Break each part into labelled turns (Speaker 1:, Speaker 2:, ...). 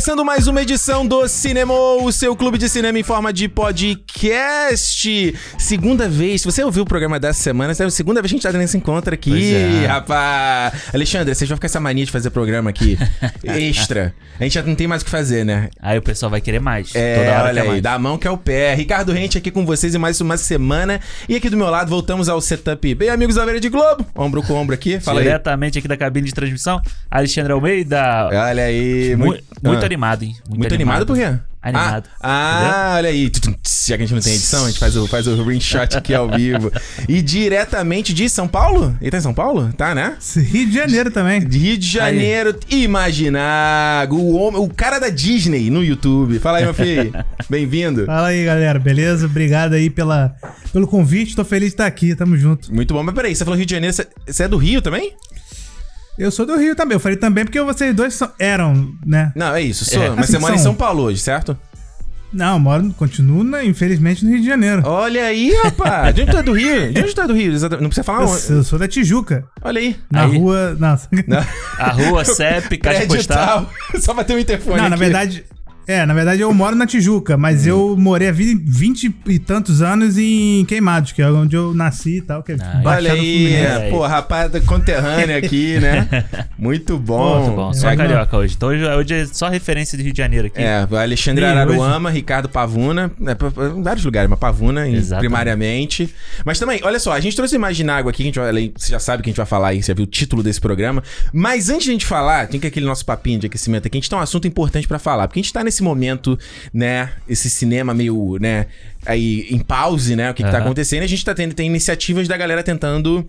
Speaker 1: começando mais uma edição do Cinema, o seu clube de cinema em forma de podcast. Segunda vez, se você ouviu o programa dessa semana, é a segunda vez que a gente tá tendo esse encontro aqui,
Speaker 2: é.
Speaker 1: rapaz. Alexandre, vocês vão ficar essa mania de fazer programa aqui extra. A gente já não tem mais o que fazer, né?
Speaker 2: Aí o pessoal vai querer mais.
Speaker 1: É,
Speaker 2: Toda hora
Speaker 1: olha aí,
Speaker 2: mais.
Speaker 1: da mão que é o pé. Ricardo Rente aqui com vocês em mais uma semana. E aqui do meu lado, voltamos ao setup bem amigos da Verde Globo. Ombro com ombro aqui, fala aí.
Speaker 2: Diretamente aqui da cabine de transmissão, Alexandre Almeida.
Speaker 1: Olha aí,
Speaker 2: Mu-
Speaker 1: muito,
Speaker 2: muito
Speaker 1: ah.
Speaker 2: Animado, hein?
Speaker 1: Muito animado por quê?
Speaker 2: Animado.
Speaker 1: Ah, ah, olha aí. Já que a gente não tem edição, a gente faz o, faz o ringshot aqui ao vivo. E diretamente de São Paulo? Ele tá em São Paulo? Tá, né?
Speaker 3: Rio de Janeiro também.
Speaker 1: De Rio de Janeiro, Imaginago, o, homem- o cara da Disney no YouTube. Fala aí, meu filho. Bem-vindo.
Speaker 3: Fala aí, galera, beleza? Obrigado aí pela, pelo convite. Tô feliz de estar aqui, tamo junto.
Speaker 1: Muito bom. Mas peraí, você falou Rio de Janeiro, você é do Rio também?
Speaker 3: Eu sou do Rio também. Eu falei também porque vocês dois são- eram, né?
Speaker 1: Não, é isso. Sou,
Speaker 2: É.
Speaker 1: mas
Speaker 3: Assim
Speaker 1: você mora em
Speaker 3: são.
Speaker 1: São Paulo hoje, certo?
Speaker 3: Não, eu moro, continuo, na- infelizmente, no Rio de Janeiro.
Speaker 1: Olha aí, rapaz. De onde tu é do Rio? De onde tu é do Rio? Não precisa falar
Speaker 3: Eu,
Speaker 1: onde.
Speaker 3: eu sou da Tijuca,
Speaker 1: Olha aí.
Speaker 3: na
Speaker 2: Aí.
Speaker 3: rua. Não,
Speaker 1: Não.
Speaker 2: A rua, CEP, caixa postal.
Speaker 1: tal. Só pra ter um interfone
Speaker 3: não na
Speaker 1: aqui.
Speaker 3: verdade. É, na verdade eu moro na Tijuca, mas eu morei a vida 20 e tantos anos em Queimados, que é onde eu nasci e tal, que é
Speaker 2: Ah,
Speaker 1: Olha aí.
Speaker 3: Fluminense.
Speaker 1: pô, rapaz conterrâneo aqui, né? Muito bom.
Speaker 2: Muito bom, só
Speaker 3: É,
Speaker 2: carioca hoje. Então hoje, hoje é só referência do Rio de Janeiro aqui.
Speaker 1: É, Alexandre
Speaker 3: Ih,
Speaker 1: Araruama, Ricardo Pavuna, p- em vários lugares, mas Pavuna
Speaker 2: Exatamente.
Speaker 1: primariamente. Mas também, olha só, a gente trouxe Imaginágua aqui, que a gente você já sabe que a gente vai falar aí, você já viu o título desse programa. Mas antes de a gente falar, tem que aquele nosso papinho de aquecimento aqui, a gente tem um assunto importante pra falar, porque a gente tá nesse momento, né, esse cinema meio, né, aí em pause, né, o que, que tá acontecendo, a gente tá tendo, tem iniciativas da galera tentando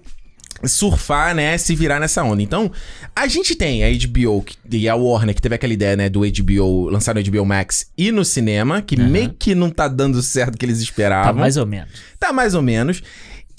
Speaker 1: surfar, né, se virar nessa onda. Então, a gente tem a HBO e a Warner, que teve aquela ideia, né, do HBO, lançar no HBO Max e no cinema, que
Speaker 2: Aham.
Speaker 1: meio que não tá dando certo que eles esperavam.
Speaker 2: Tá mais ou menos.
Speaker 1: Tá mais ou menos.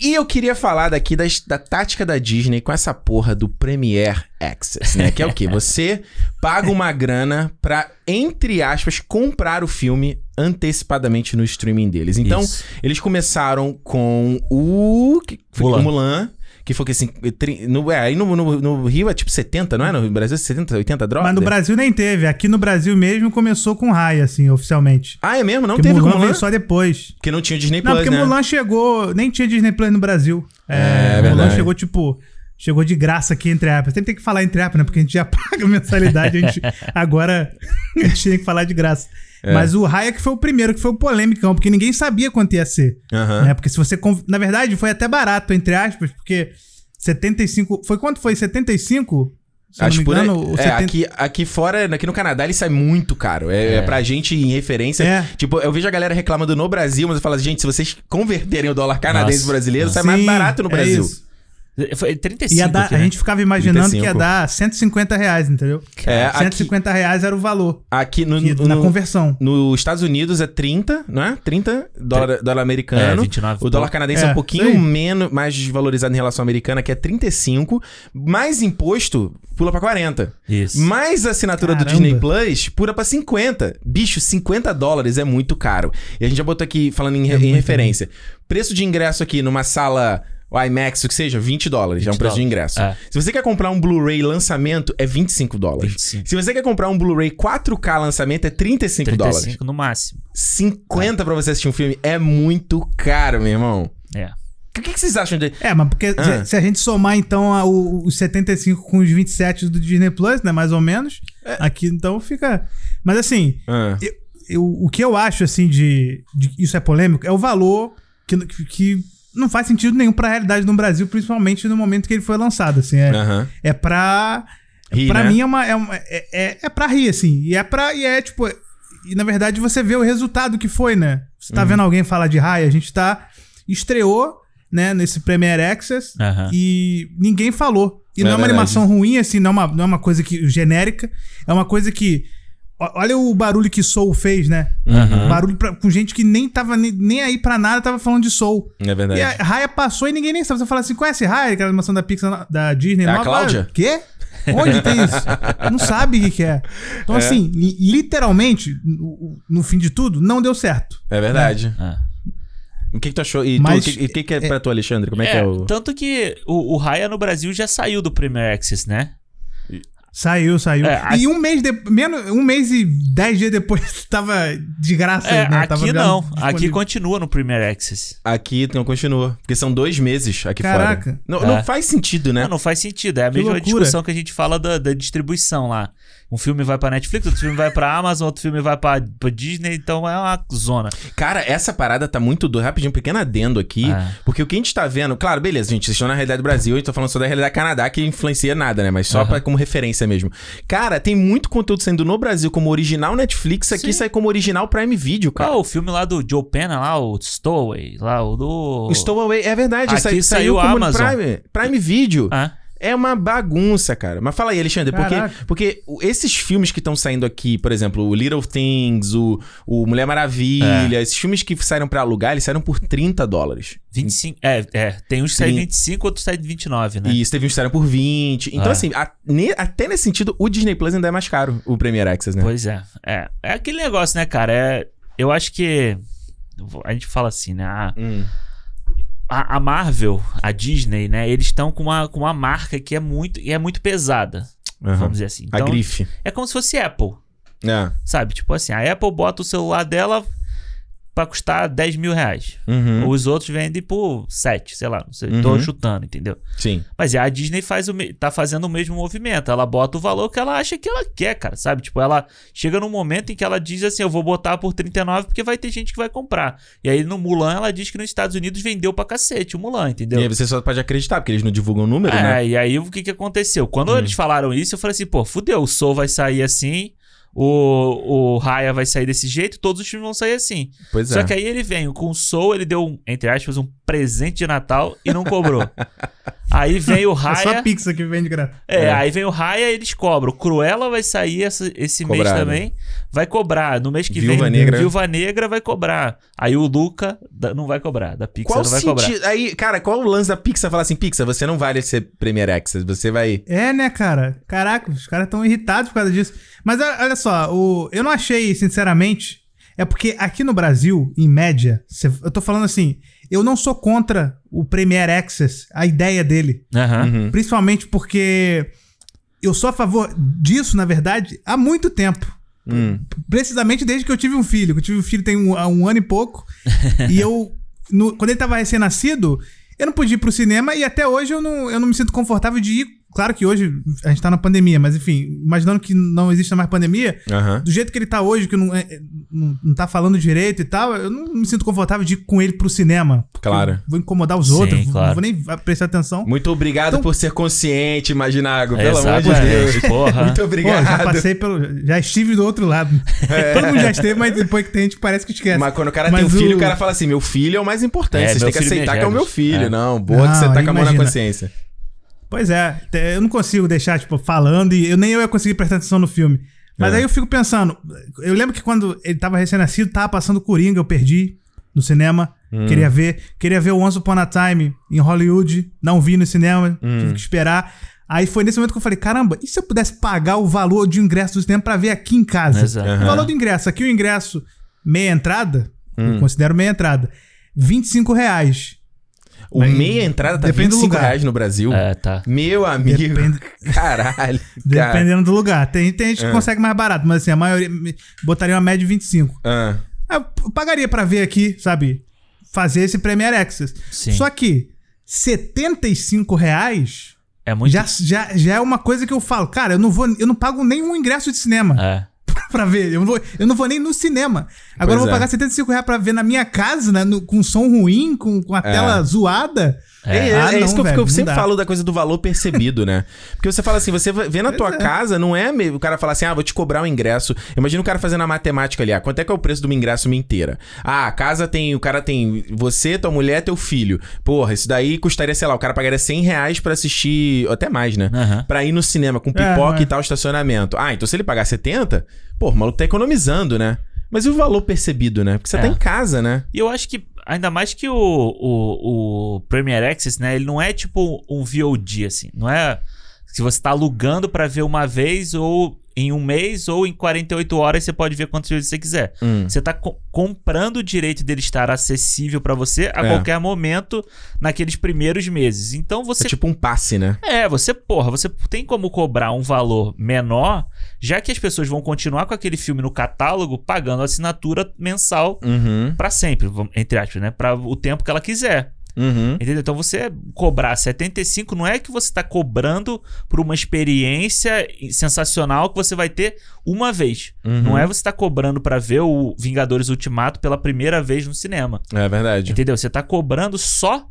Speaker 1: E eu queria falar daqui das- da tática da Disney com essa porra do Premiere Access, né? Que é o quê? Você paga uma grana pra, entre aspas, comprar o filme antecipadamente no streaming deles. Então,
Speaker 2: Isso.
Speaker 1: eles começaram com o.
Speaker 2: Mulan.
Speaker 1: o Mulan. Que foi que assim. tri- No, é, aí no, no, no Rio é tipo 70, não é? No Brasil é 70, 80 drogas?
Speaker 3: Mas no Brasil nem teve. Aqui no Brasil mesmo começou com Raya, assim, oficialmente.
Speaker 1: Ah, é mesmo? Não
Speaker 3: porque
Speaker 1: teve
Speaker 3: Mulan
Speaker 1: Mulan?
Speaker 3: veio só depois.
Speaker 1: Porque não tinha Disney
Speaker 3: Não,
Speaker 1: Plus,
Speaker 3: porque
Speaker 1: né?
Speaker 3: Mulan chegou. Nem tinha Disney Plus no Brasil.
Speaker 1: É,
Speaker 3: Mulan
Speaker 1: verdade.
Speaker 3: chegou, tipo. Chegou de graça aqui entre aspas. Sempre tem que falar entre aspas, né? Porque a gente já paga mensalidade. a gente, agora a gente tem que falar de graça.
Speaker 1: É.
Speaker 3: Mas o que foi o primeiro, que foi o polêmicão, porque ninguém sabia quanto ia ser.
Speaker 1: Aham.
Speaker 3: Né? Porque se você. conv- Na verdade, foi até barato, entre aspas, porque 75. Foi quanto foi? 75? Se
Speaker 1: Acho por
Speaker 3: engano, o
Speaker 1: É,
Speaker 3: 70
Speaker 1: aqui, aqui fora, aqui no Canadá, ele sai muito caro. É, é. pra gente em referência.
Speaker 3: É.
Speaker 1: Tipo, eu vejo a galera reclamando no Brasil, mas eu falo assim, gente, se vocês converterem o dólar canadense
Speaker 2: Nossa.
Speaker 1: pro brasileiro,
Speaker 2: Nossa.
Speaker 1: sai mais
Speaker 3: Sim,
Speaker 1: barato no
Speaker 3: é
Speaker 1: Brasil.
Speaker 2: Foi 35
Speaker 3: Ia dar,
Speaker 2: aqui,
Speaker 3: A
Speaker 2: né?
Speaker 3: gente ficava imaginando que ia
Speaker 1: 35.
Speaker 3: dar 150 reais, entendeu?
Speaker 1: É, aqui,
Speaker 3: 150 reais era o valor.
Speaker 1: aqui no,
Speaker 3: que-
Speaker 1: no,
Speaker 3: na conversão.
Speaker 1: nos Estados Unidos é 30, não é? 30 dólar, dólar
Speaker 2: É,
Speaker 1: americano.
Speaker 2: 29.
Speaker 1: o dólar canadense é,
Speaker 3: É,
Speaker 1: um pouquinho menos, mais desvalorizado em relação à americana, que é 35. Mais imposto, pula pra 40.
Speaker 2: Isso.
Speaker 1: Mais a assinatura do
Speaker 3: Caramba.
Speaker 1: Disney Plus pura pra 50. Bicho, 50 dólares é muito caro. E a gente já botou aqui, falando em,
Speaker 3: É
Speaker 1: em referência. Preço de ingresso aqui numa sala o IMAX, o que seja, 20 dólares. é um
Speaker 2: 20
Speaker 1: preço de ingresso.
Speaker 2: É.
Speaker 1: Se você quer comprar um Blu-ray lançamento, é 25 dólares.
Speaker 2: 25.
Speaker 1: Se você quer comprar um Blu-ray 4K lançamento, é 35, dólares.
Speaker 2: 35 no máximo.
Speaker 1: 50 pra você assistir um filme é muito caro, meu irmão.
Speaker 2: É.
Speaker 1: O que, que vocês acham de.
Speaker 3: É, mas porque
Speaker 1: Ah.
Speaker 3: se, se a gente somar então a- o- os 75 com os 27 do Disney Plus, né, mais ou menos,
Speaker 1: É.
Speaker 3: aqui então fica. Mas assim,
Speaker 1: Ah,
Speaker 3: eu, o que eu acho assim de, de- isso é polêmico é o valor que, que não faz sentido nenhum pra realidade no Brasil, principalmente no momento que ele foi lançado, assim, é,
Speaker 1: Aham.
Speaker 3: é pra
Speaker 1: Rir,
Speaker 3: pra
Speaker 1: né?
Speaker 3: mim é uma é, uma- é, é, é pra rir assim, e é pra e é tipo e na verdade você vê o resultado que foi, né? Você
Speaker 1: Uhum.
Speaker 3: tá vendo alguém falar de raia, a gente tá estreou, né, nesse Premiere Access
Speaker 2: Aham.
Speaker 3: e ninguém falou. E
Speaker 1: É
Speaker 3: não é uma
Speaker 1: verdade.
Speaker 3: animação ruim, assim, não é uma, não é uma coisa que, genérica. É uma coisa que. Olha o barulho que Soul fez, né?
Speaker 1: Uhum.
Speaker 3: Barulho pra- com gente que nem tava nem, nem aí pra nada, tava falando de Soul.
Speaker 1: É verdade.
Speaker 3: E a Raya passou e ninguém nem sabe. Você fala assim, conhece Raya, aquela animação da Pixar, da Disney
Speaker 1: É a
Speaker 3: nova?
Speaker 1: Cláudia?
Speaker 3: Quê? Onde tem isso? Não sabe o que, que é. Então,
Speaker 1: É.
Speaker 3: assim, li- literalmente, no, no fim de tudo, não deu certo.
Speaker 1: É verdade.
Speaker 2: Ah.
Speaker 1: O que, que tu achou? E o que, que, que é pra tu, Alexandre? Como é, que é o.
Speaker 2: Tanto que o, o Raya no Brasil já saiu do Premier Access, né?
Speaker 3: Saiu, saiu.
Speaker 2: É,
Speaker 3: e um mês, de, menos, um mês e dez dias depois tava de graça.
Speaker 2: É,
Speaker 3: né?
Speaker 2: Aqui não.
Speaker 3: disponível.
Speaker 2: Aqui continua no Premier Access.
Speaker 1: Aqui não continua. Porque são dois meses aqui
Speaker 3: Caraca.
Speaker 1: fora. Não,
Speaker 2: É.
Speaker 1: não faz sentido, né?
Speaker 2: Não, não faz sentido. É a
Speaker 3: Que
Speaker 2: mesma
Speaker 3: loucura.
Speaker 2: discussão que a gente fala da, da distribuição lá. Um filme vai pra Netflix, outro filme vai pra Amazon, outro filme vai pra, pra Disney, então é uma zona.
Speaker 1: Cara, essa parada tá muito doida. Rapidinho, um pequeno adendo aqui.
Speaker 2: É.
Speaker 1: Porque o que a gente tá vendo. Claro, beleza, gente. Vocês estão na realidade do Brasil. Gente tá falando só da realidade do Canadá, que influencia nada, né? Mas só
Speaker 2: Aham.
Speaker 1: pra, como referência mesmo. Cara, tem muito conteúdo saindo no Brasil como original Netflix. Aqui
Speaker 2: Sim.
Speaker 1: sai como original Prime Video, cara.
Speaker 2: Qual o filme lá do Joe Pena, lá, o Stowaway, lá, o do...
Speaker 1: O Stowaway, é verdade.
Speaker 2: Aqui
Speaker 1: sai-
Speaker 2: saiu
Speaker 1: saiu como
Speaker 2: Amazon.
Speaker 1: Prime, Prime Video.
Speaker 2: Ah,
Speaker 1: É uma bagunça, cara. Mas fala aí, Alexandre, porque,
Speaker 3: Caraca.
Speaker 1: porque esses filmes que estão saindo aqui, por exemplo, o Little Things, o, o Mulher Maravilha, esses filmes que saíram pra alugar, eles saíram por 30 dólares.
Speaker 2: 25... É, é, tem uns que saem
Speaker 1: Sim.
Speaker 2: 25, outros saem de 29, né?
Speaker 1: E isso teve uns que saíram por 20. Então,
Speaker 2: É.
Speaker 1: assim, a- ne- até nesse sentido, o Disney Plus ainda é mais caro, o Premier Access, né?
Speaker 2: Pois é. É, é aquele negócio, né, cara? É, eu acho que... A gente fala assim, né? Ah,
Speaker 1: Hum.
Speaker 2: A, a Marvel, a Disney, né? Eles estão com uma, com uma marca que é muito, e é muito pesada,
Speaker 1: Aham.
Speaker 2: vamos dizer assim.
Speaker 1: A
Speaker 2: Então,
Speaker 1: grife.
Speaker 2: é como se fosse Apple,
Speaker 1: É.
Speaker 2: sabe? Tipo assim, a Apple bota o celular dela pra custar 10 mil reais.
Speaker 1: Uhum.
Speaker 2: Os outros vendem por 7, sei lá, não sei, tô
Speaker 1: Uhum.
Speaker 2: chutando, entendeu?
Speaker 1: Sim.
Speaker 2: Mas a Disney faz o tá fazendo o mesmo movimento. Ela bota o valor que ela acha que ela quer, cara, sabe? Tipo, ela chega num momento em que ela diz assim: eu vou botar por 39 porque vai ter gente que vai comprar. E aí no Mulan ela diz que nos Estados Unidos vendeu pra cacete o Mulan, entendeu?
Speaker 1: E aí você só pode acreditar, porque eles não divulgam o número,
Speaker 2: É,
Speaker 1: né?
Speaker 2: e aí o que que aconteceu? Quando
Speaker 1: Hum.
Speaker 2: eles falaram isso, eu falei assim, pô, fudeu, o Soul vai sair assim, o, o Raya vai sair desse jeito, todos os filmes vão sair assim.
Speaker 1: Pois é.
Speaker 2: Só que aí ele vem com o Soul, ele deu, um, entre aspas, um presente de Natal e não cobrou. aí vem o
Speaker 3: É só a
Speaker 2: Raya...
Speaker 3: Pixar que vende graça.
Speaker 2: É,
Speaker 1: É.
Speaker 2: aí vem o Raya e eles cobram. O Cruella vai sair essa- esse mês também. Vai cobrar. No mês que
Speaker 1: Viúva
Speaker 2: vem,
Speaker 1: Negra.
Speaker 2: Viúva Negra vai cobrar. Aí o Luca da- não vai cobrar. Da Pixar
Speaker 1: Qual
Speaker 2: não vai cobrar.
Speaker 1: Aí, cara, qual o lance da Pixar falar assim, Pixar, você não vale ser Premier Access, você vai...
Speaker 3: É, né, cara? Caraca, os caras estão irritados por causa disso. Mas olha só, o, eu não achei, sinceramente. É porque aqui no Brasil, em média, cê- eu tô falando assim, eu não sou contra o Premier Access, a ideia dele.
Speaker 1: Uhum.
Speaker 3: Principalmente porque eu sou a favor disso, na verdade, há muito tempo.
Speaker 1: Hum.
Speaker 3: Precisamente desde que eu tive um filho. que Eu tive um filho tem um, há um ano e pouco. e eu, no- quando ele tava recém-nascido, eu não podia ir pro cinema e até hoje eu não, eu não me sinto confortável de ir. Claro que hoje a gente tá na pandemia, mas enfim, imaginando que não exista mais pandemia,
Speaker 1: Aham.
Speaker 3: do jeito que ele tá hoje, que não, é- não, não tá falando direito e tal, eu não me sinto confortável de ir com ele pro cinema.
Speaker 1: Claro.
Speaker 3: Vou incomodar os
Speaker 2: Sim,
Speaker 3: outros,
Speaker 2: claro.
Speaker 3: não vou nem prestar atenção.
Speaker 1: Muito obrigado
Speaker 3: Então-
Speaker 1: por ser consciente, Imaginago, pelo amor de Deus.
Speaker 2: porra.
Speaker 1: Muito
Speaker 3: Pô,
Speaker 1: obrigado.
Speaker 3: já passei pelo. Já estive do outro lado. Todo mundo já esteve, mas depois que tem, a gente parece que esquece.
Speaker 1: Mas quando o cara
Speaker 3: Mas
Speaker 1: tem um filho,
Speaker 3: o-
Speaker 1: o cara fala assim: meu filho é o mais importante.
Speaker 2: É,
Speaker 1: Vocês têm que
Speaker 2: filho,
Speaker 1: aceitar que é o meu filho.
Speaker 2: É.
Speaker 1: Não, boa que você
Speaker 3: Não,
Speaker 1: tá com a mão na consciência.
Speaker 3: Pois é, eu não consigo deixar, tipo, falando e eu nem eu ia conseguir prestar atenção no filme. Mas
Speaker 1: É.
Speaker 3: aí eu fico pensando, eu lembro que quando ele tava recém-nascido, tava passando Coringa, eu perdi no cinema,
Speaker 1: Hum.
Speaker 3: queria ver. Queria ver o Once Upon a Time em Hollywood, não vi no cinema,
Speaker 1: Hum.
Speaker 3: tive que esperar. Aí foi nesse momento que eu falei, caramba, e se eu pudesse pagar o valor de ingresso do cinema pra ver aqui em casa?
Speaker 1: Aham.
Speaker 3: O valor do ingresso, aqui o ingresso meia entrada,
Speaker 1: Hum.
Speaker 3: eu considero meia entrada, 25 reais.
Speaker 1: O
Speaker 3: Mas
Speaker 1: meia entrada tá
Speaker 3: depende do
Speaker 1: 25
Speaker 3: lugar.
Speaker 1: reais no Brasil.
Speaker 2: É, tá.
Speaker 1: Meu amigo.
Speaker 3: Depende-
Speaker 1: Caralho. cara.
Speaker 3: Dependendo do lugar. Tem, tem gente que
Speaker 1: É.
Speaker 3: consegue mais barato, mas assim, a maioria me- botaria uma média de 25.
Speaker 1: Ah,
Speaker 3: Ah, Eu pagaria pra ver aqui, sabe? Fazer esse Premier Access.
Speaker 2: Sim.
Speaker 3: Só que 75 reais
Speaker 2: É muito.
Speaker 3: já, já, já é uma coisa que eu falo, cara, eu não vou, eu não pago nenhum ingresso de cinema
Speaker 2: É.
Speaker 3: pra ver. Eu não, vou, eu não vou nem no cinema. Agora
Speaker 1: Pois
Speaker 3: eu vou
Speaker 1: é.
Speaker 3: pagar 75 reais pra ver na minha casa, né? no- com som ruim, com, com a tela zoada.
Speaker 1: É, é,
Speaker 3: Ah,
Speaker 1: é
Speaker 3: não,
Speaker 1: isso que eu,
Speaker 3: velho,
Speaker 1: eu sempre
Speaker 3: dá.
Speaker 1: falo da coisa do valor percebido, né? Porque você fala assim, você vê na tua
Speaker 3: é.
Speaker 1: casa, não é meio- o cara falar assim, ah, vou te cobrar um ingresso. Imagina o cara fazendo a matemática ali, ah, quanto é que é o preço de uma ingresso uma inteira? Ah, a casa tem, o cara tem você, tua mulher, teu filho. Porra, isso daí custaria, sei lá, o cara pagaria 100 reais pra assistir, ou até mais, né?
Speaker 2: Aham.
Speaker 1: Pra ir no cinema com pipoca
Speaker 3: é.
Speaker 1: e tal, estacionamento. Ah, então se ele pagar 70, pô, o maluco tá economizando, né? Mas e o valor percebido, né? Porque você
Speaker 2: É.
Speaker 1: tá em casa, né?
Speaker 2: E eu acho que, ainda mais que o, o, o Premier Access, né? Ele não é tipo um VOD, assim. Não é. Se você tá alugando pra ver uma vez ou em um mês ou em 48 horas você pode ver quantas vezes você quiser.
Speaker 1: Hum.
Speaker 2: Você tá co- comprando o direito dele estar acessível pra você a
Speaker 1: É.
Speaker 2: qualquer momento naqueles primeiros meses. Então você
Speaker 1: É tipo um passe, né?
Speaker 2: é, você, porra, você tem como cobrar um valor menor, já que as pessoas vão continuar com aquele filme no catálogo pagando assinatura mensal
Speaker 1: Uhum.
Speaker 2: pra sempre, entre aspas, né? Pra o tempo que ela quiser.
Speaker 1: Uhum.
Speaker 2: Entendeu? Então você cobrar 75 não é que você tá cobrando por uma experiência sensacional que você vai ter uma vez.
Speaker 1: Uhum.
Speaker 2: Não é você tá cobrando pra ver o Vingadores Ultimato pela primeira vez no cinema.
Speaker 1: É verdade.
Speaker 2: Entendeu? Você tá cobrando só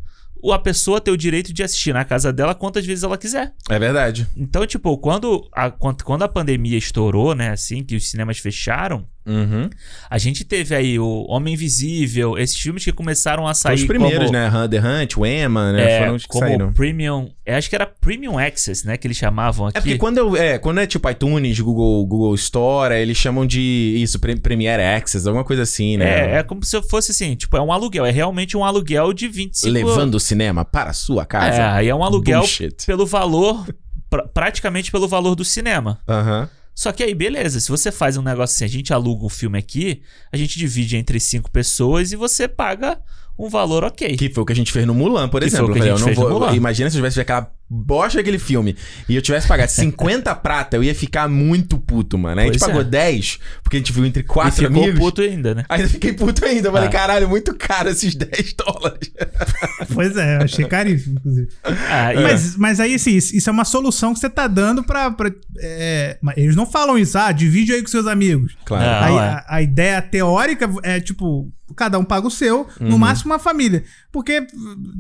Speaker 2: a pessoa ter o direito de assistir na casa dela quantas vezes ela quiser.
Speaker 1: É verdade.
Speaker 2: Então, tipo, quando a, quando a pandemia estourou, né, assim, que os cinemas fecharam,
Speaker 1: Uhum.
Speaker 2: a gente teve aí o Homem Invisível, esses filmes que começaram a sair
Speaker 1: os primeiros,
Speaker 2: como,
Speaker 1: né? The Hunt, o Emma, né?
Speaker 2: É,
Speaker 1: Foram os que
Speaker 2: como
Speaker 1: saíram.
Speaker 2: Premium, eu acho que era Premium Access, né, que eles chamavam aqui.
Speaker 1: É porque quando, eu, é, quando é tipo iTunes, Google, Google Store, eles chamam de isso, Pre- Premiere Access, alguma coisa assim, né?
Speaker 2: É, é como se fosse assim, tipo, é um aluguel, é realmente um aluguel de 25
Speaker 1: Levando o cinema para a sua casa.
Speaker 2: É, aí é um aluguel
Speaker 1: Bullshit.
Speaker 2: pelo valor, pra- praticamente pelo valor do cinema.
Speaker 1: Aham.
Speaker 2: Só que aí, beleza, se você faz um negócio assim, a gente aluga um filme aqui, a gente divide entre cinco pessoas e você paga um valor ok.
Speaker 1: Que foi o que a gente fez no Mulan, por
Speaker 2: Que foi
Speaker 1: exemplo.
Speaker 2: o que
Speaker 1: Eu
Speaker 2: a gente fez no
Speaker 1: vou.
Speaker 2: Mulan.
Speaker 1: Imagina se eu tivesse aquela bosta daquele filme e eu tivesse pagado 50 prata, eu ia ficar muito puto, mano. Aí a gente
Speaker 2: é.
Speaker 1: pagou 10, porque a gente viu entre
Speaker 2: E
Speaker 1: quatro
Speaker 2: ficou
Speaker 1: amigos.
Speaker 2: puto ainda, né?
Speaker 1: Ainda fiquei puto ainda. Eu falei,
Speaker 2: Ah.
Speaker 1: caralho, muito caro esses 10 dólares.
Speaker 3: Pois é, eu achei caríssimo, inclusive.
Speaker 2: Ah, e-
Speaker 3: Mas, mas aí, assim, isso é uma solução que você tá dando pra. pra é, mas eles não falam isso, ah, divide aí com seus amigos.
Speaker 1: Claro.
Speaker 2: Não.
Speaker 3: Aí,
Speaker 2: é.
Speaker 3: a, a ideia teórica é tipo, cada um paga o seu,
Speaker 1: Uhum.
Speaker 3: no máximo uma família. Porque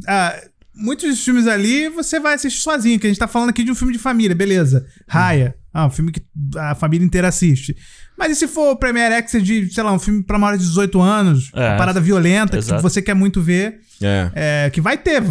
Speaker 3: ah, muitos dos filmes ali você vai assistir sozinho, que a gente tá falando aqui de um filme de família, beleza. Raya, ah, um filme que a família inteira assiste. Mas e se for o Premiere Access de, sei lá, um filme pra maior de 18 anos,
Speaker 2: É.
Speaker 3: uma parada violenta, que
Speaker 2: Exato.
Speaker 3: você quer muito ver,
Speaker 1: É.
Speaker 3: é, que vai ter,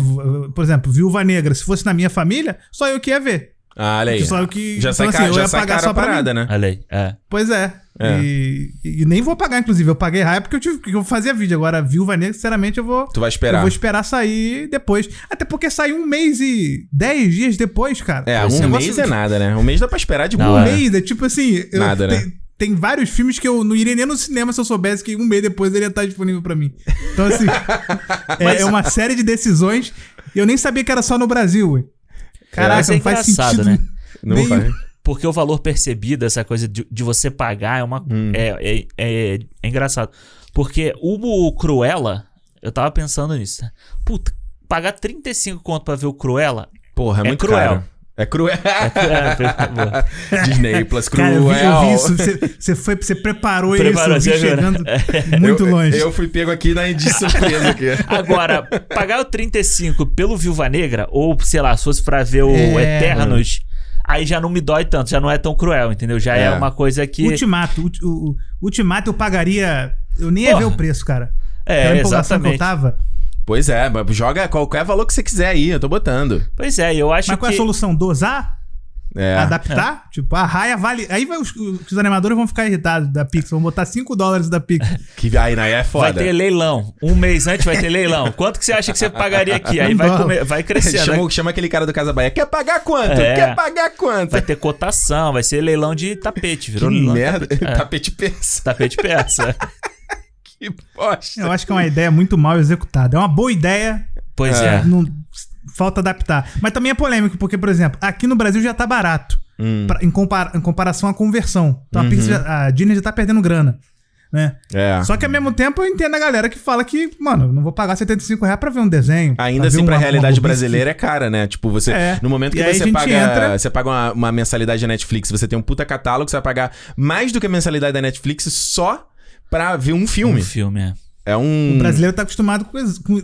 Speaker 3: por exemplo, Viúva Negra, se fosse na minha família, só eu que ia ver.
Speaker 1: Ah, olha aí.
Speaker 3: Só eu que.
Speaker 1: Já
Speaker 3: então,
Speaker 1: sai,
Speaker 3: assim, eu
Speaker 1: já sai
Speaker 3: pagar só
Speaker 1: a parada, né?
Speaker 2: Olha aí, é.
Speaker 3: Pois é.
Speaker 1: É.
Speaker 3: E, e nem vou pagar, inclusive. Eu paguei raia porque eu tive porque eu fazia vídeo. Agora, Viúva Negra, sinceramente, eu vou.
Speaker 1: Tu vai
Speaker 3: Eu
Speaker 1: esperar.
Speaker 3: vou esperar sair depois. Até porque sai um mês e dez dias depois, cara.
Speaker 1: É,
Speaker 3: Esse
Speaker 1: um
Speaker 3: negócio-
Speaker 1: mês é nada, né? Um mês dá pra esperar de
Speaker 2: Não,
Speaker 1: boa.
Speaker 3: Um
Speaker 2: é.
Speaker 3: mês é tipo assim. eu-
Speaker 1: Nada, né?
Speaker 3: tem, tem vários filmes que eu não iria nem no cinema se eu soubesse que um mês depois ele ia estar disponível pra mim. Então, assim. é, é uma série de decisões. E eu nem sabia que era só no Brasil, ué. Caraca,
Speaker 2: Mas é
Speaker 3: não faz
Speaker 2: engraçado,
Speaker 3: sentido.
Speaker 2: né?
Speaker 1: Não vai.
Speaker 2: Porque o valor percebido, essa coisa de, de você pagar, é uma.
Speaker 1: Hum.
Speaker 2: É, é, é, é engraçado. Porque o Cruella, eu tava pensando nisso. né? Puta, pagar 35 conto pra ver o Cruella.
Speaker 1: Porra, é,
Speaker 2: É
Speaker 1: muito
Speaker 2: cruel.
Speaker 1: caro. É cruel.
Speaker 2: É,
Speaker 1: Disney Plus
Speaker 3: Cara,
Speaker 1: cruel.
Speaker 3: eu vi, eu vi isso. Você, você foi, você preparou,
Speaker 2: Preparou,
Speaker 3: isso, eu vi
Speaker 2: viu, né?
Speaker 3: chegando muito
Speaker 1: Eu-
Speaker 3: longe.
Speaker 1: Eu fui pego aqui na de surpresa aqui.
Speaker 2: Agora, pagar o 35 pelo Viúva Negra, ou sei lá, se fosse pra ver o
Speaker 3: É.
Speaker 2: Eternos, aí já não me dói tanto, já não é tão cruel, entendeu? Já é,
Speaker 1: É.
Speaker 2: uma coisa que.
Speaker 3: Ultimato. ulti- O, o- Ultimato eu pagaria. Eu nem ia
Speaker 2: Porra.
Speaker 3: ver o preço, cara.
Speaker 2: É,
Speaker 3: Aquela empolgação que eu
Speaker 2: exatamente.
Speaker 3: tava.
Speaker 1: Pois é, mas joga qualquer valor que você quiser aí, eu tô botando.
Speaker 2: Pois é, eu acho
Speaker 3: Mas qual é
Speaker 2: que.
Speaker 3: a solução? Dosar?
Speaker 1: É.
Speaker 3: Adaptar? Tipo, a raia vale. Aí vai os, os animadores vão ficar irritados da Pixar. Vão botar 5 dólares da Pixar.
Speaker 1: Que aí, aí é foda.
Speaker 2: Vai ter leilão. Um mês antes vai ter leilão. Quanto que você acha que você pagaria aqui? Aí vai,
Speaker 3: dólar.
Speaker 2: come- vai crescendo.
Speaker 1: chama,
Speaker 2: né?
Speaker 1: chama aquele cara do Casa Bahia. Quer pagar quanto?
Speaker 2: É.
Speaker 1: Quer pagar quanto?
Speaker 2: Vai ter cotação, vai ser leilão de tapete.
Speaker 1: que
Speaker 2: Virou leilão de
Speaker 1: merda.
Speaker 2: Tapete, é,
Speaker 1: Tapete peça.
Speaker 2: tapete peça.
Speaker 1: Que bosta.
Speaker 3: Eu acho que é uma ideia muito mal executada. É uma boa ideia,
Speaker 2: Pois
Speaker 1: É.
Speaker 2: é.
Speaker 3: não, falta adaptar. Mas também é polêmico, porque, por exemplo, aqui no Brasil já tá barato.
Speaker 1: Hum,
Speaker 3: pra- em, compara- em comparação à conversão. Então a,
Speaker 1: Uhum.
Speaker 3: Pixar, a Disney já tá perdendo grana. Né?
Speaker 1: é.
Speaker 3: Só que ao mesmo tempo eu entendo a galera que fala que, mano, não vou pagar 75 reais pra ver um desenho.
Speaker 1: Ainda
Speaker 3: ver
Speaker 1: assim, pra
Speaker 3: uma-
Speaker 1: realidade
Speaker 3: uma
Speaker 1: brasileira é cara, né? Tipo, você.
Speaker 3: É.
Speaker 1: No momento que
Speaker 3: E a
Speaker 1: você paga.
Speaker 3: entra-
Speaker 1: Você paga uma, uma mensalidade da Netflix, você tem um puta catálogo, você vai pagar mais do que a mensalidade da Netflix só pra ver um filme.
Speaker 2: Um filme, é.
Speaker 1: É um.
Speaker 3: O brasileiro tá acostumado com, com,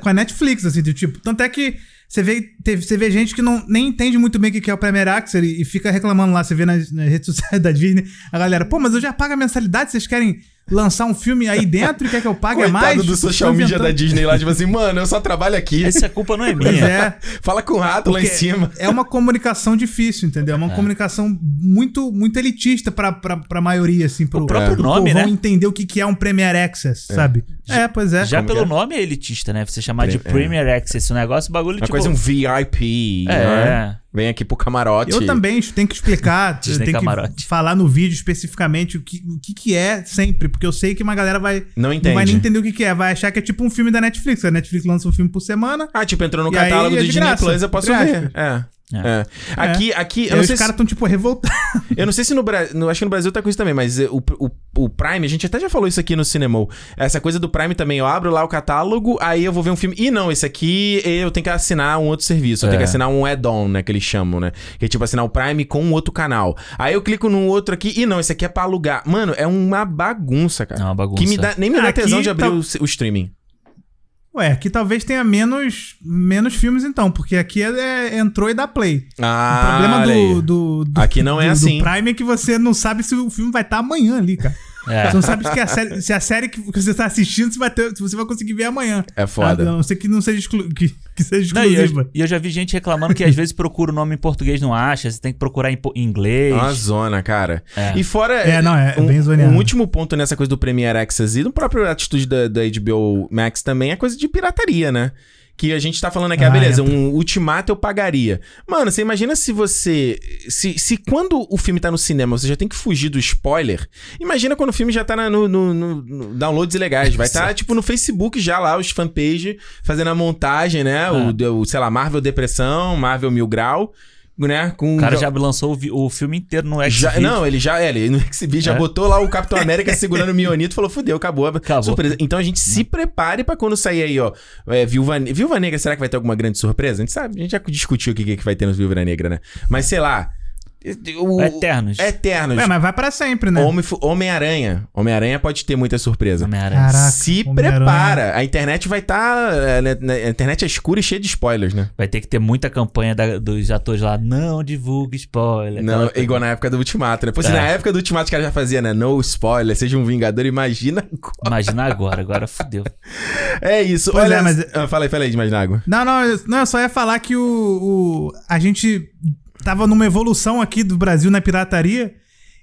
Speaker 3: com a Netflix, assim, do tipo. Tanto é que você vê, teve- você vê gente que não, nem entende muito bem o que que é o Premiere Access e, e fica reclamando lá. Você vê nas, nas redes sociais da Disney, a galera, pô, mas eu já pago a mensalidade, vocês querem lançar um filme aí dentro e quer que eu pague
Speaker 1: Coitado
Speaker 3: mais?
Speaker 1: do social media da Disney lá, tipo assim, mano, eu só trabalho aqui.
Speaker 2: Essa culpa não é minha.
Speaker 3: é.
Speaker 1: Fala com o rato lá em
Speaker 3: Porque
Speaker 1: cima.
Speaker 3: É uma comunicação difícil, entendeu? É uma comunicação muito, muito elitista pra, pra, pra maioria, assim. Pro,
Speaker 2: O próprio
Speaker 3: pro
Speaker 2: nome, né?
Speaker 3: entender o que, que é um Premiere Access, sabe? É, pois é.
Speaker 2: Já
Speaker 1: Como
Speaker 2: pelo
Speaker 1: é?
Speaker 2: nome é elitista, né? Você chamar de
Speaker 1: Pre- é.
Speaker 2: Premier Access, o negócio, o bagulho
Speaker 1: Uma
Speaker 2: tipo.
Speaker 1: coisa, um VIP.
Speaker 2: É,
Speaker 1: né? Vem aqui pro camarote.
Speaker 3: Eu também tenho que explicar, eu
Speaker 2: Disney
Speaker 3: tenho
Speaker 2: Camarote.
Speaker 3: que falar no vídeo especificamente o que, o que, que é sempre, porque eu sei que uma galera vai
Speaker 1: Não
Speaker 3: não
Speaker 1: entende.
Speaker 3: vai nem entender o que, que é, vai achar que é tipo um filme da Netflix. A Netflix lança um filme por semana.
Speaker 1: Ah, tipo, entrou no
Speaker 3: aí
Speaker 1: catálogo
Speaker 3: é
Speaker 1: do
Speaker 3: de
Speaker 1: Disney
Speaker 3: graça,
Speaker 1: Plus, eu posso ver. É.
Speaker 2: É.
Speaker 1: É. Aqui, aqui,
Speaker 3: E
Speaker 1: eu não
Speaker 3: os
Speaker 1: sei se...
Speaker 3: caras estão tipo revoltados.
Speaker 1: Eu não sei se no Brasil. Acho que no Brasil tá com isso também, mas eh, o, o, o Prime, a gente até já falou isso aqui no Cinemol. Essa coisa do Prime também, eu abro lá o catálogo, aí eu vou ver um filme. E não, esse aqui eu tenho que assinar um outro serviço. Eu tenho
Speaker 2: É.
Speaker 1: que assinar um add-on, né? Que eles chamam, né? Que é tipo assinar o Prime com um outro canal. Aí eu clico num outro aqui, e não, esse aqui é pra alugar. Mano, é uma bagunça, cara.
Speaker 2: É uma bagunça.
Speaker 1: Que me dá, nem me dá
Speaker 3: Aqui
Speaker 1: tesão de abrir
Speaker 3: tá-
Speaker 1: o, o streaming.
Speaker 3: Ué, aqui talvez tenha menos, menos filmes então, porque aqui é, é- entrou e dá play.
Speaker 1: Ah,
Speaker 3: o problema do, do, do-
Speaker 1: Aqui não é
Speaker 3: do-
Speaker 1: assim.
Speaker 3: Do Prime é que você não sabe se o filme vai estar amanhã ali, cara.
Speaker 2: É.
Speaker 3: Você não sabe se, que a série, se a série que você tá assistindo se, vai ter, se você vai conseguir ver amanhã.
Speaker 1: É foda.
Speaker 3: A não ser que não seja, exclu- que, que seja
Speaker 2: Não, e
Speaker 3: exclusiva.
Speaker 2: eu, e eu já vi gente reclamando que às vezes procura o nome em português não acha, você tem que procurar em, em inglês.
Speaker 1: É uma zona, cara.
Speaker 2: É.
Speaker 1: E fora.
Speaker 3: É, não, é
Speaker 1: um,
Speaker 3: bem zoneado.
Speaker 1: um último ponto nessa coisa do Premiere Access e do próprio atitude da, da HBO Max também é coisa de pirataria, né? Que a gente tá falando aqui, ah,
Speaker 3: Ah,
Speaker 1: beleza,
Speaker 3: entra.
Speaker 1: um ultimato eu pagaria. Mano, você imagina se você. Se, se quando o filme tá no cinema você já tem que fugir do spoiler, imagina quando o filme já tá na- no, no- no- downloads ilegais. Vai estar, tipo, no Facebook já lá, os fanpage, fazendo a montagem, né? O, o, sei lá, Marvel Depressão, Marvel Mil Grau, né? Com
Speaker 2: O cara já lançou o, o filme inteiro no
Speaker 1: já,
Speaker 2: Xvideo.
Speaker 1: não, ele já, é, ele no já
Speaker 2: É.
Speaker 1: botou lá o Capitão América segurando o Mionito e falou: fudeu, acabou.
Speaker 2: Acabou.
Speaker 1: Surpresa. Então a gente se prepare pra quando sair aí, ó. É, Viúva, Viúva Negra, será que vai ter alguma grande surpresa? A gente sabe, a gente já discutiu o que, que vai ter no Viúva Negra, né? Mas sei lá. O,
Speaker 2: Eternos.
Speaker 1: Eternos.
Speaker 3: Ué, mas vai pra sempre, né?
Speaker 1: Homem- Homem-Aranha. Homem-Aranha pode ter muita surpresa.
Speaker 2: Homem-Aranha.
Speaker 3: Caraca,
Speaker 1: Se
Speaker 3: Homem-Aranha.
Speaker 1: prepara. A internet vai estar. a internet é escura e cheia de spoilers, né?
Speaker 2: Vai ter que ter muita campanha da- dos atores lá. Não divulgue spoiler.
Speaker 1: Não,
Speaker 2: coisa.
Speaker 1: igual na época do Ultimato, né? Pô, se
Speaker 2: É.
Speaker 1: na época do Ultimato os caras já fazia, né? No spoiler, seja um vingador, imagina agora.
Speaker 2: Imagina agora, agora fudeu.
Speaker 1: É isso.
Speaker 3: Pois
Speaker 1: Olha,
Speaker 3: é, mas-
Speaker 1: Ah, fala aí, fala aí de água.
Speaker 3: Não, não, eu, não, eu só ia falar que o, o- a gente tava numa evolução aqui do Brasil na pirataria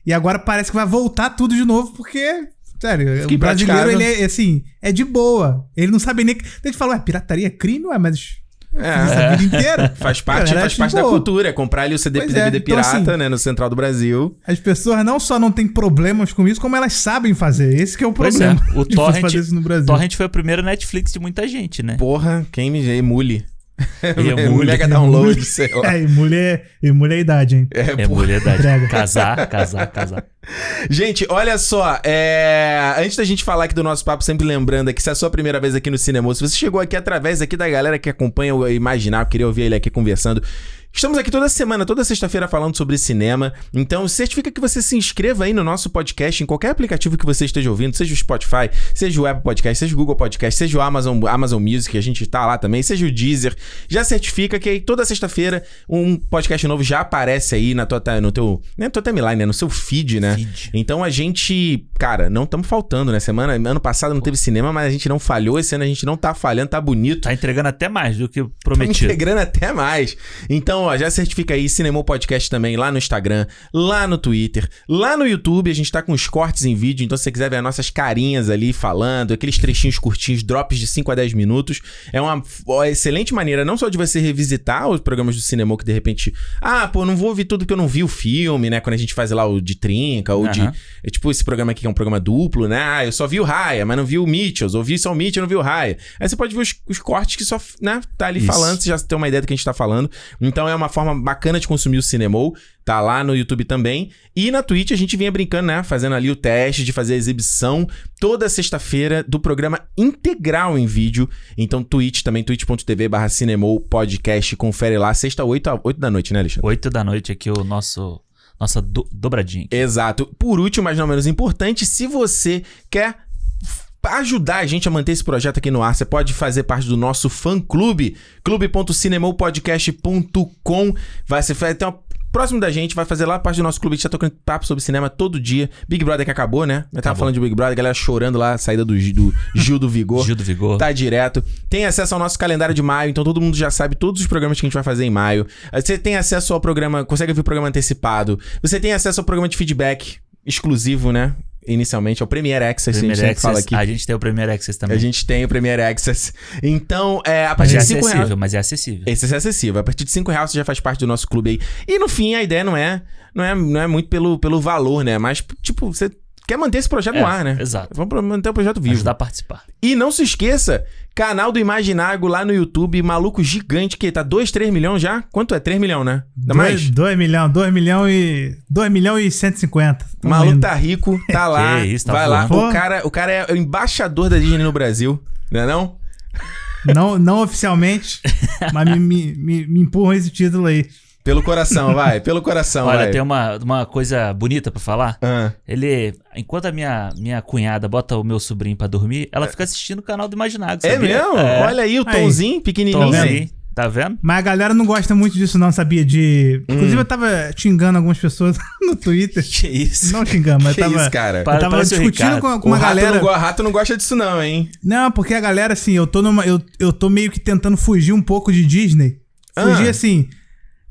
Speaker 3: e agora parece que vai voltar tudo de novo porque, sério, o brasileiro ele é assim, é de boa. Ele não sabe nem que a gente fala, ué, pirataria é crime, ué, mas
Speaker 1: É.
Speaker 3: a vida inteira.
Speaker 1: Faz parte, faz
Speaker 3: de
Speaker 1: parte da
Speaker 3: boa.
Speaker 1: cultura. É comprar ali o CD
Speaker 3: Pois
Speaker 1: DVD
Speaker 3: é, então,
Speaker 1: pirata,
Speaker 3: assim,
Speaker 1: né? No Central do Brasil.
Speaker 3: As pessoas não só não têm problemas com isso, como elas sabem fazer. Esse que é o
Speaker 2: Pois
Speaker 3: problema.
Speaker 2: é, o Torrent-
Speaker 3: fazer isso no Brasil.
Speaker 2: Torrent foi a primeira Netflix de muita gente, né?
Speaker 1: Porra, quem me emule.
Speaker 2: Emule.
Speaker 1: Mega download, sei lá.
Speaker 3: É, e mulher, e mulher é idade, hein?
Speaker 1: É,
Speaker 2: É mulher da
Speaker 3: Entrega.
Speaker 2: casar, casar, casar.
Speaker 1: Gente, olha só, é... antes da gente falar aqui do nosso papo, sempre lembrando aqui, se é a sua primeira vez aqui no Cinema, se você chegou aqui através aqui da galera que acompanha o Imaginar, queria ouvir ele aqui conversando, Estamos aqui toda semana, toda sexta-feira falando sobre cinema. Então, certifica que você se inscreva aí no nosso podcast, em qualquer aplicativo que você esteja ouvindo, seja o Spotify, seja o Apple Podcast, seja o Google Podcast, seja o Amazon, Amazon Music, a gente tá lá também, seja o Deezer. Já certifica que aí toda sexta-feira um podcast novo já aparece aí na tua, no teu, né, tua timeline, né, no seu feed, né?
Speaker 2: Feed.
Speaker 1: Então a gente, cara, não estamos faltando, né? Semana, ano passado não teve cinema, mas a gente não falhou. Esse ano a gente não tá falhando, tá bonito.
Speaker 2: Tá entregando até mais do que
Speaker 1: Tá
Speaker 2: prometido.
Speaker 1: integrando até mais. Então, ó, já certifica aí Cinemou Podcast também lá no Instagram, lá no Twitter, lá no YouTube. A gente tá com os cortes em vídeo, então se você quiser ver as nossas carinhas ali falando, aqueles trechinhos curtinhos, drops de 5 a 10 minutos, é uma ó, excelente maneira não só de você revisitar os programas do Cinemou que de repente, ah, pô, não vou ouvir tudo porque eu não vi o filme, né? Quando a gente faz lá o de trinca ou de
Speaker 2: Aham.
Speaker 1: é tipo esse programa aqui que é um programa duplo, né? Ah, eu só vi o Raya, mas não vi o Mitchells. Ouvi só o Mitchell, não vi o Raya. Aí você pode ver os, os cortes que só, né, tá ali
Speaker 2: Isso.
Speaker 1: falando, você já tem uma ideia do que a gente tá falando. Então é uma forma bacana de consumir o Cinemol. Tá lá no YouTube também. E na Twitch a gente vinha brincando, né? Fazendo ali o teste de fazer a exibição toda sexta-feira do programa integral em vídeo. Então, Twitch também, twitch.tv barra Cinemol Podcast. Confere lá, sexta, 8, a 8 da noite, né, Alexandre?
Speaker 2: 8 da noite aqui, o nosso. Nossa do- dobradinha. aqui.
Speaker 1: Exato. Por último, mas não menos importante, se você quer ajudar a gente a manter esse projeto aqui no ar, você pode fazer parte do nosso fã-clube, clube.cinemopodcast.com. Vai ser vai ter uma próximo da gente, vai fazer lá parte do nosso clube, a gente tá tocando papo sobre cinema todo dia. Big Brother que acabou, né? Eu tava
Speaker 2: Acabou.
Speaker 1: falando de Big Brother, galera chorando lá, a saída do, do Gil do Vigor.
Speaker 2: Gil do Vigor.
Speaker 1: Tá direto. Tem acesso ao nosso calendário de maio, então todo mundo já sabe todos os programas que a gente vai fazer em maio. Você tem acesso ao programa, consegue ver o programa antecipado. Você tem acesso ao programa de feedback exclusivo, né? Inicialmente é o Premiere Access,
Speaker 2: Premier
Speaker 1: a gente sempre fala
Speaker 2: Access,
Speaker 1: aqui.
Speaker 2: a gente tem o Premier Access também.
Speaker 1: A gente tem o Premiere Access. Então, é, a
Speaker 2: Mas
Speaker 1: partir
Speaker 2: é
Speaker 1: de 5 reais.
Speaker 2: acessível, mas é acessível.
Speaker 1: Esse é acessível. A partir de 5 reais você já faz parte do nosso clube aí. E no fim, a ideia não é, não é, não é muito pelo, pelo valor, né? Mas, tipo, você quer manter esse projeto
Speaker 2: É,
Speaker 1: no ar, né?
Speaker 2: exato.
Speaker 1: Vamos manter o projeto vivo.
Speaker 2: Ajudar a participar.
Speaker 1: E não se esqueça, canal do Imaginário lá no YouTube, maluco gigante, que tá 2, 3 milhões já? Quanto é? 3 milhões, né? Dá mais?
Speaker 3: 2 milhões, 2 milhões e. 2 milhões e 150.
Speaker 1: O
Speaker 3: Tamo
Speaker 1: maluco
Speaker 3: indo.
Speaker 1: tá rico, tá lá.
Speaker 2: Que isso, tá
Speaker 1: vai lá. O cara, o cara é o embaixador da Disney no Brasil, não é não?
Speaker 3: Não, não oficialmente, mas me, me, me, me empurram esse título aí.
Speaker 1: Pelo coração, vai. Pelo coração,
Speaker 2: Olha,
Speaker 1: vai.
Speaker 2: tem uma, uma coisa bonita pra falar.
Speaker 1: Ah,
Speaker 2: Ele, enquanto a minha, minha cunhada bota o meu sobrinho pra dormir, ela fica assistindo o canal do Imaginário.
Speaker 1: é
Speaker 2: sabia?
Speaker 1: mesmo?
Speaker 2: É.
Speaker 1: Olha aí o
Speaker 3: Aí.
Speaker 1: tomzinho pequenininho.
Speaker 2: Tomzinho, tá vendo?
Speaker 3: Mas a galera não gosta muito disso, não, sabia? De.
Speaker 1: Hum.
Speaker 3: Inclusive, eu tava xingando algumas pessoas no Twitter.
Speaker 2: Que isso?
Speaker 3: Não xingando, mas
Speaker 1: Que
Speaker 3: tava.
Speaker 1: isso, cara?
Speaker 3: Eu tava
Speaker 2: Parece o
Speaker 3: discutindo com, com
Speaker 1: o
Speaker 3: uma
Speaker 1: rato,
Speaker 3: galera.
Speaker 1: não, go- rato não gosta disso não, hein?
Speaker 3: Não, porque a galera, assim, eu tô numa. Eu, eu tô meio que tentando fugir um pouco de Disney. Fugir
Speaker 1: Ah.
Speaker 3: assim.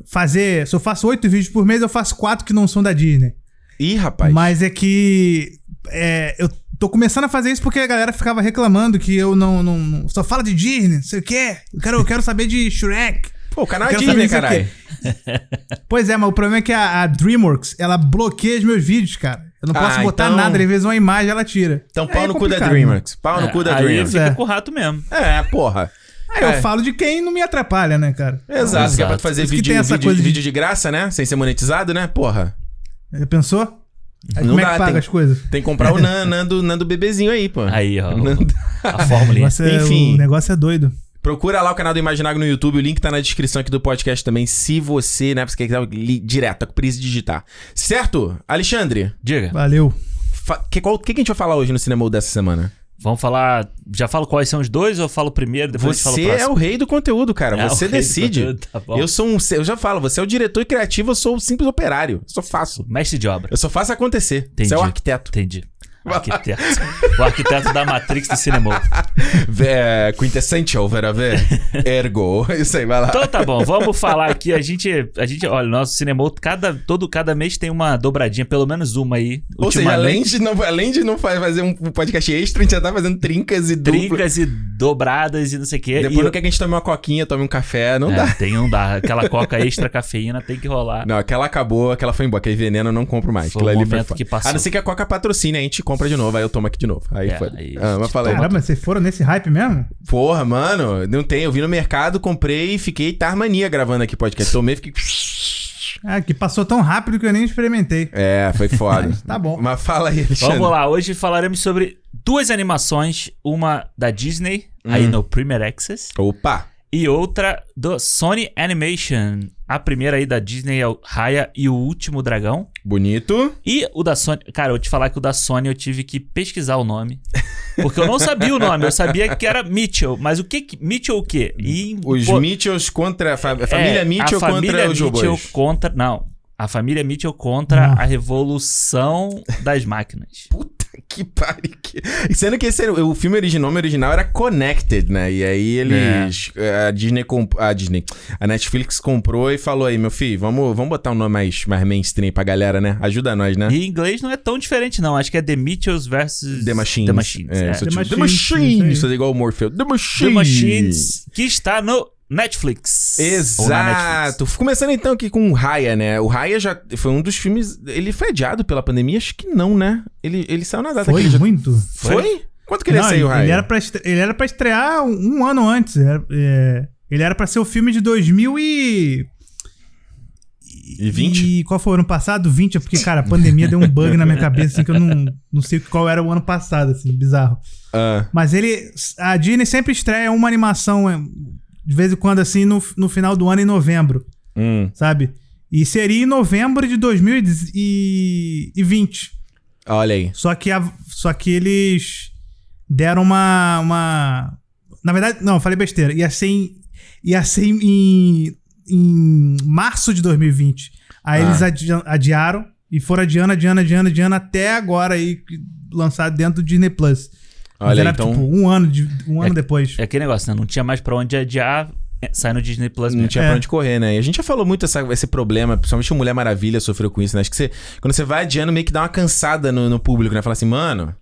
Speaker 3: Fazer. Se eu faço oito vídeos por mês, eu faço quatro que não são da Disney.
Speaker 1: Ih, rapaz.
Speaker 3: Mas é que. é, eu tô começando a fazer isso porque a galera ficava reclamando que eu não. não, não- só fala de Disney, não sei o quê. Eu quero, eu quero saber de Shrek.
Speaker 1: Pô, o canal é Disney, caralho.
Speaker 3: Pois é, mas o problema é que a, a Dreamworks, ela bloqueia os meus vídeos, cara. Eu não posso
Speaker 1: Ah,
Speaker 3: botar
Speaker 1: então-
Speaker 3: nada, às vezes uma imagem ela tira.
Speaker 1: Então pau
Speaker 3: é
Speaker 1: no cu da DreamWorks. Pau no cu da
Speaker 2: É, Aí
Speaker 1: DreamWorks.
Speaker 2: fica
Speaker 3: É.
Speaker 2: com o rato mesmo.
Speaker 1: É, porra.
Speaker 3: Aí eu
Speaker 1: É.
Speaker 3: falo de quem não me atrapalha, né, cara?
Speaker 1: Exato, que é pra
Speaker 2: Exato.
Speaker 1: tu fazer
Speaker 3: Por isso que
Speaker 1: vídeo,
Speaker 3: tem essa
Speaker 1: vídeo,
Speaker 3: coisa de-
Speaker 1: vídeo de graça, né? Sem ser monetizado, né? Porra.
Speaker 3: Já pensou? Aí
Speaker 1: Não
Speaker 3: como é
Speaker 1: dá,
Speaker 3: que paga
Speaker 1: tem-
Speaker 3: as coisas?
Speaker 1: Tem que comprar o Nan- Nando, Nando bebezinho aí, pô.
Speaker 2: Aí, ó.
Speaker 1: Não
Speaker 2: A
Speaker 3: O
Speaker 2: fórmula.
Speaker 3: é,
Speaker 1: Enfim.
Speaker 3: o negócio é doido.
Speaker 1: Procura lá o canal do Imaginário no YouTube, o link tá na descrição aqui do podcast também, se você, né, você quer li- direto, tá com preguiça de digitar. Certo? Alexandre,
Speaker 2: Diga.
Speaker 3: Valeu.
Speaker 1: fa- que, qual, que, que a gente vai falar hoje no Cinema dessa semana?
Speaker 2: Vamos falar. Já falo quais são os dois ou eu falo primeiro, depois
Speaker 1: Você é o rei do conteúdo, cara.
Speaker 2: É,
Speaker 1: você decide.
Speaker 2: conteúdo, tá
Speaker 1: eu sou um. Eu já falo, você é o diretor criativo, eu sou o simples operário. Eu só faço.
Speaker 2: Mestre de obra.
Speaker 1: Eu só faço acontecer.
Speaker 2: Entendi.
Speaker 1: Você é o arquiteto.
Speaker 2: Entendi. Arquiteto. o arquiteto da Matrix do cinema.
Speaker 1: É, quintessential, vera ver. Ergo. Isso aí, vai lá.
Speaker 2: Então tá bom, vamos falar aqui. A gente, a gente olha, nosso cinema, cada, todo, cada mês tem uma dobradinha, pelo menos uma aí.
Speaker 1: Ou seja, além de, não, além de não fa- fazer um podcast extra, a gente já tá fazendo trincas e duplas.
Speaker 2: Trincas e dobradas e não sei o quê.
Speaker 1: Depois
Speaker 2: e
Speaker 1: não quer que a gente tome uma coquinha, tome um café, não
Speaker 2: é,
Speaker 1: dá.
Speaker 2: Tem, não dá. Aquela coca extra cafeína tem que rolar.
Speaker 1: Não, aquela acabou, aquela foi embora. Aquele veneno eu não compro mais.
Speaker 2: Foi
Speaker 1: Aquilo
Speaker 2: o
Speaker 1: ali
Speaker 2: momento que passou.
Speaker 1: A não ser que a Coca patrocine, a gente compra de novo, aí eu tomo aqui de novo. Aí
Speaker 2: É,
Speaker 1: foi.
Speaker 2: aí
Speaker 1: Ah, mas aí.
Speaker 3: Caramba, vocês foram nesse hype mesmo?
Speaker 1: Porra, mano, não tem. Eu vi no mercado, comprei e fiquei tarmania gravando aqui podcast. Tomei e fiquei.
Speaker 3: Ah, que passou tão rápido que eu nem experimentei.
Speaker 1: É, foi foda.
Speaker 3: Mas tá bom.
Speaker 1: Mas fala aí, Alexandre.
Speaker 2: Vamos lá, hoje falaremos sobre duas animações, uma da Disney,
Speaker 1: Hum.
Speaker 2: aí no Premier Access,
Speaker 1: Opa!
Speaker 2: E outra do Sony Animation. A primeira aí da Disney é o Raya e o Último Dragão.
Speaker 1: Bonito.
Speaker 2: E o da Sony. Cara, eu vou te falar que o da Sony eu tive que pesquisar o nome. Porque eu não sabia o nome, eu sabia que era Mitchell. Mas o que. que Mitchell o quê? E,
Speaker 1: Os
Speaker 2: pô,
Speaker 1: Mitchells contra. A, fa- a família
Speaker 2: é,
Speaker 1: Mitchell
Speaker 2: a família
Speaker 1: contra os
Speaker 2: Mitchell
Speaker 1: robôs.
Speaker 2: contra. Não. A família Mitchell contra
Speaker 3: Não.
Speaker 2: a revolução das máquinas.
Speaker 1: Puta que pariu. que- Sendo que esse era- o filme original, o nome original era Connected, né? E aí eles. A Disney comp- A Disney. A Netflix comprou e falou aí, meu filho, vamos, vamos botar um nome mais, mais mainstream pra galera, né? Ajuda nós, né?
Speaker 2: E em inglês não é tão diferente, não. Acho que é The Mitchells versus
Speaker 1: The Machines.
Speaker 2: The Machines.
Speaker 1: É,
Speaker 2: é.
Speaker 1: só
Speaker 3: The
Speaker 1: tipo, The
Speaker 3: Machines,
Speaker 1: Machines.
Speaker 3: isso
Speaker 1: Fazer igual o Morpheus. The Machines.
Speaker 2: The Machines, que está no Netflix. Na Netflix.
Speaker 1: Exato. Começando então aqui com o Raya, né? O Raya já foi um dos filmes. Ele foi adiado pela pandemia? Acho que não, né? Ele, ele saiu na data
Speaker 3: Foi
Speaker 1: que ele já.
Speaker 3: muito.
Speaker 1: Foi? Quanto que ele
Speaker 3: Não,
Speaker 1: ia sair, o Raya?
Speaker 3: ele, era pra estre- ele era pra estrear um, um ano antes. Era- é, ele era pra ser o filme de 2000 e...
Speaker 1: E 20?
Speaker 3: E qual foi o ano passado? 20, é porque, cara, a pandemia deu um bug na minha cabeça, assim, que eu não, não sei qual era o ano passado, assim, bizarro.
Speaker 1: Ah,
Speaker 3: Mas ele. A Disney sempre estreia uma animação, é, de vez em quando, assim, no, no final do ano, em novembro,
Speaker 1: hum.
Speaker 3: sabe? E seria em novembro de 2020.
Speaker 1: Olha aí.
Speaker 3: Só que, a- só que eles deram uma, uma. Na verdade, não, falei besteira. Ia ser em, ia ser em, em março de 2020. Aí
Speaker 1: Ah.
Speaker 3: eles adi- adiaram e foram adiando, adiando, adiando, adiando até agora aí lançado dentro do Disney Plus. Mas
Speaker 1: Olha aí,
Speaker 3: era
Speaker 1: então.
Speaker 3: tipo um ano, de, um ano depois.
Speaker 2: É aquele negócio, né? Não tinha mais pra onde adiar. É, sai no Disney Plus
Speaker 1: Não
Speaker 2: mesmo.
Speaker 1: tinha
Speaker 3: É.
Speaker 1: pra onde correr, né? E a gente já falou muito essa, esse problema, principalmente o Mulher Maravilha sofreu com isso, né? Acho que você, quando você vai adiando, meio que dá uma cansada no, no público, né? Fala assim, mano,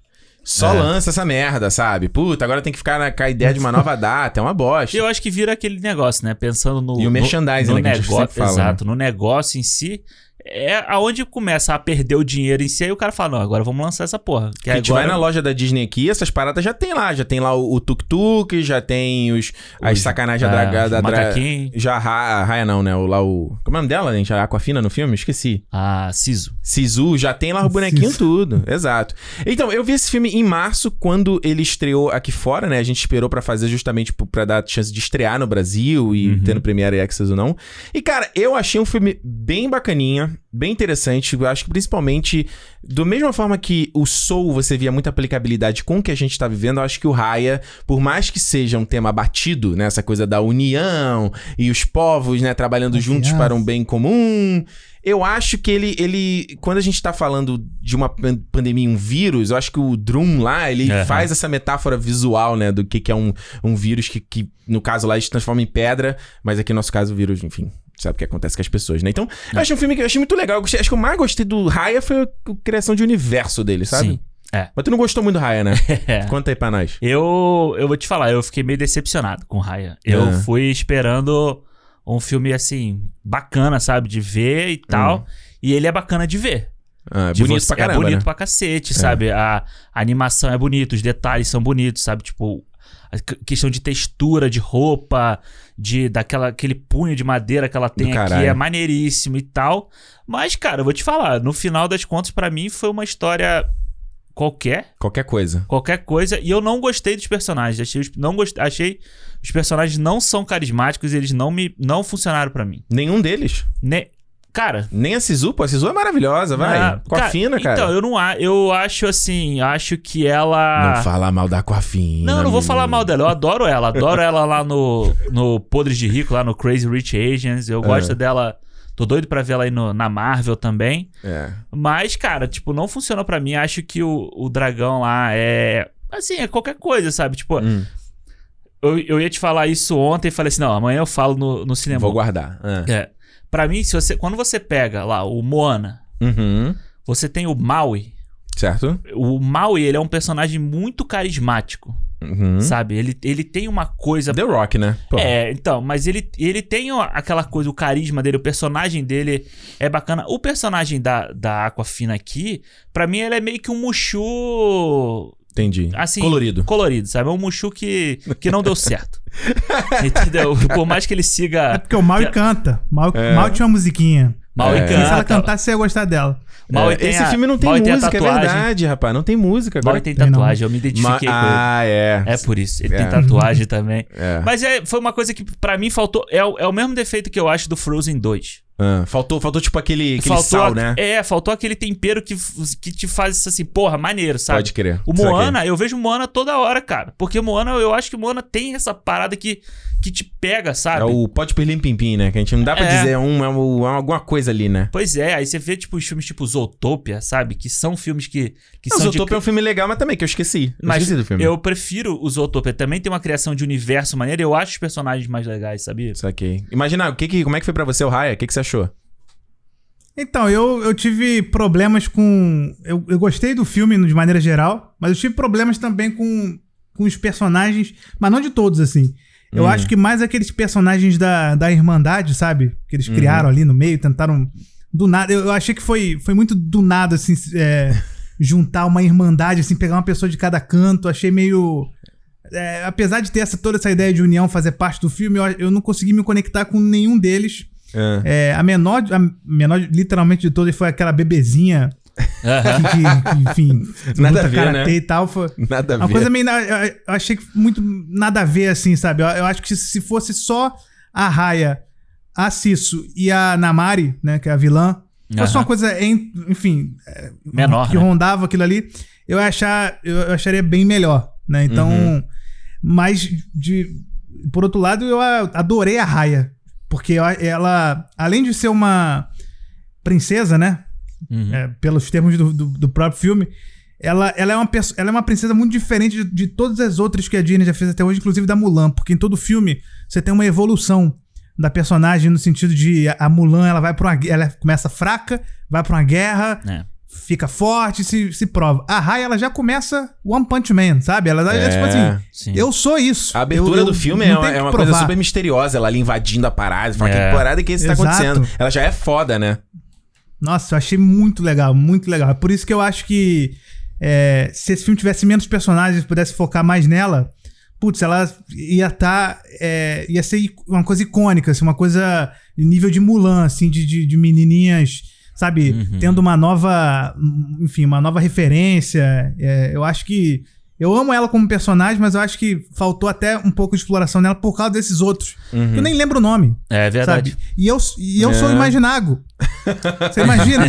Speaker 1: só
Speaker 2: É.
Speaker 1: lança essa merda, sabe? Puta, agora tem que ficar na, com a ideia de uma nova data, é uma bosta.
Speaker 2: E eu acho que vira aquele negócio, né? Pensando no.
Speaker 1: E o
Speaker 2: no-
Speaker 1: merchandising,
Speaker 2: no
Speaker 1: né, a gente
Speaker 2: negócio,
Speaker 1: fala,
Speaker 2: Exato, no negócio em si. É aonde começa a perder o dinheiro em si, aí o cara fala: não, agora vamos lançar essa porra. Que
Speaker 1: a gente vai
Speaker 2: agora
Speaker 1: na loja da Disney aqui, essas paradas já tem lá. Já tem lá o, o tuk-tuk, já tem os, as
Speaker 2: Os-
Speaker 1: sacanagens da draga.
Speaker 2: os
Speaker 1: Da dra... Já a Ra- a Raya não, né? O, lá o. Como é o nome dela, gente? A Aquafina no filme? Esqueci.
Speaker 2: Ah, Siso.
Speaker 1: Sisu, já tem lá o bonequinho
Speaker 3: Sisu.
Speaker 1: tudo. Exato. Então, eu vi esse filme em março, quando ele estreou aqui fora, né? A gente esperou pra fazer justamente p- pra dar chance de estrear no Brasil e
Speaker 2: Uhum.
Speaker 1: tendo Premiere Access ou não. E, cara, eu achei um filme bem bacaninha, bem interessante. Eu acho que principalmente, da mesma forma que o Soul você via muita aplicabilidade com o que a gente tá vivendo, eu acho que o Raya, por mais que seja um tema batido, né? Essa coisa da união e os povos, né? Trabalhando juntos
Speaker 3: Confiança.
Speaker 1: para um bem comum. Eu acho que ele, ele. Quando a gente tá falando de uma pan- pandemia, um vírus, eu acho que o Drum lá, ele
Speaker 2: Aham.
Speaker 1: faz essa metáfora visual, né? Do que, que é um, um vírus que, que, no caso lá, ele se transforma em pedra, mas aqui no nosso caso, o vírus, enfim. Sabe o que acontece com as pessoas, né? Então, eu achei um filme que eu achei muito legal. Gostei- acho que eu mais gostei do Raya foi a criação de universo dele, sabe?
Speaker 2: Sim. É.
Speaker 1: Mas tu não gostou muito do Raya, né?
Speaker 2: É.
Speaker 1: Conta aí pra nós.
Speaker 2: Eu, eu vou te falar, eu fiquei meio decepcionado com Raya. Eu
Speaker 1: Ah.
Speaker 2: fui esperando um filme assim, bacana, sabe? De ver e tal. E ele é bacana de ver.
Speaker 1: Ah,
Speaker 2: De
Speaker 1: Hum. bonito
Speaker 2: você-
Speaker 1: pra caramba,
Speaker 2: É bonito
Speaker 1: né?
Speaker 2: pra cacete, sabe? A, a animação é bonita, os detalhes são bonitos, sabe? Tipo, a questão de textura, de roupa, de daquela aquele punho de madeira que ela tem
Speaker 1: Do
Speaker 2: aqui
Speaker 1: caralho.
Speaker 2: é maneiríssimo e tal. Mas, cara, eu vou te falar, no final das contas, pra mim foi uma história qualquer,
Speaker 1: Qualquer coisa.
Speaker 2: qualquer coisa, e eu não gostei dos personagens. Achei, os- não gost, achei os personagens não são carismáticos, eles não me não funcionaram pra mim.
Speaker 1: Nenhum deles.
Speaker 2: Ne, cara,
Speaker 1: Nem a Sisu, pô. A Sisu é maravilhosa, vai.
Speaker 2: ah,
Speaker 1: Coafina, cara.
Speaker 2: Então, eu não a- eu acho assim, acho que ela
Speaker 1: Não fala mal da Coafina.
Speaker 2: Não, eu não vou falar mal dela. Eu adoro ela. Adoro ela lá no, no Podres de Rico, lá no Crazy Rich Asians. Eu gosto dela. Tô doido pra ver ela aí no- na Marvel também.
Speaker 1: É.
Speaker 2: Mas, cara, tipo, não funcionou pra mim. Acho que o, o dragão lá é. Assim, é qualquer coisa, sabe? Tipo,
Speaker 1: Hum,
Speaker 2: eu, eu ia te falar isso ontem e falei assim: não, amanhã eu falo no, no cinema.
Speaker 1: vou guardar. Ah.
Speaker 2: É. Pra mim, se você, quando você pega lá o Moana,
Speaker 1: Uhum.
Speaker 2: você tem o Maui.
Speaker 1: Certo?
Speaker 2: O Maui, ele é um personagem muito carismático,
Speaker 1: Uhum.
Speaker 2: sabe? Ele, ele tem uma coisa
Speaker 1: The Rock, né? Pô.
Speaker 2: É, então, mas ele, ele tem aquela coisa, o carisma dele, o personagem dele é bacana. O personagem da, da Aquafina aqui, pra mim, ele é meio que um Mushu.
Speaker 1: Entendi.
Speaker 2: Assim,
Speaker 1: Colorido.
Speaker 2: Colorido, sabe? É um Mushu que, que não deu certo. Entendeu? Por mais que ele
Speaker 3: É
Speaker 2: siga.
Speaker 3: porque o Maui canta. Mal,
Speaker 1: É.
Speaker 3: Mal tinha uma musiquinha.
Speaker 2: Mal
Speaker 1: É.
Speaker 2: e
Speaker 3: Se ela
Speaker 2: canta.
Speaker 3: cantasse, você ia gostar dela.
Speaker 2: Mal
Speaker 1: É,
Speaker 2: tem
Speaker 1: esse
Speaker 2: a-
Speaker 1: filme não tem música, é
Speaker 2: tatuagem.
Speaker 1: verdade, rapaz. Não tem música.
Speaker 2: Mal
Speaker 1: Agora
Speaker 2: e tem
Speaker 3: Tem
Speaker 2: tatuagem, eu me identifiquei
Speaker 1: Ma-
Speaker 2: com ele.
Speaker 1: Ah, é.
Speaker 2: É por isso, ele
Speaker 1: É.
Speaker 2: tem tatuagem também.
Speaker 1: É.
Speaker 2: Mas é, foi uma coisa que pra mim faltou. É, é o mesmo defeito que eu acho do Frozen 2.
Speaker 1: Ah, faltou, faltou tipo aquele, aquele
Speaker 2: faltou
Speaker 1: sal,
Speaker 2: a-
Speaker 1: né?
Speaker 2: É, faltou aquele tempero que, que te faz assim, porra, maneiro, sabe?
Speaker 1: Pode crer.
Speaker 2: O
Speaker 1: Saquei.
Speaker 2: Moana, eu vejo Moana toda hora, cara. Porque Moana, eu acho que Moana tem essa parada que, que te pega, sabe?
Speaker 1: É o Pode Perlim Pim Pim, né? Que a gente não dá pra
Speaker 2: É.
Speaker 1: dizer um, é, um- é alguma coisa ali, né?
Speaker 2: Pois é, aí você vê, tipo, os filmes tipo Zootopia, sabe? Que são filmes que, que
Speaker 1: Não,
Speaker 2: são
Speaker 1: Zootopia é um filme legal, mas também que eu esqueci. Eu
Speaker 2: Mas
Speaker 1: esqueci do filme.
Speaker 2: eu prefiro o Zootopia. Também tem uma criação de universo maneiro. Eu acho os personagens mais legais, sabia?
Speaker 1: Saquei. Imagina, o que que, como é que foi pra você o Raya? O que, que você achou?
Speaker 3: Então, eu, eu tive problemas com. Eu, eu gostei do filme de maneira geral, mas eu tive problemas também com, com os personagens, mas não de todos, assim. Eu
Speaker 1: Hum.
Speaker 3: acho que mais aqueles personagens da, da Irmandade, sabe? Que eles criaram ali no meio, tentaram. Do nada. Eu, eu achei que foi, foi muito do nada, assim, é, juntar uma Irmandade, assim, pegar uma pessoa de cada canto. Achei meio. é, apesar de ter essa, toda essa ideia de união fazer parte do filme, eu, eu não consegui me conectar com nenhum deles.
Speaker 1: Ah.
Speaker 3: É, a menor, a menor literalmente de todas foi aquela bebezinha que, que, enfim,
Speaker 1: Nada
Speaker 3: luta
Speaker 1: a ver,
Speaker 3: karatê
Speaker 1: né?
Speaker 3: e tal. Foi
Speaker 1: Nada a
Speaker 3: uma
Speaker 1: ver.
Speaker 3: coisa meio. Eu, achei que muito nada a ver, assim, sabe? Eu, eu acho que se fosse só a Raya, a Cisso e a Namari, né, que é a vilã, fosse uma coisa, em- enfim, é,
Speaker 2: Menor,
Speaker 3: que
Speaker 2: né?
Speaker 3: rondava aquilo ali, eu, achar, eu, acharia bem melhor, né? Então,
Speaker 1: Uhum.
Speaker 3: mas de por outro lado, eu adorei a Raya, porque ela, além de ser uma princesa, né?
Speaker 2: Uhum.
Speaker 3: é, pelos termos do, do, do próprio filme, ela, ela, é uma, ela é uma princesa muito diferente de, de todas as outras que a Disney já fez até hoje, inclusive da Mulan, porque em todo filme você tem uma evolução da personagem no sentido de a, Mulan ela vai para ela começa fraca, vai pra uma guerra,
Speaker 2: É.
Speaker 3: fica forte, se, se prova. A Raya ela já começa One Punch Man, sabe? Ela é,
Speaker 1: É,
Speaker 3: tipo assim,
Speaker 2: sim.
Speaker 3: eu sou isso.
Speaker 1: A abertura
Speaker 3: Eu- eu
Speaker 1: do filme é uma, é uma coisa super misteriosa, ela ali invadindo a parada. Fala,
Speaker 2: É.
Speaker 1: que parada que isso tá
Speaker 3: Exato.
Speaker 1: acontecendo? Ela já é foda, né?
Speaker 3: Nossa, eu achei muito legal, muito legal. É por isso que eu acho que é, se esse filme tivesse menos personagens, pudesse focar mais nela, putz, ela ia estar. ia ser uma coisa icônica, assim, uma coisa de nível de Mulan, assim, de, de, de menininhas, sabe,
Speaker 2: Uhum.
Speaker 3: tendo uma nova. Enfim, uma nova referência. É, eu acho que. Eu amo ela como personagem, mas eu acho que faltou até um pouco de exploração nela por causa desses outros. Eu nem lembro o nome.
Speaker 2: É verdade.
Speaker 3: Sabe? E eu, e eu sou
Speaker 1: É.
Speaker 3: imaginago. Você imagina?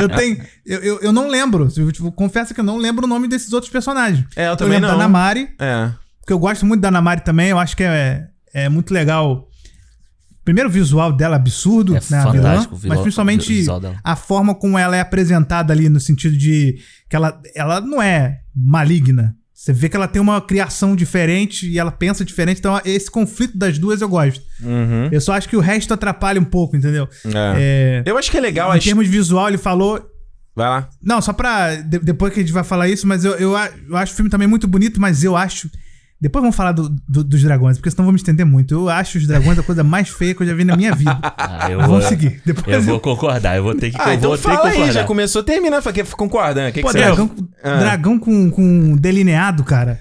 Speaker 3: eu tenho. Eu, eu, eu não lembro. Eu, tipo, confesso que eu não lembro o nome desses outros personagens.
Speaker 1: É, eu também
Speaker 3: lembro
Speaker 1: não.
Speaker 3: da Namari,
Speaker 1: É.
Speaker 3: porque eu gosto muito da Namari também. Eu acho que é, é muito legal. Primeiro, o visual dela absurdo,
Speaker 2: É
Speaker 3: né? A vilã,
Speaker 2: visual-
Speaker 3: mas principalmente a forma como ela é apresentada ali, no sentido de que ela, ela não é maligna. Você vê que ela tem uma criação diferente e ela pensa diferente. Então, esse conflito das duas eu gosto.
Speaker 1: Uhum.
Speaker 3: Eu só acho que o resto atrapalha um pouco, entendeu?
Speaker 1: É.
Speaker 3: É,
Speaker 1: Eu acho que é legal.
Speaker 3: em
Speaker 1: As...
Speaker 3: termos de visual, ele falou.
Speaker 1: Vai lá.
Speaker 3: Não, só pra. de- depois que a gente vai falar isso, mas eu, eu, eu acho o filme também muito bonito, mas eu acho. Depois vamos falar do- do- dos dragões, porque senão vamos estender muito. Eu acho os dragões a coisa mais feia que eu já vi na minha vida.
Speaker 2: Ah, eu
Speaker 3: Mas
Speaker 2: vou,
Speaker 3: vamos seguir. Depois
Speaker 2: Eu vou concordar, eu vou ter que,
Speaker 1: Ah,
Speaker 2: eu
Speaker 1: então
Speaker 2: vou ter que
Speaker 1: fala aí,
Speaker 2: concordar.
Speaker 1: já começou, termina, fala que concorda, né? O que, que
Speaker 3: Pô,
Speaker 1: você
Speaker 3: dragão,
Speaker 1: acha? Ah.
Speaker 3: dragão com, com delineado, cara.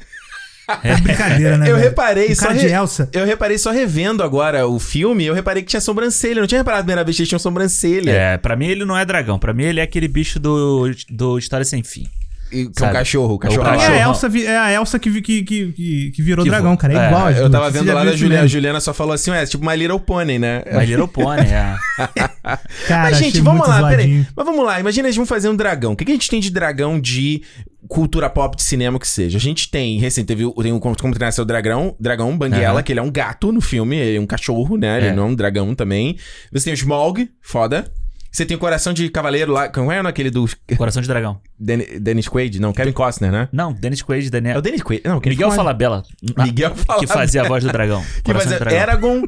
Speaker 3: É brincadeira, né?
Speaker 1: Eu
Speaker 3: velho?
Speaker 1: reparei
Speaker 3: Um
Speaker 1: só.
Speaker 3: cara
Speaker 1: re-
Speaker 3: de Elsa.
Speaker 1: Eu reparei só revendo agora o filme, eu reparei que tinha sobrancelha. Eu não tinha reparado a primeira vez que eles tinham sobrancelha.
Speaker 2: É, pra mim ele não é dragão, pra mim ele é aquele bicho do, do História Sem Fim.
Speaker 1: Que é um cachorro, o
Speaker 2: É
Speaker 1: cachorro.
Speaker 3: É a. Elsa, vi- é a Elsa que, vi- que, que, que, virou
Speaker 2: Que
Speaker 3: dragão,
Speaker 2: vo-
Speaker 3: cara. É
Speaker 2: é,
Speaker 3: igual.
Speaker 1: Eu tava vendo lá da Juliana. A
Speaker 3: meme?
Speaker 1: Juliana só falou assim: é tipo My Little Pony, né?
Speaker 2: My Little Pony, é.
Speaker 3: Cara,
Speaker 1: Mas, gente,
Speaker 3: achei
Speaker 1: vamos
Speaker 3: muito
Speaker 1: lá,
Speaker 3: zoadinho.
Speaker 1: peraí. Mas vamos lá, imagina eles vão fazer um dragão. O que, que a gente tem de dragão de cultura pop de cinema que seja? A gente tem, recente, teve o- tem o Como Como Treinar Seu Dragão, Dragão Banguela, que ele é um gato no filme, ele é um cachorro, né? Ele
Speaker 2: É.
Speaker 1: não é um dragão também. Você tem o Smog, foda. Você tem o Coração de Cavaleiro lá, como é aquele do
Speaker 2: Coração de dragão.
Speaker 1: Den- Dennis Quaid? Não, Kevin Costner, né?
Speaker 2: Não, Dennis Quaid,
Speaker 1: É
Speaker 2: Daniel.
Speaker 1: o Dennis Quaid. Não,
Speaker 2: Miguel
Speaker 1: fala-
Speaker 2: Falabella.
Speaker 1: Miguel
Speaker 2: Que
Speaker 1: Falabella.
Speaker 2: fazia a voz do dragão.
Speaker 1: Que
Speaker 2: Coração
Speaker 1: faz
Speaker 2: de dragão.
Speaker 1: Eragon,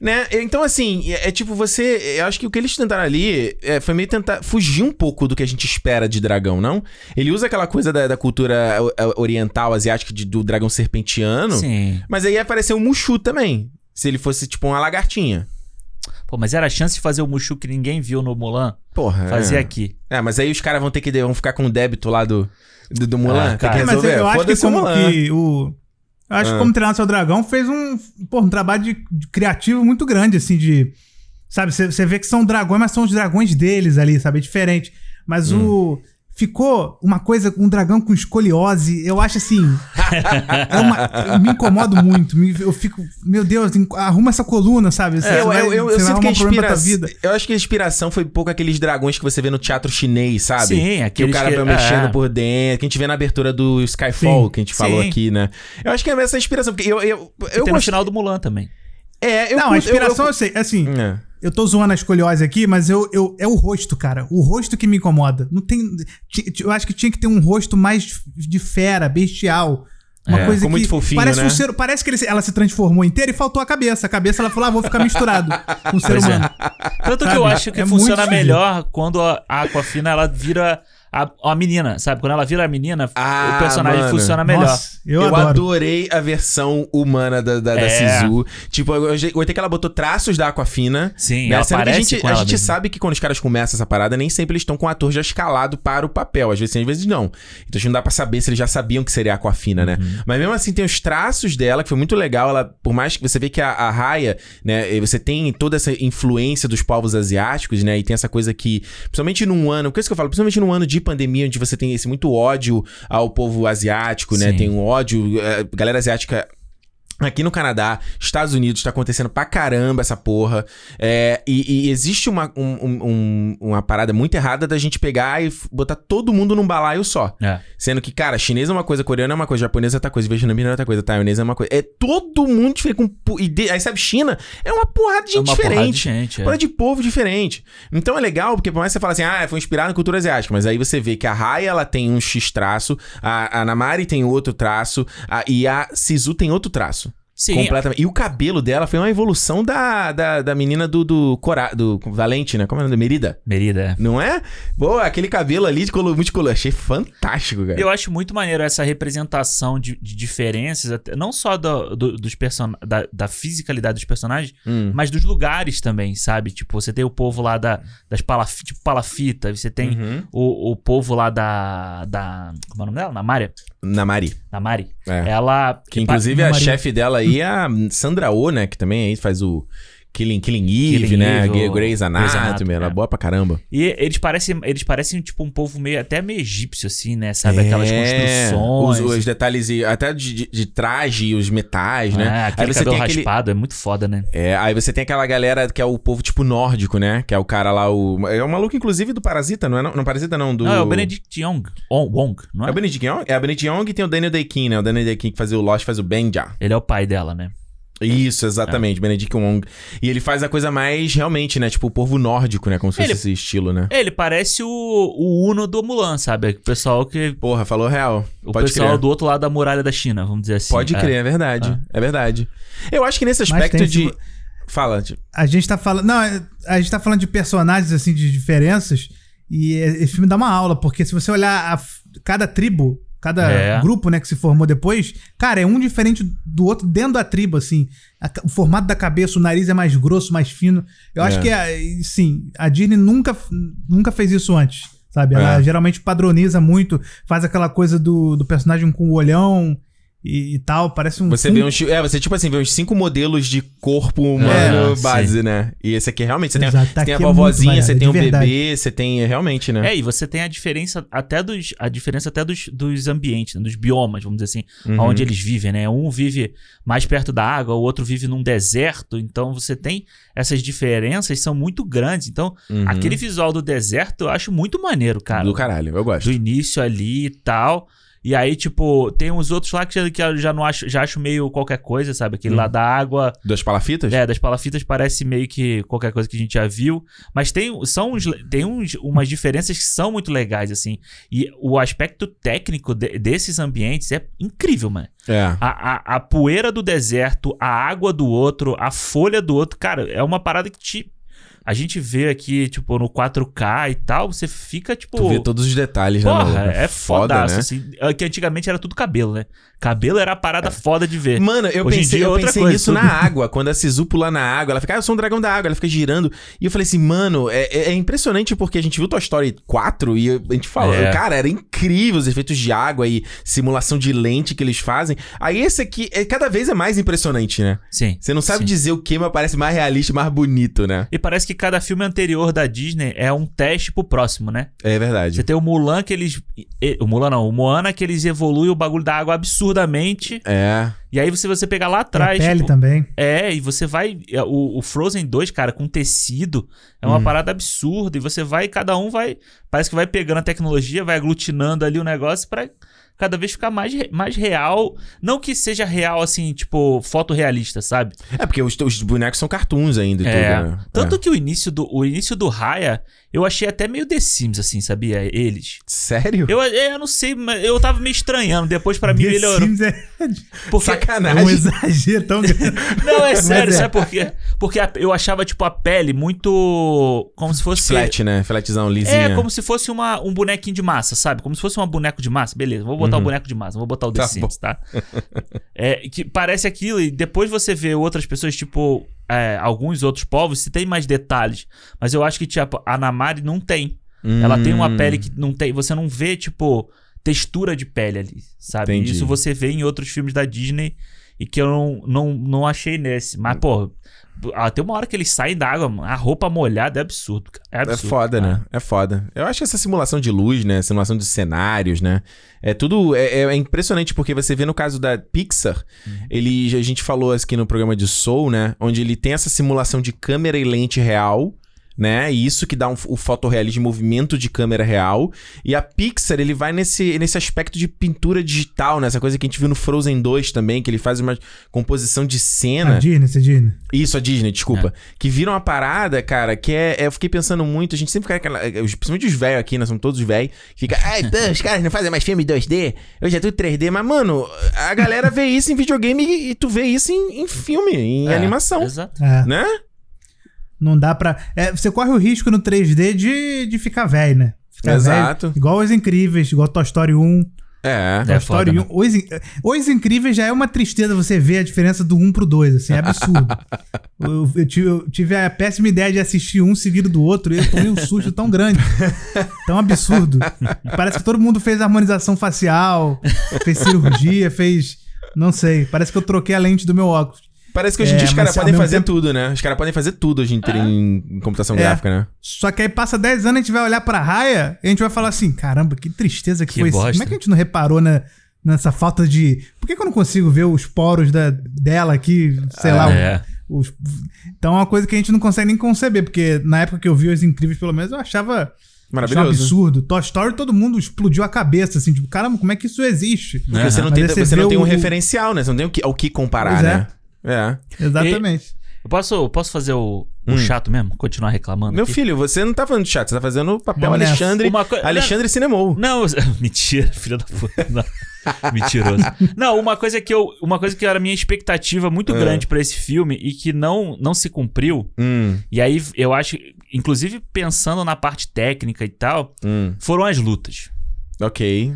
Speaker 1: né? Então, assim, é, é tipo você. Eu acho que o que eles tentaram ali é, foi meio tentar fugir um pouco do que a gente espera de dragão, não? Ele usa aquela coisa da, da cultura oriental, asiática, de- do dragão serpentiano.
Speaker 2: Sim.
Speaker 1: Mas aí apareceu o Mushu também. Se ele fosse, tipo, uma lagartinha.
Speaker 2: Pô, mas era a chance de fazer o Mushu que ninguém viu no Mulan.
Speaker 1: Porra.
Speaker 2: Fazer
Speaker 1: é.
Speaker 2: aqui.
Speaker 1: É, mas aí os caras vão ter que. Vão ficar com o débito lá do, do, do Mulan.
Speaker 2: Ah,
Speaker 1: tem que
Speaker 3: É, mas
Speaker 1: resolver.
Speaker 3: eu acho que como
Speaker 1: Mulan.
Speaker 3: que o... Eu acho
Speaker 1: Ah.
Speaker 3: que como treinar seu dragão fez um, pô, um trabalho de, de criativo muito grande, assim, de... Sabe, você você vê que são dragões, mas são os dragões deles ali, sabe? É diferente. Mas
Speaker 1: Hum.
Speaker 3: o... Ficou uma coisa, um dragão com escoliose, eu acho assim... é uma- eu me incomodo muito. me- eu fico... Meu Deus, arruma essa coluna, sabe? Você
Speaker 1: É, eu,
Speaker 3: vai-
Speaker 1: eu, eu,
Speaker 3: você
Speaker 1: eu sinto que a inspiração.
Speaker 3: vida.
Speaker 1: Eu acho que a inspiração foi um pouco aqueles dragões que você vê no teatro chinês, sabe?
Speaker 2: Sim,
Speaker 1: Que o cara
Speaker 2: que-
Speaker 1: vai mexendo
Speaker 2: é.
Speaker 1: por dentro, que a gente vê na abertura do Skyfall,
Speaker 3: Sim.
Speaker 1: que a gente falou
Speaker 2: Sim.
Speaker 1: aqui, né? Eu acho que é essa inspiração, porque eu. Eu, eu,
Speaker 2: E tem no
Speaker 1: gosto-
Speaker 2: final do Mulan também.
Speaker 1: É, eu
Speaker 3: Não, a
Speaker 1: curto- eu-
Speaker 3: inspiração eu,
Speaker 1: eu-
Speaker 3: sei. Assim,
Speaker 1: É.
Speaker 3: Eu tô zoando a escoliose aqui, mas eu, eu, é o rosto, cara. O rosto que me incomoda. Não tem. Eu acho que tinha que ter um rosto mais de fera, bestial. Uma
Speaker 1: É,
Speaker 3: coisa
Speaker 1: ficou
Speaker 3: que.
Speaker 1: muito fofinho,
Speaker 3: parece
Speaker 1: né?
Speaker 3: um ser, Parece que ele- ela se transformou inteira e faltou a cabeça. A cabeça ela falou: ah, vou ficar misturado com o ser
Speaker 2: Pois é.
Speaker 3: humano.
Speaker 2: Tanto que
Speaker 3: Sabe?
Speaker 2: eu acho que
Speaker 3: É
Speaker 2: funciona melhor quando a a Aquafina ela vira a, a menina, sabe? Quando ela vira a menina,
Speaker 1: Ah,
Speaker 2: o personagem
Speaker 1: mano.
Speaker 2: funciona melhor.
Speaker 3: Nossa, eu,
Speaker 1: Eu, adorei a versão humana da, da, da
Speaker 2: É.
Speaker 1: Sisu. Tipo, eu eu gostei que ela botou traços da Aquafina.
Speaker 2: Sim,
Speaker 1: né?
Speaker 2: ela
Speaker 1: Sendo a gente,
Speaker 2: com
Speaker 1: a
Speaker 2: ela
Speaker 1: gente
Speaker 2: mesmo.
Speaker 1: sabe que quando os caras começam essa parada, nem sempre eles estão com o ator já escalado para o papel. Às vezes sim, às vezes não. Então acho que não dá pra saber se eles já sabiam que seria a Aquafina, né?
Speaker 2: Uhum.
Speaker 1: Mas mesmo assim, tem os traços dela, que foi muito legal. Ela, por mais que você vê que a, a Raya, né? Você tem toda essa influência dos povos asiáticos, né? E tem essa coisa que, principalmente num ano, que é isso que eu falo, principalmente num ano de pandemia, onde você tem esse muito ódio ao povo asiático, né?
Speaker 2: Sim.
Speaker 1: Tem um ódio. A galera asiática Aqui no Canadá, Estados Unidos, tá acontecendo pra caramba essa porra. É, e, e existe uma, um- um- um- uma parada muito errada da gente pegar e botar todo mundo num balaio só.
Speaker 2: É.
Speaker 1: Sendo que, cara, chinês é uma coisa, coreano é uma coisa, japonês é outra coisa, vietnamita é outra coisa, taiwanês é uma coisa. É todo mundo diferente. Com, e de- aí, sabe, China é uma porrada de
Speaker 2: É
Speaker 1: gente
Speaker 2: uma porrada de
Speaker 1: diferente.
Speaker 2: gente, é.
Speaker 1: Porra de povo diferente. Então é legal, porque por mais que você fale assim, ah, foi inspirado na cultura asiática, mas aí você vê que a Raya, ela tem um X traço, a, a Namari tem outro traço, a- e a Sisu tem outro traço.
Speaker 2: Sim,
Speaker 1: Completamente. E o cabelo dela foi uma evolução da, da, da menina do, do, Cora, do Valente, né? Como é o nome? Merida.
Speaker 2: Merida. é.
Speaker 1: Não é? Pô, aquele cabelo ali de color multicolor. Achei fantástico, cara.
Speaker 2: Eu acho muito maneiro essa representação de, de diferenças, até- não só do, do- dos person... da, da fisicalidade dos personagens,
Speaker 1: Hum.
Speaker 2: mas dos lugares também, sabe? Tipo, você tem o povo lá da, das palaf... tipo, palafita, você tem
Speaker 1: Uhum.
Speaker 2: o, o povo lá da, da. Como é o nome dela? Namária?
Speaker 1: Namari.
Speaker 2: Namari.
Speaker 1: É.
Speaker 2: Ela.
Speaker 1: Que inclusive a
Speaker 3: Maria.
Speaker 1: chefe dela aí é a Sandra Oh, né? Que também aí faz o Killing, Killing Eve,
Speaker 2: Killing
Speaker 1: né?
Speaker 2: O-
Speaker 1: Grey's Anatomy. É boa pra caramba.
Speaker 2: E eles parecem, eles parecem, tipo, um povo meio até meio egípcio, assim, né? Sabe? Aquelas
Speaker 1: É,
Speaker 2: construções.
Speaker 1: Os, os detalhes, até de, de, de traje, os metais, né?
Speaker 2: É, aquele cabelo
Speaker 1: aquele.
Speaker 2: raspado, é muito foda, né?
Speaker 1: É, aí você tem aquela galera que é o povo tipo nórdico, né? Que é o cara lá, o. É o maluco, inclusive, do Parasita, não é? Não, não Parasita, não. Do...
Speaker 2: Não, é o Benedict Young. On- Wong, não
Speaker 1: É
Speaker 2: é?
Speaker 1: o Benedict Young? É o Benedict Young e tem o Daniel Day-Kim, né? O Daniel Day-Kim que fazia o Lost, faz o Benja.
Speaker 2: Ele é o pai dela, né?
Speaker 1: Isso, exatamente, Benedict Wong. E ele faz a coisa mais, realmente, né? Tipo, o povo nórdico, né? Como se fosse
Speaker 2: Ele-
Speaker 1: esse estilo, né?
Speaker 2: Ele parece o, o Uno do Mulan, sabe? O pessoal que.
Speaker 1: Porra, falou real.
Speaker 2: O
Speaker 1: Pode
Speaker 2: pessoal
Speaker 1: crer.
Speaker 2: do outro lado da muralha da China, vamos dizer assim.
Speaker 1: Pode
Speaker 2: É.
Speaker 1: crer, é verdade. É verdade. Eu acho que nesse aspecto de.
Speaker 3: esse-
Speaker 1: Fala, tipo,
Speaker 3: A gente tá falando. Não, é- a gente tá falando de personagens, assim, de diferenças. E é- esse filme dá uma aula, porque se você olhar a cada tribo, cada
Speaker 2: É.
Speaker 3: grupo, né, que se formou depois, cara, é um diferente do outro dentro da tribo, assim. A o formato da cabeça, o nariz é mais grosso, mais fino. Eu acho
Speaker 1: É.
Speaker 3: que, é, sim, a Disney nunca, nunca fez isso antes, sabe? Ela
Speaker 1: É.
Speaker 3: geralmente padroniza muito, faz aquela coisa do, do personagem com o olhão e, e tal, parece um.
Speaker 1: Você vê uns. É, você, tipo assim, vê uns cinco modelos de corpo humano
Speaker 2: É,
Speaker 1: base, né? E esse aqui realmente. Você tem, você
Speaker 3: tá
Speaker 1: tem a
Speaker 3: é
Speaker 1: vovozinha, você
Speaker 3: variado,
Speaker 1: tem o
Speaker 3: verdade.
Speaker 1: bebê, você tem. Realmente, né?
Speaker 2: É, e você tem a diferença até dos. A diferença até dos, dos ambientes, né? dos biomas, vamos dizer assim,
Speaker 1: Uhum.
Speaker 2: onde eles vivem, né? Um vive mais perto da água, o outro vive num deserto. Então você tem essas diferenças são muito grandes. Então,
Speaker 1: Uhum.
Speaker 2: aquele visual do deserto eu acho muito maneiro, cara.
Speaker 1: Do caralho, eu gosto.
Speaker 2: do início ali e tal. E aí, tipo, tem uns outros lá que, já- que eu já não acho, já acho meio qualquer coisa, sabe? Aquele lá da água,
Speaker 1: Das palafitas?
Speaker 2: é, das palafitas parece meio que qualquer coisa que a gente já viu. Mas tem, são uns, tem uns, umas diferenças que são muito legais, assim. E o aspecto técnico de- desses ambientes é incrível, mano.
Speaker 1: É.
Speaker 2: A, a, a poeira do deserto, a água do outro, a folha do outro, cara, é uma parada que te. A gente vê aqui, tipo, no 4K e tal, você fica, tipo.
Speaker 1: Tu vê todos os detalhes, né?
Speaker 2: Porra,
Speaker 1: maluco?
Speaker 2: é
Speaker 1: foda,
Speaker 2: fodaço,
Speaker 1: né?
Speaker 2: assim. É Que antigamente era tudo cabelo, né? Cabelo era a parada foda de ver.
Speaker 1: Mano, eu
Speaker 2: Hoje
Speaker 1: pensei,
Speaker 2: é
Speaker 1: eu
Speaker 2: outra
Speaker 1: pensei
Speaker 2: coisa,
Speaker 1: nisso
Speaker 2: tudo-
Speaker 1: na água. Quando a Sisu pula na água, ela fica, ah, eu sou um dragão da água, ela fica girando. E eu falei assim, mano, é, é- é impressionante porque a gente viu Toy Story 4 e a gente falou,
Speaker 2: É.
Speaker 1: cara, era incrível os efeitos de água e simulação de lente que eles fazem. Aí esse aqui, é, cada vez é mais impressionante, né?
Speaker 2: Sim.
Speaker 1: Você não sabe
Speaker 2: sim.
Speaker 1: dizer o que, mas parece mais realista, mais bonito, né?
Speaker 2: E parece que cada filme anterior da Disney é um teste pro próximo, né?
Speaker 1: É verdade.
Speaker 2: Você tem o Mulan que eles. O Mulan não, o Moana que eles evoluem o bagulho da água absurdamente.
Speaker 1: É.
Speaker 2: E aí, se você pegar lá
Speaker 3: E a
Speaker 2: atrás.
Speaker 3: pele
Speaker 2: tipo,
Speaker 3: também.
Speaker 2: É, e você vai. é, O, o Frozen 2, cara, com tecido, é uma
Speaker 1: Hum.
Speaker 2: parada absurda. E você vai, cada um vai. Parece que vai pegando a tecnologia, vai aglutinando ali o negócio pra cada vez ficar mais, mais real. Não que seja real, assim, tipo, fotorrealista, sabe?
Speaker 1: É porque os, os bonecos são cartoons ainda e
Speaker 2: É.
Speaker 1: tudo, né?
Speaker 2: Tanto
Speaker 1: É.
Speaker 2: que o início do o início do Raya, eu achei até meio The Sims, assim, sabia? Eles.
Speaker 1: Sério?
Speaker 2: Eu, é, eu não sei, mas eu tava me estranhando. Depois, pra mim,
Speaker 3: The
Speaker 2: melhorou.
Speaker 3: Sims é,
Speaker 2: Porque,
Speaker 3: é
Speaker 1: Sacanagem.
Speaker 3: um exagero tão grande.
Speaker 2: Não, é sério,
Speaker 3: é.
Speaker 2: sabe por quê? Porque eu achava, tipo, a pele muito. Como se fosse.
Speaker 1: Flat, né? Flatzão, lisinha.
Speaker 2: É, como se fosse uma, um bonequinho de massa, sabe? Como se fosse um boneco de massa. Beleza, vou botar o boneco de massa, vou botar o The
Speaker 1: Tá
Speaker 2: Sims, tá? é, que parece aquilo, e depois você vê outras pessoas, tipo, é, alguns outros povos, se tem mais detalhes. Mas eu acho que, tipo, a Namari não tem. Ela tem uma
Speaker 1: Hum.
Speaker 2: pele que não tem. Você não vê, tipo, textura de pele ali, sabe?
Speaker 1: Entendi.
Speaker 2: Isso você vê em outros filmes da Disney. E que eu não, não, não achei nesse. Mas, pô, ah, tem uma hora que eles saem da água, a roupa molhada é absurdo. cara. É
Speaker 1: É
Speaker 2: absurdo.
Speaker 1: foda, né? É foda. Eu acho que essa simulação de luz, né? Simulação de cenários, né? É tudo. É, é impressionante porque você vê no caso da Pixar, ele. A gente falou aqui no programa de Soul, né? Onde ele tem essa simulação de câmera e lente real. Né? E isso que dá um, o fotorrealismo, movimento de câmera real. E a Pixar, ele vai nesse, nesse aspecto de pintura digital, né? Essa coisa que a gente viu no Frozen 2 também, que ele faz uma composição de cena.
Speaker 3: A Disney, essa Disney.
Speaker 1: Isso, a Disney, desculpa. Que viram uma parada, cara, que é, é- Eu fiquei pensando muito, a gente sempre fica aquela. os- Principalmente os velhos aqui, nós somos todos velhos. Fica, ai, pô, os caras não fazem mais filme 2D, hoje é tudo 3D. Mas, mano, a galera vê isso em videogame e, e tu vê isso em, em filme, em
Speaker 2: É,
Speaker 1: animação.
Speaker 2: Exato.
Speaker 3: É,
Speaker 1: Né?
Speaker 3: Não dá pra. é, você corre o risco no 3D de, de ficar velho, né? Ficar
Speaker 1: Exato.
Speaker 3: velho, igual Os Incríveis, igual Toy Story 1.
Speaker 1: É.
Speaker 2: É
Speaker 3: Toy Story
Speaker 2: foda, né?
Speaker 3: 1. Os, In- Os Incríveis já é uma tristeza você ver a diferença do 1 pro 2, assim, é absurdo. eu, eu tive, eu tive a péssima ideia de assistir um seguido do outro e eu tomei um susto tão grande, tão absurdo. Parece que todo mundo fez harmonização facial, fez cirurgia, fez. Não sei, parece que eu troquei a lente do meu óculos.
Speaker 1: Parece que hoje em
Speaker 3: É,
Speaker 1: dia os caras podem fazer
Speaker 3: tempo-
Speaker 1: tudo, né? Os caras podem fazer tudo hoje em, em, em computação
Speaker 3: É.
Speaker 1: gráfica, né?
Speaker 3: Só que aí passa 10 anos, a gente vai olhar pra raia e a gente vai falar assim: caramba, que tristeza que,
Speaker 2: Que
Speaker 3: foi isso.
Speaker 2: bosta.
Speaker 3: Como é que a gente não reparou na, nessa falta de. Por que, que eu não consigo ver os poros da, dela aqui, sei lá,
Speaker 2: É.
Speaker 3: os- então é uma coisa que a gente não consegue nem conceber, porque na época que eu vi Os Incríveis, pelo menos, eu achava, achava um
Speaker 1: Maravilhoso.
Speaker 3: absurdo. Toy Story, todo mundo explodiu a cabeça, assim, tipo, caramba, como é que isso existe?
Speaker 1: Porque você não
Speaker 3: Mas
Speaker 1: tem, você
Speaker 3: você
Speaker 1: não tem um
Speaker 3: o-
Speaker 1: referencial, né? Você não tem o que, ao que comparar,
Speaker 3: Pois é.
Speaker 1: né? É.
Speaker 3: Exatamente.
Speaker 2: Eu posso, eu posso fazer o, o
Speaker 1: Hum.
Speaker 2: chato mesmo? Continuar reclamando?
Speaker 1: Meu
Speaker 2: aqui?
Speaker 1: filho, você não tá fazendo chat, você tá fazendo o papel
Speaker 3: Vamos nessa.
Speaker 1: Alexandre.
Speaker 2: Uma coi-
Speaker 1: Alexandre Cinemou.
Speaker 2: Não, mentira, filho da puta. Não. Mentiroso. Não, uma coisa que eu, uma coisa que era a minha expectativa muito
Speaker 1: É.
Speaker 2: grande pra esse filme e que não não se cumpriu.
Speaker 1: Hum,
Speaker 2: E aí eu acho, inclusive pensando na parte técnica e tal,
Speaker 1: hum.
Speaker 2: foram as lutas.
Speaker 1: Ok.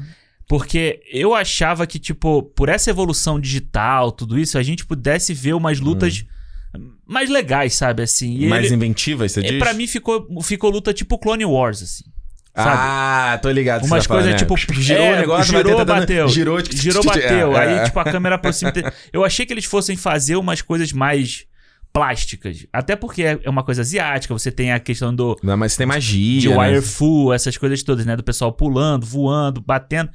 Speaker 2: Porque eu achava que, tipo, por essa evolução digital, tudo isso, a gente pudesse ver umas lutas mais legais, sabe? Assim. E
Speaker 1: Hum. Mais
Speaker 2: ele,
Speaker 1: inventivas, você
Speaker 2: e
Speaker 1: diz?
Speaker 2: pra mim ficou, ficou luta tipo Clone Wars, assim. sabe?
Speaker 1: Ah, tô ligado.
Speaker 2: Umas
Speaker 1: tá
Speaker 2: coisas
Speaker 1: né?
Speaker 2: tipo.
Speaker 1: Girou
Speaker 2: é,
Speaker 1: o negócio,
Speaker 2: girou,
Speaker 1: bateu,
Speaker 2: bateu.
Speaker 1: Girou,
Speaker 2: girou, bateu.
Speaker 1: É, é.
Speaker 2: Aí, tipo, a câmera aproxima. Eu achei que eles fossem fazer umas coisas mais plásticas. Até porque é é uma coisa asiática, você tem a questão do.
Speaker 1: Não, mas tem magia.
Speaker 2: De
Speaker 1: né?
Speaker 2: wire fu, essas coisas todas, né? Do pessoal pulando, voando, batendo.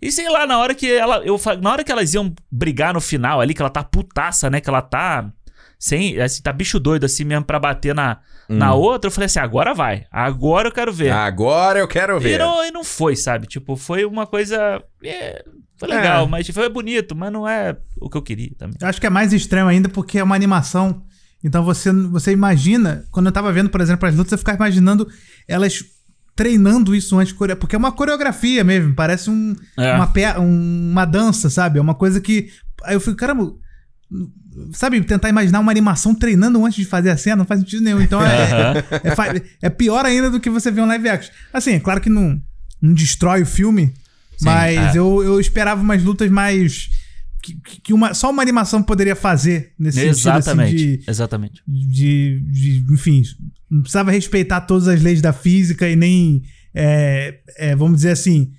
Speaker 2: E sei lá, na hora que ela. Eu, na hora que elas iam brigar no final ali, que ela tá putaça, né? Que ela tá. Sem. Assim, tá bicho doido assim mesmo pra bater na, na outra. Eu falei assim, agora vai. Agora eu quero ver.
Speaker 1: Agora eu quero
Speaker 2: E
Speaker 1: ver.
Speaker 2: não, e não foi, sabe? Tipo, foi uma coisa. é, foi legal,
Speaker 1: É.
Speaker 2: mas foi bonito, mas não é o que eu queria também.
Speaker 3: Eu acho que é mais extremo ainda porque é uma animação. Então você, você imagina, quando eu tava vendo, por exemplo, as lutas, eu ficava imaginando elas treinando isso antes, porque é uma coreografia mesmo, parece um,
Speaker 2: É.
Speaker 3: uma, um- uma dança, sabe? É uma coisa que. Aí eu fico, caramba. Sabe, tentar imaginar uma animação treinando antes de fazer a cena não faz sentido nenhum. Então é, é, é pior ainda do que você ver um live action. Assim, é claro que não, não destrói o filme, mas
Speaker 2: é.
Speaker 3: eu, eu esperava umas lutas mais. Que, que uma, só uma animação poderia fazer nesse
Speaker 2: Exatamente.
Speaker 3: sentido assim,
Speaker 2: Exatamente.
Speaker 3: de, de, de. Enfim, não precisava respeitar todas as leis da física e nem. é, é, vamos dizer assim.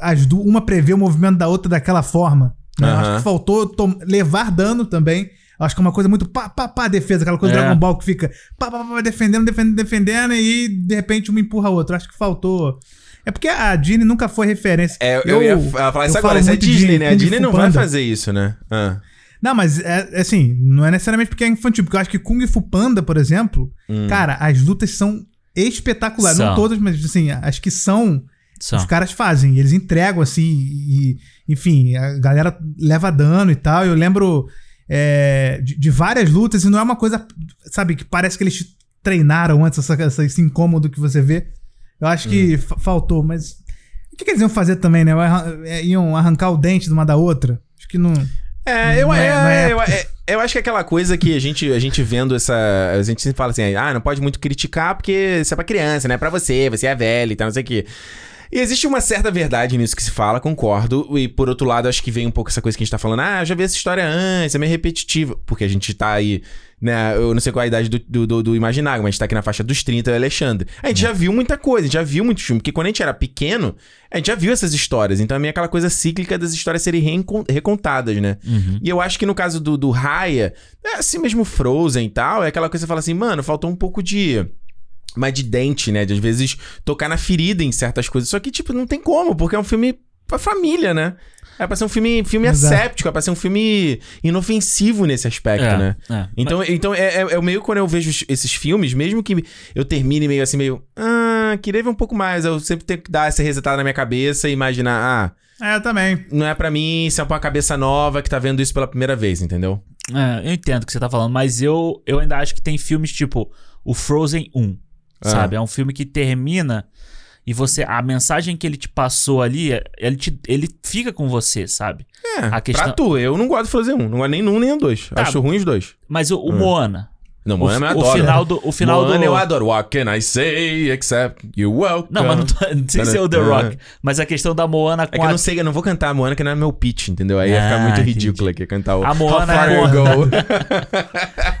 Speaker 3: As du- uma prevê o movimento da outra daquela forma. né? Eu
Speaker 1: Aham.
Speaker 3: Acho que faltou tom- levar dano também. Acho que é uma coisa muito pá, pá, pá, defesa. Aquela coisa do
Speaker 2: É.
Speaker 3: Dragon Ball que fica pá, pá, pá, defendendo, defendendo, defendendo e de repente uma empurra a outra. Acho que faltou. É porque a Disney nunca foi referência.
Speaker 1: É, eu, ia fa- falar isso
Speaker 3: eu
Speaker 1: agora. Isso é
Speaker 3: de
Speaker 1: Disney, né? A Disney não vai fazer isso, né? Ah.
Speaker 3: Não, mas é, é assim, não é necessariamente porque é infantil, porque eu acho que Kung Fu Panda, por exemplo, cara, as lutas são espetaculares. Não
Speaker 2: São.
Speaker 3: todas, mas assim, as que são,
Speaker 2: São.
Speaker 3: os caras fazem. Eles entregam assim, e, enfim, a galera leva dano e tal. Eu lembro é, de, de várias lutas e não é uma coisa, sabe, que parece que eles treinaram antes, essa, essa- esse incômodo que você vê. Eu acho que fa- faltou, mas. O que, que eles iam fazer também, né? É, Iam arrancar o dente de uma da outra? Acho que não.
Speaker 1: É, eu,
Speaker 3: Não é-
Speaker 1: é,
Speaker 3: não é
Speaker 1: eu, é- eu acho que é aquela coisa que a gente, a gente vendo essa. A gente sempre fala assim, ah, não pode muito criticar porque isso é pra criança, não é pra você, você é velho e tal, não sei o quê. E existe uma certa verdade nisso que se fala, concordo. E por outro lado, acho que vem um pouco essa coisa que a gente tá falando. Ah, eu já vi essa história antes, é meio repetitiva. Porque a gente tá aí, né? Eu não sei qual é a idade do, do, do, Imaginário, mas a gente tá aqui na faixa dos 30, eu e o Alexandre. A gente já viu muita coisa, a gente já viu muito filme. Porque quando a gente era pequeno, a gente já viu essas histórias. Então é meio aquela coisa cíclica das histórias serem recontadas, né? E eu acho que no caso do, do Raya, é assim mesmo Frozen e tal, é aquela coisa que você fala assim, mano, faltou um pouco de mais de dente, né? De às vezes tocar na ferida em certas coisas. Só que, tipo, não tem como, porque é um filme pra família, né? É pra ser um filme, filme
Speaker 3: Exato.
Speaker 1: asséptico, é pra ser um filme inofensivo nesse aspecto,
Speaker 2: É,
Speaker 1: né?
Speaker 2: é.
Speaker 1: Então, então é, é, é o meio quando eu vejo esses filmes, mesmo que eu termine meio assim, meio. Ah, queria ver um pouco mais. Eu sempre tenho que dar essa resetada na minha cabeça e imaginar, ah,
Speaker 3: É, eu também.
Speaker 1: não é pra mim, isso é pra uma cabeça nova que tá vendo isso pela primeira vez, entendeu?
Speaker 2: É, eu entendo o que você tá falando, mas eu, eu ainda acho que tem filmes tipo o Frozen 1,
Speaker 1: Ah.
Speaker 2: sabe? É um filme que termina e você a mensagem que ele te passou ali, ele, te, ele fica com você, sabe?
Speaker 1: É,
Speaker 2: A questão-
Speaker 1: pra tu, eu não gosto de fazer um. Não gosto nem um nem dois.
Speaker 2: Tá.
Speaker 1: Acho ruim os dois.
Speaker 2: Mas o, o Moana,
Speaker 1: Não,
Speaker 2: o,
Speaker 1: Moana eu
Speaker 2: o
Speaker 1: adoro.
Speaker 2: final do o final
Speaker 1: Moana
Speaker 2: do
Speaker 1: eu adoro. What can I say except you welcome?
Speaker 2: Não, mas não, tô, não sei se é o The Rock, mas a questão da Moana
Speaker 1: É
Speaker 2: com
Speaker 1: que eu
Speaker 2: a
Speaker 1: não sei, eu não vou cantar a Moana, que não é meu pitch, entendeu? Aí ia ficar
Speaker 2: Ah,
Speaker 1: muito
Speaker 2: entendi.
Speaker 1: ridículo aqui cantar o
Speaker 2: A Moana
Speaker 1: How far
Speaker 2: é
Speaker 1: you go.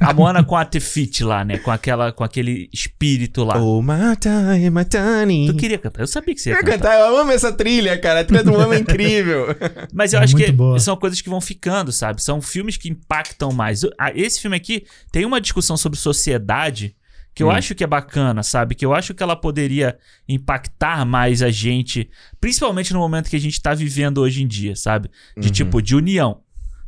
Speaker 2: a Moana com a Tefit lá, né? Com aquela com aquele espírito lá.
Speaker 1: oh, my time, my tiny.
Speaker 2: Tu queria cantar? Eu sabia que você
Speaker 1: Eu
Speaker 2: ia cantar.
Speaker 1: cantar, eu amo essa trilha, cara. A trilha do Moana é incrível.
Speaker 2: Mas eu
Speaker 3: É
Speaker 2: acho que
Speaker 3: boa.
Speaker 2: são coisas que vão ficando, sabe? São filmes que impactam mais. Eu- ah, Esse filme aqui tem uma discussão sobre sociedade que eu
Speaker 1: Hum.
Speaker 2: acho que é bacana, sabe? Que eu acho que ela poderia impactar mais a gente, principalmente no momento que a gente tá vivendo hoje em dia, sabe? De
Speaker 1: Uhum.
Speaker 2: tipo, de união.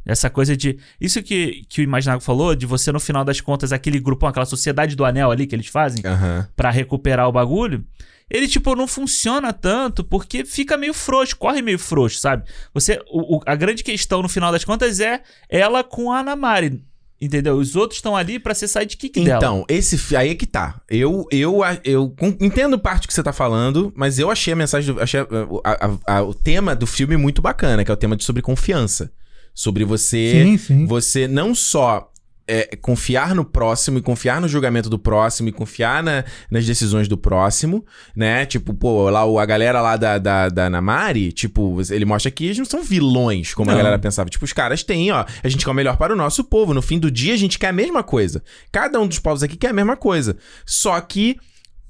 Speaker 2: Essa coisa de. Isso que, que o Imaginago falou, de você, no final das contas, aquele grupão, aquela sociedade do anel ali que eles fazem
Speaker 1: Aham.
Speaker 2: pra recuperar o bagulho, ele, tipo, não funciona tanto porque fica meio frouxo, corre meio frouxo, sabe? Você, o, o- a grande questão, no final das contas, é ela com a Ana Mari, entendeu? Os outros estão ali pra ser sidekick dela.
Speaker 1: Então, esse aí é que tá. Eu, eu, eu entendo parte que você tá falando, mas eu achei a mensagem, do, achei a- a- a- a- o tema do filme muito bacana, que é o tema de sobre confiança. Sobre você
Speaker 3: Sim, sim.
Speaker 1: você não só é, confiar no próximo e confiar no julgamento do próximo e confiar na- nas decisões do próximo, né? Tipo, pô, lá o- a galera lá da, da, da Namari, tipo, ele mostra que eles não são vilões, como a
Speaker 2: Não.
Speaker 1: galera pensava. Tipo, os caras têm, ó, a gente quer o melhor para o nosso povo. No fim do dia, a gente quer a mesma coisa. Cada um dos povos aqui quer a mesma coisa. Só que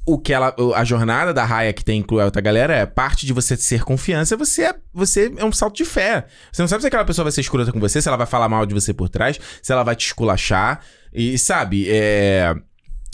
Speaker 1: o que ela, a jornada da Raya que tem inclui a outra galera é parte de você ser confiança, você é, você é um salto de fé. Você não sabe se aquela pessoa vai ser escrota com você, se ela vai falar mal de você por trás, se ela vai te esculachar. E sabe, é.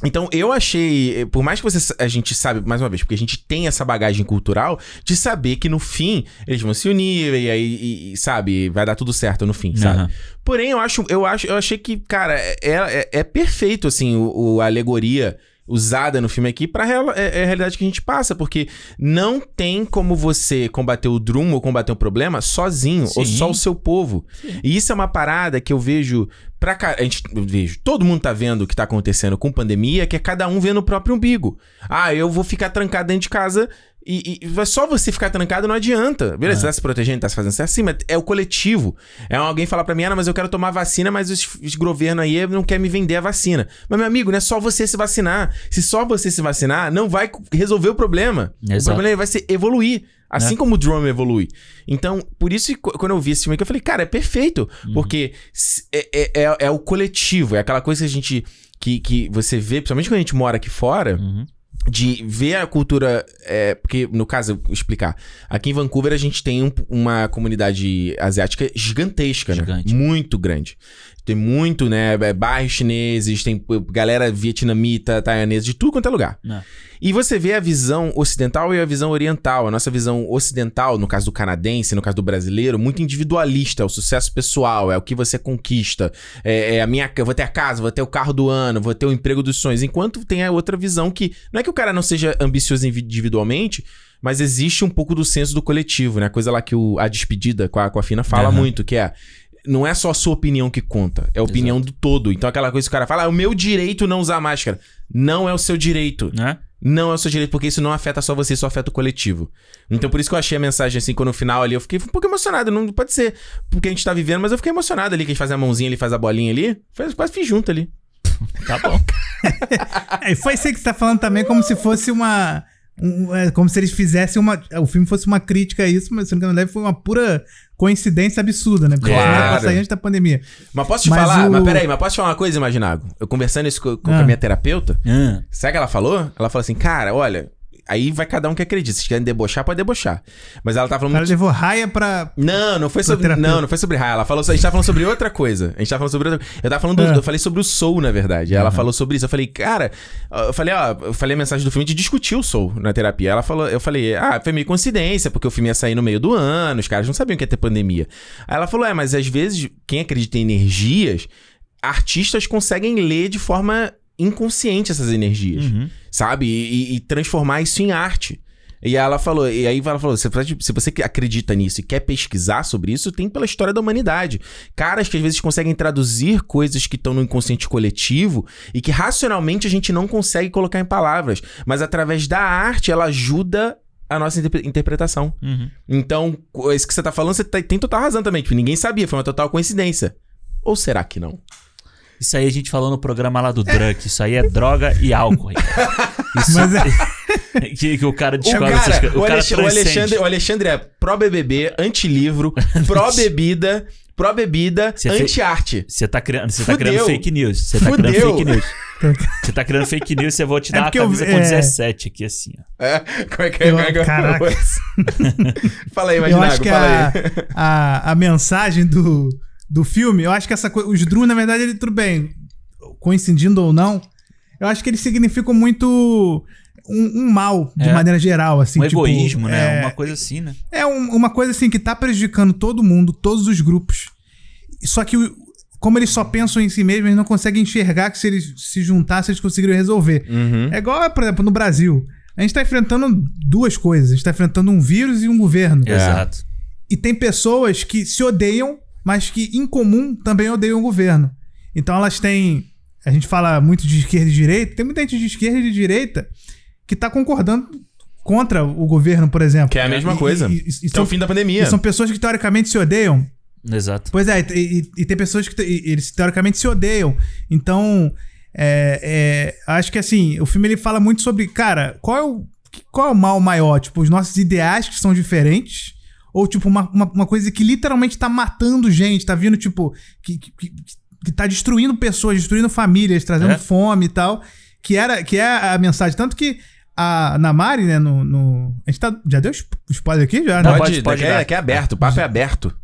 Speaker 1: Então eu achei, por mais que você, a gente sabe, mais uma vez, porque a gente tem essa bagagem cultural de saber que no fim eles vão se unir e aí, e- sabe, vai dar tudo certo no fim, sabe?
Speaker 2: Aham.
Speaker 1: Porém, eu acho, eu acho, eu achei que, cara, é, é, é perfeito, assim, o, o- a alegoria usada no filme aqui pra real- é, é a realidade que a gente passa, porque não tem como você combater o Drum ou combater um problema sozinho, ou
Speaker 2: Sim.
Speaker 1: só o seu povo. E isso é uma parada que eu vejo pra cá, a gente eu vejo, todo mundo tá vendo o que tá acontecendo com pandemia, que é cada um vendo o próprio umbigo. Ah, eu vou ficar trancado dentro de casa e, e só você ficar trancado não adianta. Beleza, você tá se protegendo, tá se fazendo certo, sim, mas é o coletivo. É alguém falar pra mim, ah, mas eu quero tomar vacina, mas os, os governos aí não querem me vender a vacina. Mas, meu amigo, não é só você se vacinar. Se só você se vacinar, não vai resolver o problema. O
Speaker 2: Exato.
Speaker 1: problema vai ser evoluir. Assim
Speaker 2: É.
Speaker 1: como o drum evolui. Então, por isso, que qu- quando eu vi esse filme aqui, eu falei, cara, é perfeito. Porque s- é, é, é- é o coletivo, é aquela coisa que a gente. Que, que você vê, principalmente quando a gente mora aqui fora,
Speaker 2: Uhum.
Speaker 1: De ver a cultura. é, porque, no caso, eu vou explicar. Aqui em Vancouver a gente tem um- uma comunidade asiática gigantesca,
Speaker 2: Gigante.
Speaker 1: né? Muito grande. Tem muito, né? é, Bairros chineses, tem galera vietnamita, taiwanesa, de tudo quanto é lugar.
Speaker 2: É.
Speaker 1: E você vê a visão ocidental e a visão oriental. A nossa visão ocidental, no caso do canadense, no caso do brasileiro, muito individualista, é o sucesso pessoal, é o que você conquista. É, é a minha, vou ter a casa, vou ter o carro do ano, vou ter o emprego dos sonhos. Enquanto tem a outra visão que não é que o cara não seja ambicioso individualmente, mas existe um pouco do senso do coletivo, né? Coisa lá que o, a despedida com a, com a Fina fala
Speaker 2: Aham.
Speaker 1: muito, que é não é só a sua opinião que conta, é a opinião do todo. Então aquela coisa que o cara fala, ah, é o meu direito não usar máscara. Não é o seu direito.
Speaker 2: Né?
Speaker 1: Não é o seu direito, porque isso não afeta só você, isso afeta o coletivo. Então por isso que eu achei a mensagem assim, quando no final ali eu fiquei um pouco emocionado. Não pode ser porque a gente tá vivendo, mas eu fiquei emocionado ali, que a gente faz a mãozinha ali, faz a bolinha ali. Foi, quase fiz junto ali.
Speaker 2: Tá bom.
Speaker 3: É, e foi isso aí que você tá falando também como se fosse uma, um- é como se eles fizessem uma. O filme fosse uma crítica a isso, mas se não me engano, foi uma pura coincidência absurda, né? Porque
Speaker 1: Claro.
Speaker 3: sair antes da pandemia.
Speaker 1: Mas posso te
Speaker 3: Mas
Speaker 1: falar?
Speaker 3: o-
Speaker 1: Mas peraí, mas posso te falar uma coisa, Imaginago? Eu conversando isso com, com
Speaker 3: Ah.
Speaker 1: a minha terapeuta,
Speaker 2: Ah,
Speaker 1: sabe o que ela falou? Ela falou assim, cara, olha, aí vai cada um que acredita. Se querem debochar, pode debochar. Mas ela tá
Speaker 3: O
Speaker 1: falando muito
Speaker 3: levou raia pra.
Speaker 1: Não, não foi sobre. Não, não foi sobre raia. Ela falou. A gente tava falando sobre outra coisa. A gente tava falando sobre outra Eu tava falando. do-
Speaker 3: É.
Speaker 1: Eu falei sobre o Soul, na verdade. Ela falou sobre isso. Eu falei, cara. Eu falei, ó, eu falei a mensagem do filme de discutir o Soul na terapia. Ela falou, eu falei, ah, foi meio coincidência, porque o filme ia sair no meio do ano, os caras não sabiam que ia ter pandemia. Aí ela falou, é, mas às vezes, quem acredita em energias, artistas conseguem ler de forma inconsciente essas energias
Speaker 2: uhum.
Speaker 1: sabe? E, e- transformar isso em arte. E ela falou, e aí ela falou: se você, acredita nisso e quer pesquisar sobre isso, tem pela história da humanidade. Caras que às vezes conseguem traduzir coisas que estão no inconsciente coletivo e que racionalmente a gente não consegue colocar em palavras. Mas através da arte, ela ajuda a nossa interpre- interpretação.
Speaker 2: Uhum.
Speaker 1: Então, isso que você tá falando, você tá- tem total razão também. Tipo, ninguém sabia, foi uma total coincidência. Ou será que não?
Speaker 2: Isso aí a gente falou no programa lá do Drunk. Isso aí é droga e álcool. Isso
Speaker 3: Mas é-
Speaker 2: que, que o cara
Speaker 1: O
Speaker 2: descobre
Speaker 1: cara,
Speaker 2: essas coisas.
Speaker 1: o,
Speaker 2: O cara
Speaker 1: Alex- o. Alexandre, o Alexandre é pró-BBB, anti-livro, pró-bebida, pró-bebida, anti-arte.
Speaker 2: Você tá criando, você tá criando fake news. Você tá criando fake news. Você tá criando fake news, eu vou te
Speaker 3: É
Speaker 2: dar uma
Speaker 3: porque eu-
Speaker 2: camisa com
Speaker 3: é.
Speaker 2: 17 aqui, assim, ó.
Speaker 1: É, como é que é?
Speaker 3: Eu-
Speaker 1: é é?
Speaker 3: caraca.
Speaker 1: fala aí,
Speaker 3: eu
Speaker 1: Imaginago,
Speaker 3: acho que a, a, a mensagem do, do filme, eu acho que essa coisa. Os Drew, na verdade, ele tudo bem, coincidindo ou não, eu acho que eles significam muito um, um mal, de
Speaker 2: É.
Speaker 3: maneira geral, assim.
Speaker 2: Um
Speaker 3: tipo,
Speaker 2: egoísmo, né?
Speaker 3: é-
Speaker 2: Uma coisa assim, né?
Speaker 3: É um- uma coisa assim que tá prejudicando todo mundo, todos os grupos. Só que, o- como eles só pensam em si mesmos, eles não conseguem enxergar que se eles se juntassem, eles conseguiriam resolver.
Speaker 1: Uhum.
Speaker 3: É igual, por exemplo, no Brasil. A gente tá enfrentando duas coisas. A gente tá enfrentando um vírus e um governo.
Speaker 2: Exato.
Speaker 3: E tem pessoas que se odeiam, mas que em comum também odeiam o governo. Então elas têm. A gente fala muito de esquerda e direita. Tem muita gente de esquerda e de direita que tá concordando contra o governo, por exemplo.
Speaker 1: Que é a mesma
Speaker 3: E-
Speaker 1: coisa.
Speaker 3: E, e- e
Speaker 1: Que é
Speaker 3: são,
Speaker 1: o fim da pandemia.
Speaker 3: e são pessoas que teoricamente se odeiam.
Speaker 2: Exato.
Speaker 3: Pois é, e, e- e tem pessoas que e- eles teoricamente se odeiam. Então, é, é, acho que assim, o filme ele fala muito sobre, cara, qual é o, qual é o mal maior? Tipo, os nossos ideais que são diferentes? Ou, tipo, uma, uma, uma coisa que literalmente tá matando gente, tá vindo, tipo, que, que, que, que tá destruindo pessoas, destruindo famílias, trazendo
Speaker 2: É.
Speaker 3: fome e tal. Que, era, que é a mensagem. Tanto que a Namari, né, no, no. A gente tá. Já deu spo- spoiler aqui? Já, né?
Speaker 2: Não,
Speaker 1: Pode,
Speaker 2: pode- pode
Speaker 1: aqui, é, aqui é aberto, o papo é aberto.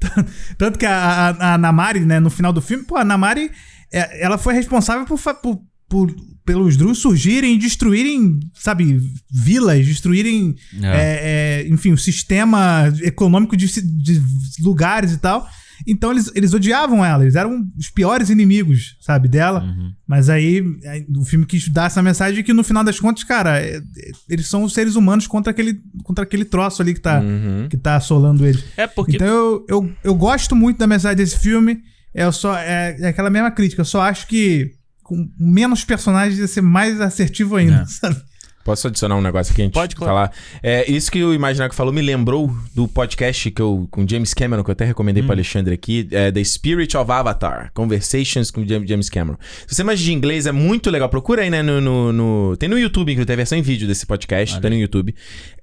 Speaker 3: Tanto que a, a, a Namari, né, no final do filme, pô, a Namari, é, ela foi responsável por, por, por- pelos Drus surgirem e destruírem, sabe, vilas, destruírem, é, é, enfim, o sistema econômico de, de lugares e tal. Então eles, eles odiavam ela, eles eram os piores inimigos, sabe, dela.
Speaker 2: Uhum.
Speaker 3: Mas aí aí o filme quis dar essa mensagem que no final das contas, cara, é- é- eles são os seres humanos contra aquele, contra aquele troço ali que tá,
Speaker 1: Uhum.
Speaker 3: que tá assolando eles.
Speaker 2: É porque.
Speaker 3: Então eu, eu, eu gosto muito da mensagem desse filme. Eu só, é, é aquela mesma crítica. Eu só acho que com menos personagens ia ser mais assertivo ainda,
Speaker 2: É.
Speaker 3: sabe?
Speaker 1: Posso adicionar um negócio aqui antes
Speaker 2: Pode,
Speaker 1: de
Speaker 2: claro.
Speaker 1: falar? É, isso que o Imaginago falou me lembrou do podcast que eu, com James Cameron, que eu até recomendei
Speaker 2: Hum.
Speaker 1: pro Alexandre aqui, é The Spirit of Avatar, Conversations com Jam- James Cameron. Se você manja de inglês, é muito legal. Procura aí, né, no... no- no- tem no YouTube, inclusive, tem a versão em vídeo desse podcast,
Speaker 2: Olha
Speaker 1: tá no YouTube.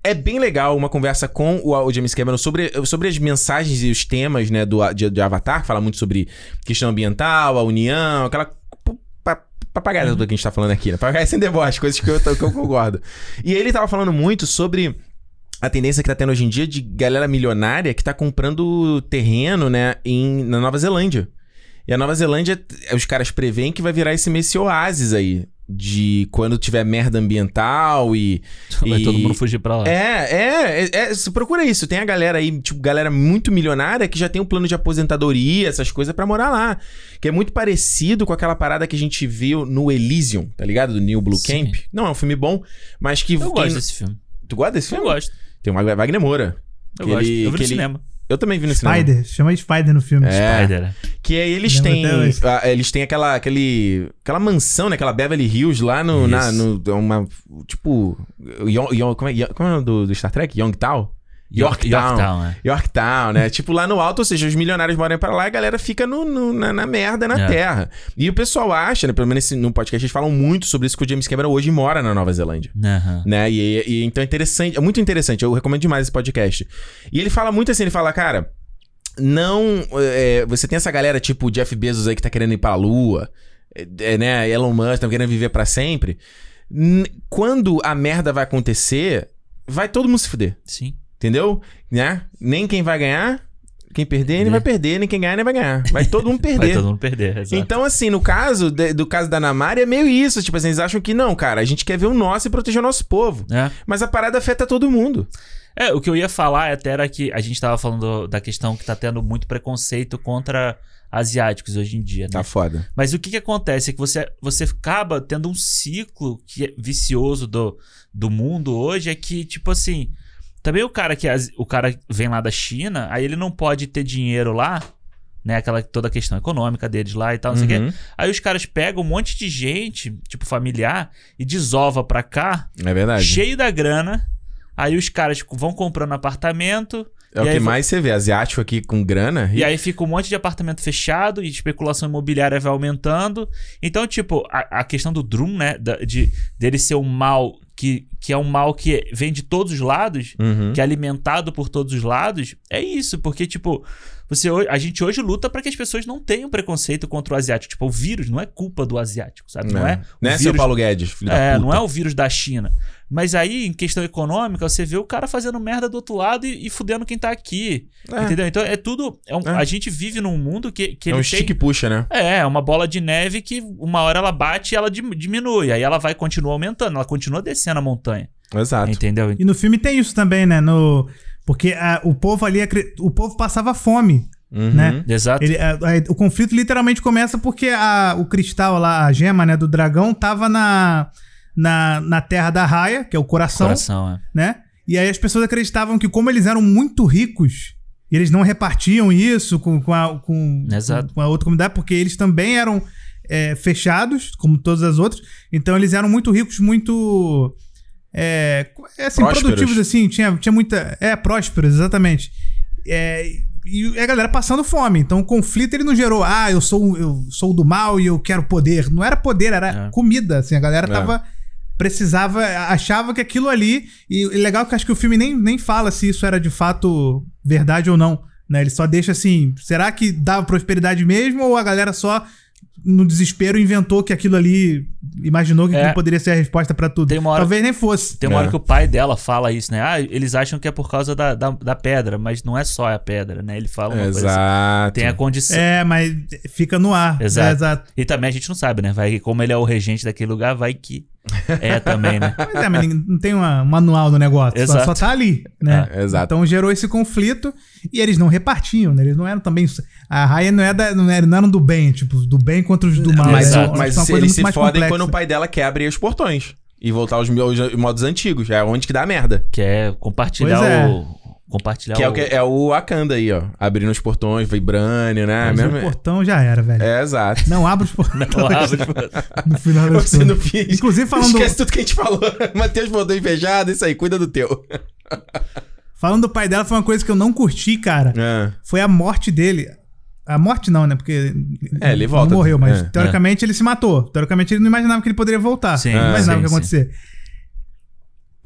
Speaker 1: É bem legal uma conversa com o, o James Cameron sobre, sobre as mensagens e os temas, né, do, de, de Avatar, que fala muito sobre questão ambiental, a união, aquela p- pa- papagaia tudo que a gente tá falando aqui, né? Papagaia sem deboche, coisas que eu, que eu concordo. E ele tava falando muito sobre a tendência que tá tendo hoje em dia de galera milionária que tá comprando terreno, né, em, na Nova Zelândia. E a Nova Zelândia, os caras preveem que vai virar esse, esse oásis aí. De quando tiver merda ambiental e.
Speaker 2: Vai
Speaker 1: e-
Speaker 2: todo mundo fugir pra lá.
Speaker 1: é, é, é, é, procura isso. Tem a galera aí, tipo, galera muito milionária que já tem um plano de aposentadoria, essas coisas pra morar lá. Que é muito parecido com aquela parada que a gente viu no Elysium, tá ligado? Do New Blue
Speaker 2: Sim.
Speaker 1: Camp. Não, é um filme bom, mas que.
Speaker 2: Eu
Speaker 1: quem-
Speaker 2: gosto desse filme.
Speaker 1: Tu gosta desse
Speaker 2: Eu
Speaker 1: filme?
Speaker 2: gosto.
Speaker 1: Tem o Wagner Moura.
Speaker 2: Eu gosto.
Speaker 1: ele-
Speaker 2: eu vi no
Speaker 1: ele-
Speaker 2: cinema.
Speaker 1: Eu também vi no cinema.
Speaker 3: Spider, chama Spider no filme.
Speaker 1: É.
Speaker 2: Spider.
Speaker 1: Que aí eles têm. ah, eles têm aquela, aquele, aquela mansão, né? Aquela Beverly Hills lá no.
Speaker 2: Isso.
Speaker 1: Na, no uma, tipo. Yon- Yon- como, é, Yon- como é o nome do, do Star Trek? Youngtown? Yorktown.
Speaker 2: Yorktown, é.
Speaker 1: Yorktown, né? tipo lá no alto, ou seja, os milionários moram pra lá e a galera fica no, no- na, na merda na
Speaker 2: É.
Speaker 1: terra. E o pessoal acha, né? Pelo menos no podcast eles falam muito sobre isso que o James Cameron hoje mora na Nova Zelândia.
Speaker 2: Aham.
Speaker 1: Né? E, e- então é interessante, é muito interessante, eu recomendo demais esse podcast. E ele fala muito assim, ele fala, cara, não. é, você tem essa galera tipo o Jeff Bezos aí que tá querendo ir pra lua, é, é, né? Elon Musk tá querendo viver pra sempre. Quando a merda vai acontecer, vai todo mundo se fuder.
Speaker 2: Sim.
Speaker 1: Entendeu? Né? Nem quem vai ganhar, quem perder, nem
Speaker 2: É.
Speaker 1: vai perder, nem quem ganhar, nem vai ganhar. Vai todo mundo
Speaker 2: Vai
Speaker 1: perder.
Speaker 2: todo mundo perder, exato.
Speaker 1: Então, assim, no caso de- do caso da Namari, é meio isso. Tipo assim, eles acham que não, cara, a gente quer ver o nosso e proteger o nosso povo.
Speaker 2: É.
Speaker 1: Mas a parada afeta todo mundo.
Speaker 2: É, o que eu ia falar até era que a gente tava falando da questão que tá tendo muito preconceito contra asiáticos hoje em dia, né?
Speaker 1: Tá foda.
Speaker 2: Mas o que que acontece é que você, você acaba tendo um ciclo que é vicioso do, do mundo hoje, é que, tipo assim, também o cara que o cara vem lá da China, aí ele não pode ter dinheiro lá, né? Aquela toda a questão econômica deles lá e tal, não sei o quê.
Speaker 1: Uhum.
Speaker 2: Aí os caras pegam um monte de gente, tipo familiar, e desova pra cá,
Speaker 1: É verdade.
Speaker 2: cheio da grana. Aí os caras vão comprando apartamento.
Speaker 1: É o
Speaker 2: e
Speaker 1: que mais você vê. Asiático aqui com grana.
Speaker 2: E aí fica um monte de apartamento fechado e especulação imobiliária vai aumentando. Então, tipo, a, a questão do Drum, né? da- de, dele ser um mal que, que é um mal que vem de todos os lados,
Speaker 1: Uhum.
Speaker 2: que é alimentado por todos os lados, é isso. Porque, tipo, você, a gente hoje luta para que as pessoas não tenham preconceito contra o asiático. Tipo, o vírus não é culpa do asiático, sabe? Não, é. o
Speaker 1: Né, seu
Speaker 2: vírus-
Speaker 1: Paulo Guedes, filho da
Speaker 2: é,
Speaker 1: puta.
Speaker 2: não é o vírus da China. Mas aí, em questão econômica, você vê o cara fazendo merda do outro lado e, e fudendo quem tá aqui.
Speaker 1: É.
Speaker 2: Entendeu? Então é tudo. é um-
Speaker 1: É.
Speaker 2: A gente vive num mundo que, que
Speaker 1: É
Speaker 2: ele
Speaker 1: um
Speaker 2: tem.
Speaker 1: stick puxa, né?
Speaker 2: É, é uma bola de neve que uma hora ela bate e ela dim- diminui. Aí ela vai continuar aumentando, ela continua descendo a montanha.
Speaker 1: Exato.
Speaker 2: Entendeu?
Speaker 3: E no filme tem isso também, né? No... Porque ah, o povo ali, o povo passava fome,
Speaker 1: Uhum.
Speaker 3: né?
Speaker 2: Exato.
Speaker 3: Ele, a- a- o conflito literalmente começa porque a- o cristal lá, a gema né, do dragão, tava na, na, na terra da raia, que é o coração,
Speaker 2: Coração, é.
Speaker 3: né? E aí as pessoas acreditavam que como eles eram muito ricos, e eles não repartiam isso com, com, a, com,
Speaker 2: Exato.
Speaker 3: com- com a outra comunidade, porque eles também eram é, fechados, como todas as outras. Então eles eram muito ricos, muito... É, é assim,
Speaker 1: Prósperos.
Speaker 3: produtivos, assim, tinha, tinha muita... É, prósperos, exatamente. É, e a galera passando fome. Então o conflito ele não gerou, ah, eu sou, eu sou do mal e eu quero poder. Não era poder, era
Speaker 2: É.
Speaker 3: comida. Assim, a galera
Speaker 1: É.
Speaker 3: tava. Precisava, achava que aquilo ali. E e legal que acho que o filme nem, nem fala se isso era de fato verdade ou não. Né? Ele só deixa assim: será que dava prosperidade mesmo? Ou a galera só, no desespero, inventou que aquilo ali. Imaginou que
Speaker 2: É.
Speaker 3: aquilo poderia ser a resposta pra tudo?
Speaker 2: Tem uma hora-
Speaker 3: Talvez nem fosse.
Speaker 2: Tem uma
Speaker 1: É.
Speaker 2: hora que o pai dela fala isso, né? Ah, eles acham que é por causa da, da, da pedra, mas não é só a pedra, né? Ele fala uma coisa assim.
Speaker 1: Exato.
Speaker 2: Tem a condição.
Speaker 3: É, mas fica no ar.
Speaker 2: Exato.
Speaker 3: É, exato.
Speaker 2: E também a gente não sabe, né? Vai que, como ele é o regente daquele lugar, vai que é também, né?
Speaker 3: Mas, é, mas ninguém- não tem uma- um manual do negócio. Só,
Speaker 2: Exato.
Speaker 3: só tá ali, né?
Speaker 1: É, exato.
Speaker 3: Então gerou esse conflito e eles não repartiam, né? Eles não eram também. A raia não, é da, não, era, não eram do bem, tipo, do bem contra os do mal.
Speaker 1: Mas,
Speaker 3: né? Era
Speaker 1: mas
Speaker 3: uma coisa
Speaker 1: eles se fodem
Speaker 3: complexa.
Speaker 1: quando o pai dela quebra aí os portões. E voltar aos meus modos antigos. É onde que dá merda.
Speaker 2: Que é compartilhar
Speaker 3: é.
Speaker 2: o. Compartilhar
Speaker 1: Que é o, que é o Wakanda aí, ó. Abrindo os portões, Vibrânio, né?
Speaker 3: Mas
Speaker 1: Mesmo-
Speaker 3: o portão já era, velho.
Speaker 1: É, exato.
Speaker 3: Não abre os portões.
Speaker 2: Não abre.
Speaker 3: no final das
Speaker 1: Você não fez.
Speaker 3: Inclusive, falando,
Speaker 1: Esquece tudo que a gente falou. Matheus voltou invejado, isso aí, cuida do teu.
Speaker 3: falando do pai dela, foi uma coisa que eu não curti, cara.
Speaker 1: É.
Speaker 3: Foi a morte dele. A morte não, né? Porque.
Speaker 1: É, ele volta.
Speaker 3: Não morreu, mas
Speaker 1: É.
Speaker 3: teoricamente ele se matou. Teoricamente ele não imaginava que ele poderia voltar.
Speaker 2: Sim,
Speaker 3: não imaginava o que ia
Speaker 2: sim.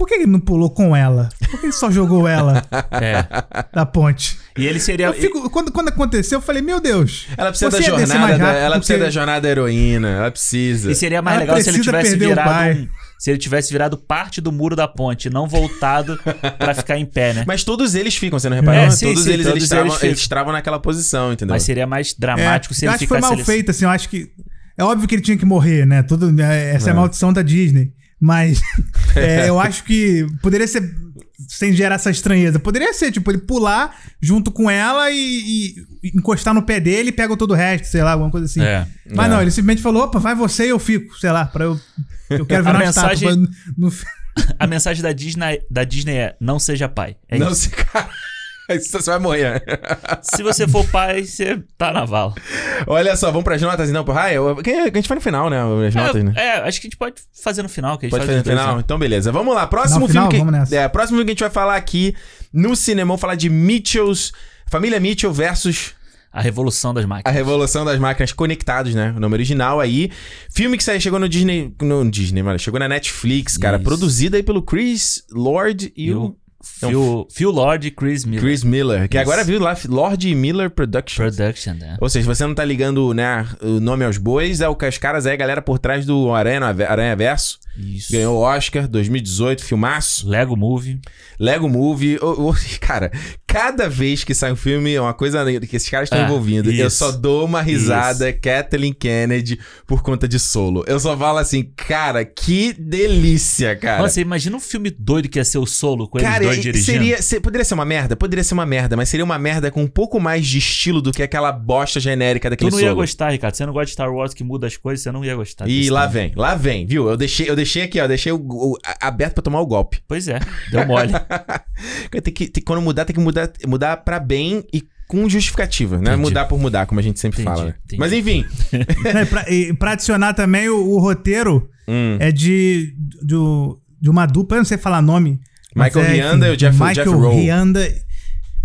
Speaker 3: Por que ele não pulou com ela? Por que ele só jogou ela
Speaker 2: É.
Speaker 3: da ponte?
Speaker 2: E ele seria.
Speaker 3: Eu fico- quando, quando aconteceu, eu falei, meu Deus.
Speaker 1: Ela precisa da jornada,
Speaker 3: mais
Speaker 1: da,
Speaker 3: rápido
Speaker 1: ela precisa
Speaker 3: porque-
Speaker 1: da jornada heroína, ela precisa.
Speaker 2: E seria mais
Speaker 3: Ela
Speaker 2: legal se ele tivesse virado
Speaker 3: pai.
Speaker 2: um- Se ele tivesse virado parte do muro da ponte, não voltado pra ficar em pé, né?
Speaker 1: Mas todos eles ficam, você não reparou?
Speaker 2: É, sim,
Speaker 1: todos
Speaker 2: sim,
Speaker 1: eles,
Speaker 2: todos
Speaker 1: eles, travam,
Speaker 2: eles
Speaker 1: travam naquela posição, entendeu?
Speaker 2: Mas seria mais
Speaker 3: É,
Speaker 2: dramático se
Speaker 3: eu
Speaker 2: ele
Speaker 3: acho que foi
Speaker 2: ficasse
Speaker 3: mal feito, assim. Eu acho que. É óbvio que ele tinha que morrer, né? Tudo, é, essa é, a
Speaker 1: É.
Speaker 3: maldição da Disney. Mas é, eu acho que poderia ser. Sem gerar essa estranheza. Poderia ser, tipo, ele pular junto com ela e, e encostar no pé dele e pega todo o resto, sei lá, alguma coisa assim.
Speaker 2: É.
Speaker 3: Mas
Speaker 1: É.
Speaker 3: não, ele simplesmente falou: opa, vai você e eu fico, sei lá, pra eu. Eu quero virar uma
Speaker 2: mensagem-
Speaker 3: estátua. No,
Speaker 2: A mensagem da Disney, da Disney é: não seja pai. É
Speaker 1: não
Speaker 2: isso.
Speaker 1: se Você vai morrer.
Speaker 2: Se você for pai, você tá na vala.
Speaker 1: Olha só, vamos pras notas então, porra. Ah, eu- que- A gente vai no final, né? As notas,
Speaker 2: é,
Speaker 1: né?
Speaker 2: é, acho que a gente pode fazer no final. Que a gente
Speaker 1: Pode
Speaker 2: faz
Speaker 1: fazer no final?
Speaker 2: né?
Speaker 1: Então, beleza. Vamos lá. Próximo
Speaker 3: No
Speaker 1: filme
Speaker 3: final,
Speaker 1: que.
Speaker 3: vamos nessa.
Speaker 1: É, próximo filme que a gente vai falar aqui no cinema, vamos falar de Mitchells. Família Mitchell versus
Speaker 2: A revolução das
Speaker 1: A
Speaker 2: máquinas.
Speaker 1: Revolução das Máquinas Conectados, né? O nome original aí. Filme que saiu, chegou no Disney. No Disney, mano. Chegou na Netflix, cara.
Speaker 2: Isso.
Speaker 1: Produzido aí pelo Chris Lord e,
Speaker 2: E
Speaker 1: o
Speaker 2: o Phil, Phil Lord e Chris Miller.
Speaker 1: Chris Miller. Que
Speaker 2: Isso.
Speaker 1: agora viu lá Lord Miller Productions.
Speaker 2: Production, né?
Speaker 1: Ou seja, você não tá ligando, né, o nome aos bois, é o que os caras aí, a galera por trás do Aranha, Aranha Verso.
Speaker 2: Isso.
Speaker 1: Ganhou o Oscar 2018, filmaço.
Speaker 2: Lego Movie.
Speaker 1: Lego Movie. Ô, ô, cara, cada vez que sai um filme, é uma coisa que esses caras estão
Speaker 2: Ah,
Speaker 1: envolvidos. Eu
Speaker 2: isso.
Speaker 1: só dou uma risada, Kathleen Kennedy, por conta de solo. Eu só falo assim, cara, que delícia, cara.
Speaker 2: Nossa, imagina um filme doido que ia ser o solo com
Speaker 1: Cara,
Speaker 2: eles dois dirigindo.
Speaker 1: seria, se- poderia ser uma merda? Poderia ser uma merda, mas seria uma merda com um pouco mais de estilo do que aquela bosta genérica
Speaker 2: Tu
Speaker 1: daquele
Speaker 2: não
Speaker 1: solo.
Speaker 2: ia gostar, Ricardo. Você não gosta de Star Wars que muda as coisas, você não ia gostar.
Speaker 1: E lá
Speaker 2: filme.
Speaker 1: vem, lá vem, viu? Eu deixei, eu deixei aqui, ó, deixei o, o- a- aberto pra tomar o golpe.
Speaker 2: Pois é, deu mole.
Speaker 1: tem que, tem- quando mudar, tem que mudar, mudar pra bem e com justificativa, né?
Speaker 2: Entendi.
Speaker 1: Mudar por mudar, como a gente sempre
Speaker 2: Entendi,
Speaker 1: fala. né?
Speaker 2: entendi.
Speaker 1: Mas enfim.
Speaker 3: Né, pra, e pra adicionar também, o, o roteiro
Speaker 1: Hum.
Speaker 3: é de, do- de uma dupla, eu não sei falar nome.
Speaker 1: Michael
Speaker 3: é,
Speaker 1: Rianda e o Jeff-
Speaker 3: Michael
Speaker 1: Jeff Rowe.
Speaker 3: Rianda,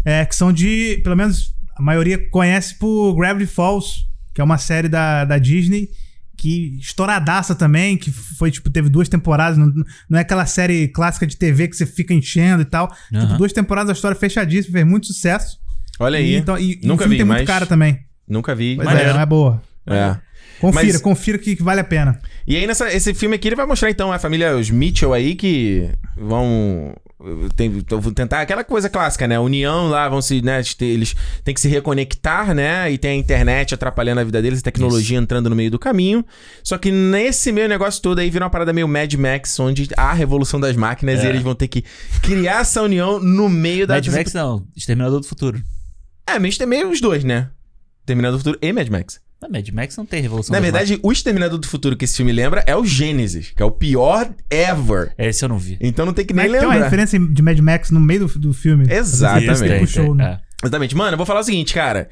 Speaker 3: é, que são de, pelo menos a maioria conhece por Gravity Falls, que é uma série da, da Disney, que estouradaça também, que foi, tipo, teve duas temporadas, não, não é aquela série clássica de TV que você fica enchendo e tal. Tipo,
Speaker 2: Aham.
Speaker 3: duas temporadas, a história fechadíssima, fez muito sucesso.
Speaker 1: Olha aí.
Speaker 3: E, então, e, e
Speaker 1: Nunca
Speaker 3: o filme
Speaker 1: vi,
Speaker 3: tem muito
Speaker 1: mas-
Speaker 3: cara também.
Speaker 1: Nunca vi.
Speaker 2: Maneiro.
Speaker 3: é, não é boa.
Speaker 1: É.
Speaker 3: Confira,
Speaker 1: Mas-
Speaker 3: confira que, que vale a pena.
Speaker 1: E aí, nessa, esse filme aqui, ele vai mostrar, então, a família, os Mitchell aí, que vão... Tem, vão tentar aquela coisa clássica, né? União lá, vão se, né? Eles têm que se reconectar, né? E tem a internet atrapalhando a vida deles, a tecnologia entrando no meio do caminho. Só que nesse meio negócio todo aí vira uma parada meio Mad Max, onde há a revolução das máquinas e
Speaker 2: É.
Speaker 1: eles vão ter que criar essa união no meio da...
Speaker 2: Mad Max não, Exterminador do Futuro.
Speaker 1: É, meio, meio os dois, né? Terminador do Futuro e Mad Max.
Speaker 2: Mas Mad Max não tem revolução
Speaker 1: Na verdade, o Exterminador do Futuro que esse filme lembra é o Gênesis, que é o pior ever.
Speaker 2: Esse eu não vi.
Speaker 1: Então não tem que nem
Speaker 3: Mas tem uma
Speaker 1: lembrar.
Speaker 3: referência de Mad Max no meio do, do filme.
Speaker 1: Exatamente.
Speaker 2: Tem,
Speaker 3: Puxou,
Speaker 2: tem,
Speaker 3: né?
Speaker 2: é.
Speaker 1: Exatamente. Mano, eu vou falar o seguinte, cara.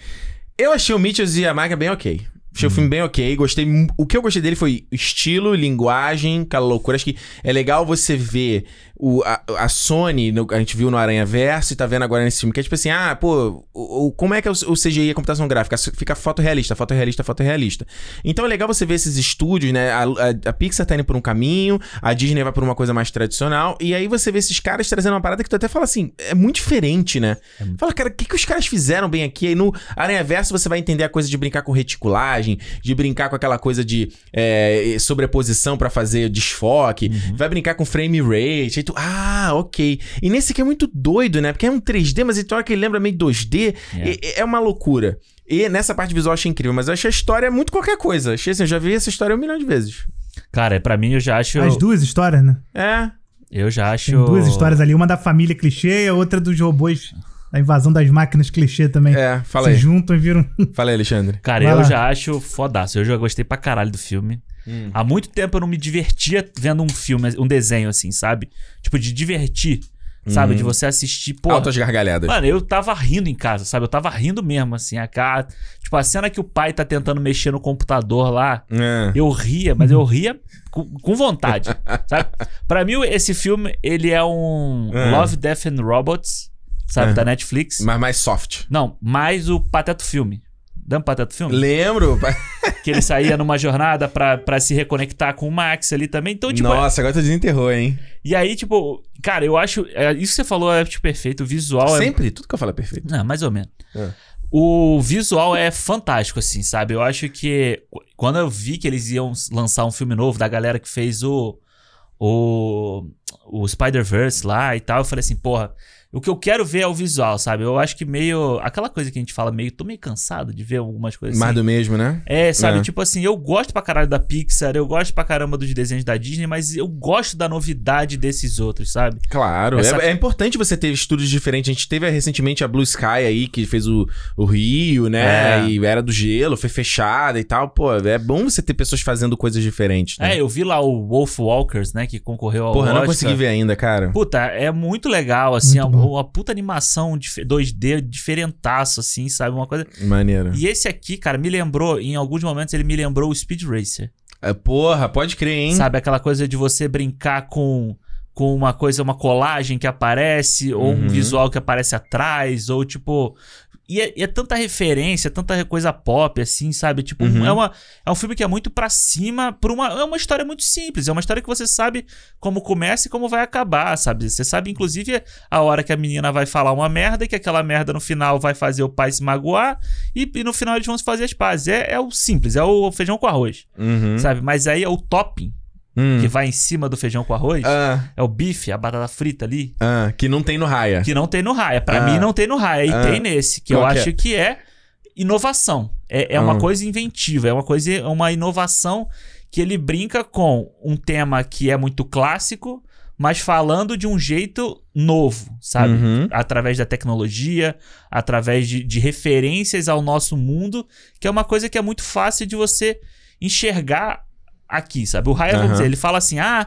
Speaker 1: Eu achei o Mitchells e a Maga bem ok. Achei o filme bem ok. Gostei. O que eu gostei dele foi estilo, linguagem, aquela loucura. Acho que é legal você ver o, a, a Sony, no- a gente viu no Aranha Verso e tá vendo agora nesse filme, que é tipo assim, ah, pô, o, o- como é que é o, o CGI, a computação gráfica? Fica fotorrealista, fotorrealista, fotorrealista. Então é legal você ver esses estúdios, né? A, a- a Pixar tá indo por um caminho, a Disney vai por uma coisa mais tradicional, e aí você vê esses caras trazendo uma parada que tu até fala assim, é muito diferente, né? Fala, cara, o que, que os caras fizeram bem aqui? Aí no Aranha Verso você vai entender a coisa de brincar com reticulagem, de brincar com aquela coisa de é, sobreposição pra fazer desfoque, vai brincar com frame rate. Ah, ok. E nesse aqui é muito doido, né? Porque é um 3D, mas então hora que ele lembra meio 2D.
Speaker 2: É.
Speaker 1: e- É uma loucura. E nessa parte visual eu achei incrível, mas eu achei a história muito qualquer coisa. Achei assim, eu já vi essa história um milhão de vezes.
Speaker 2: Cara, pra mim eu já acho.
Speaker 3: As duas histórias, né?
Speaker 1: É.
Speaker 2: Eu já acho.
Speaker 3: Tem duas histórias ali, uma da família clichê e a outra dos robôs, da invasão das máquinas clichê também.
Speaker 1: É, fala
Speaker 3: Se
Speaker 1: aí.
Speaker 3: juntam e viram.
Speaker 1: Fala aí, Alexandre.
Speaker 2: Cara,
Speaker 3: Vai
Speaker 2: eu
Speaker 3: lá.
Speaker 2: já acho fodaço. Eu já gostei pra caralho do filme.
Speaker 1: Hum.
Speaker 2: Há muito tempo eu não me divertia vendo um filme, um desenho assim, sabe? Tipo, de divertir. Sabe? De você assistir, pô.
Speaker 1: Altas gargalhadas.
Speaker 2: Mano, eu tava rindo em casa, sabe? Eu tava rindo mesmo, assim. A cara. Tipo, a cena que o pai tá tentando mexer no computador lá.
Speaker 1: É.
Speaker 2: Eu ria, mas eu ria com, com vontade, sabe? Pra mim, esse filme, ele é um
Speaker 1: É.
Speaker 2: Love, Death and Robots, sabe?
Speaker 1: É.
Speaker 2: Da Netflix.
Speaker 1: Mas mais soft.
Speaker 2: Não, mais o Pateta Filme. Lembra Pateta Filme?
Speaker 1: Lembro?
Speaker 2: Que ele saía numa jornada pra, pra se reconectar com o Max ali também. Então, tipo,
Speaker 1: Nossa, agora tu desenterrou, hein?
Speaker 2: e aí, tipo, cara, eu acho. é, isso que você falou é tipo, perfeito. O visual é.
Speaker 1: Sempre, tudo que eu falo é perfeito.
Speaker 2: Não, mais ou menos.
Speaker 1: É.
Speaker 2: O visual é fantástico, assim, sabe? Eu acho que qu- quando eu vi que eles iam lançar um filme novo da galera que fez o. O. O Spider-Verse lá e tal, eu falei assim, porra. O que eu quero ver é o visual, sabe? Eu acho que meio. Aquela coisa que a gente fala, meio. Tô meio cansado de ver algumas coisas
Speaker 1: Mais
Speaker 2: assim.
Speaker 1: do mesmo, né?
Speaker 2: É, sabe?
Speaker 1: É.
Speaker 2: Tipo assim, eu gosto pra caralho da Pixar, eu gosto pra caramba dos desenhos da Disney, mas eu gosto da novidade desses outros, sabe?
Speaker 1: Claro.
Speaker 2: Essa-
Speaker 1: É, é importante você ter estúdios diferentes. A gente teve recentemente a Blue Sky aí, que fez o, o Rio, né?
Speaker 2: É.
Speaker 1: E era do gelo, foi fechada e tal. Pô, é bom você ter pessoas fazendo coisas diferentes. Né?
Speaker 2: É, eu vi lá o Wolf Walkers, né, que concorreu ao
Speaker 1: Porra, eu não consegui ver ainda, cara.
Speaker 2: Puta, é muito legal, assim.
Speaker 3: Muito
Speaker 2: Uma puta animação dif- 2D diferentaço, assim, sabe? Uma coisa.
Speaker 1: Maneiro.
Speaker 2: E esse aqui, cara, me lembrou, em alguns momentos, ele me lembrou o Speed Racer.
Speaker 1: É, porra, pode crer, hein?
Speaker 2: Sabe? Aquela coisa de você brincar com, com uma coisa, uma colagem que aparece, ou um
Speaker 1: Uhum.
Speaker 2: visual que aparece atrás, ou tipo. E é, é tanta referência, tanta coisa pop, assim, sabe? Tipo,
Speaker 1: Uhum.
Speaker 2: é, uma, é um filme que é muito pra cima, por uma, é uma história muito simples. É uma história que você sabe como começa e como vai acabar, sabe? Você sabe, inclusive, a hora que a menina vai falar uma merda e que aquela merda no final vai fazer o pai se magoar e, e no final eles vão se fazer as pazes. É, é o simples, é o feijão com arroz,
Speaker 1: Uhum.
Speaker 2: sabe? Mas aí é o topping
Speaker 1: Hum.
Speaker 2: que vai em cima do feijão com arroz.
Speaker 1: Ah,
Speaker 2: É o bife, a batata frita ali,
Speaker 1: ah, que não tem no raia.
Speaker 2: que não tem no raia. Pra
Speaker 1: Ah.
Speaker 2: mim não tem no raia, e
Speaker 1: Ah.
Speaker 2: tem nesse, que eu
Speaker 1: Qual que
Speaker 2: acho que é inovação. É, é uma
Speaker 1: Ah.
Speaker 2: coisa inventiva, é uma coisa, é uma inovação que ele brinca com um tema que é muito clássico, mas falando de um jeito novo, sabe?
Speaker 1: Uhum.
Speaker 2: Através da tecnologia, através de, de referências ao nosso mundo, que é uma coisa que é muito fácil de você enxergar aqui, sabe? O Raya, vamos dizer, ele fala assim, ah,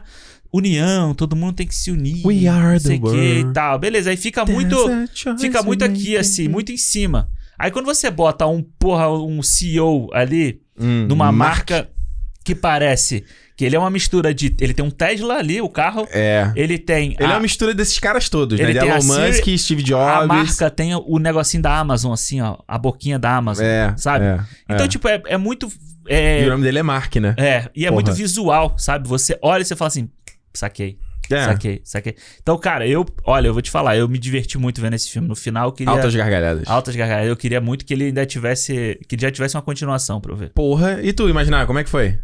Speaker 2: união, todo mundo tem que se unir,
Speaker 1: We are the
Speaker 2: que e
Speaker 1: world.
Speaker 2: tal. Beleza, aí fica muito fica muito aqui, assim, muito em cima. Aí quando você bota um, porra, um CEO ali,
Speaker 1: Hum,
Speaker 2: numa
Speaker 1: Mark-
Speaker 2: marca que parece que ele é uma mistura de. Ele tem um Tesla ali, o carro.
Speaker 1: É.
Speaker 2: Ele tem.
Speaker 1: Ele
Speaker 2: a,
Speaker 1: é uma mistura desses caras todos, né?
Speaker 2: Ele
Speaker 1: De
Speaker 2: tem a
Speaker 1: Elon
Speaker 2: Siri-
Speaker 1: Musk, Steve
Speaker 2: a
Speaker 1: Jobs.
Speaker 2: marca tem o negocinho da Amazon, assim, ó. A boquinha da Amazon.
Speaker 1: É,
Speaker 2: sabe?
Speaker 1: é,
Speaker 2: Então,
Speaker 1: é.
Speaker 2: tipo, é, é muito.
Speaker 1: E
Speaker 2: É,
Speaker 1: o nome dele é Mark, né?
Speaker 2: é, e é
Speaker 1: Porra.
Speaker 2: muito visual, sabe? Você olha e você fala assim, saquei.
Speaker 1: É.
Speaker 2: Saquei, saquei. Então, cara, eu, olha, eu vou te falar, eu me diverti muito vendo esse filme. No final, eu queria.
Speaker 1: Altas gargalhadas.
Speaker 2: Altas gargalhadas. Eu queria muito que ele ainda tivesse. Que já tivesse uma continuação pra eu ver.
Speaker 1: Porra. E tu, imaginar, como é que foi?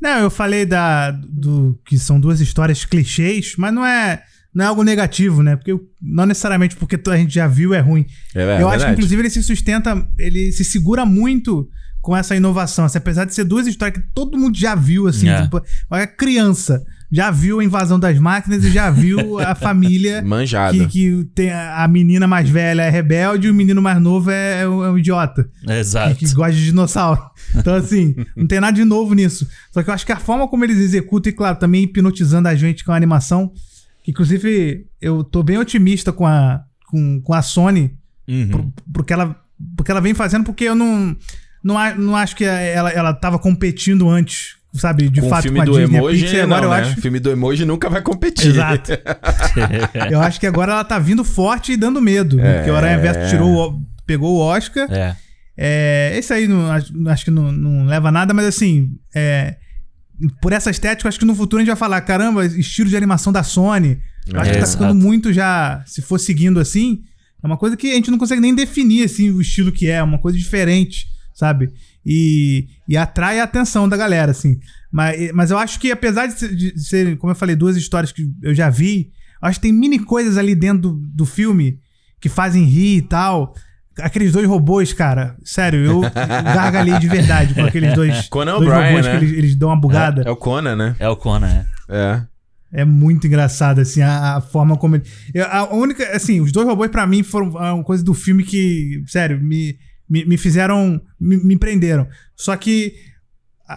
Speaker 3: Não, eu falei da, do que são duas histórias clichês, mas não é, não é algo negativo, né? Porque eu- não necessariamente porque a gente já viu é ruim.
Speaker 1: É,
Speaker 3: eu
Speaker 1: verdade.
Speaker 3: acho que, inclusive, ele se sustenta, ele se segura muito com essa inovação. Assim, apesar de ser duas histórias que todo mundo já viu, assim,
Speaker 2: É.
Speaker 3: tipo, a criança já viu a invasão das máquinas e já viu a família
Speaker 1: Manjado.
Speaker 3: que, que tem a a menina mais velha é rebelde e o menino mais novo é, é um, é um idiota
Speaker 2: Exato.
Speaker 3: que, que gosta de dinossauro. Então, assim, não tem nada de novo nisso. Só que eu acho que a forma como eles executam, e claro, também hipnotizando a gente com a animação, que inclusive eu tô bem otimista com a, com, com a Sony,
Speaker 2: Uhum.
Speaker 3: ela, porque ela vem fazendo, porque eu não, não, não acho que ela, ela tava competindo antes, sabe, de
Speaker 1: com o
Speaker 3: fato
Speaker 1: filme
Speaker 3: com a
Speaker 1: do
Speaker 3: Disney.
Speaker 1: emoji, não,
Speaker 3: agora eu
Speaker 1: né?
Speaker 3: acho.
Speaker 1: O filme do emoji nunca vai competir.
Speaker 3: Exato. Eu acho que agora ela tá vindo forte e dando medo. né?
Speaker 1: É.
Speaker 3: Porque o Aranha Verso tirou, pegou o Oscar.
Speaker 2: É.
Speaker 3: É, esse aí não, acho, que não, não leva a nada, mas assim, é, por essa estética, acho que no futuro a gente vai falar: caramba, estilo de animação da Sony. Eu acho
Speaker 2: É,
Speaker 3: que tá
Speaker 2: exato.
Speaker 3: ficando muito já. Se for seguindo assim, é uma coisa que a gente não consegue nem definir assim, o estilo que é, é uma coisa diferente, sabe? E, e atrai a atenção da galera, assim. Mas, mas eu acho que, apesar de, ser- de serem, como eu falei, duas histórias que eu já vi, eu acho que tem mini coisas ali dentro do, do filme que fazem rir e tal. Aqueles dois robôs, cara, sério, eu gargalhei de verdade com aqueles dois,
Speaker 1: Conan
Speaker 3: dois
Speaker 1: O'Brien,
Speaker 3: robôs
Speaker 1: né?
Speaker 3: que eles, eles dão uma bugada.
Speaker 1: É o Conan, né?
Speaker 2: É o Conan, é.
Speaker 1: É.
Speaker 3: É muito engraçado, assim, a, a forma como ele. eu- a única. Assim, os dois robôs, pra mim, foram uma coisa do filme que, sério, me, me, me fizeram. Me, me prenderam. Só que.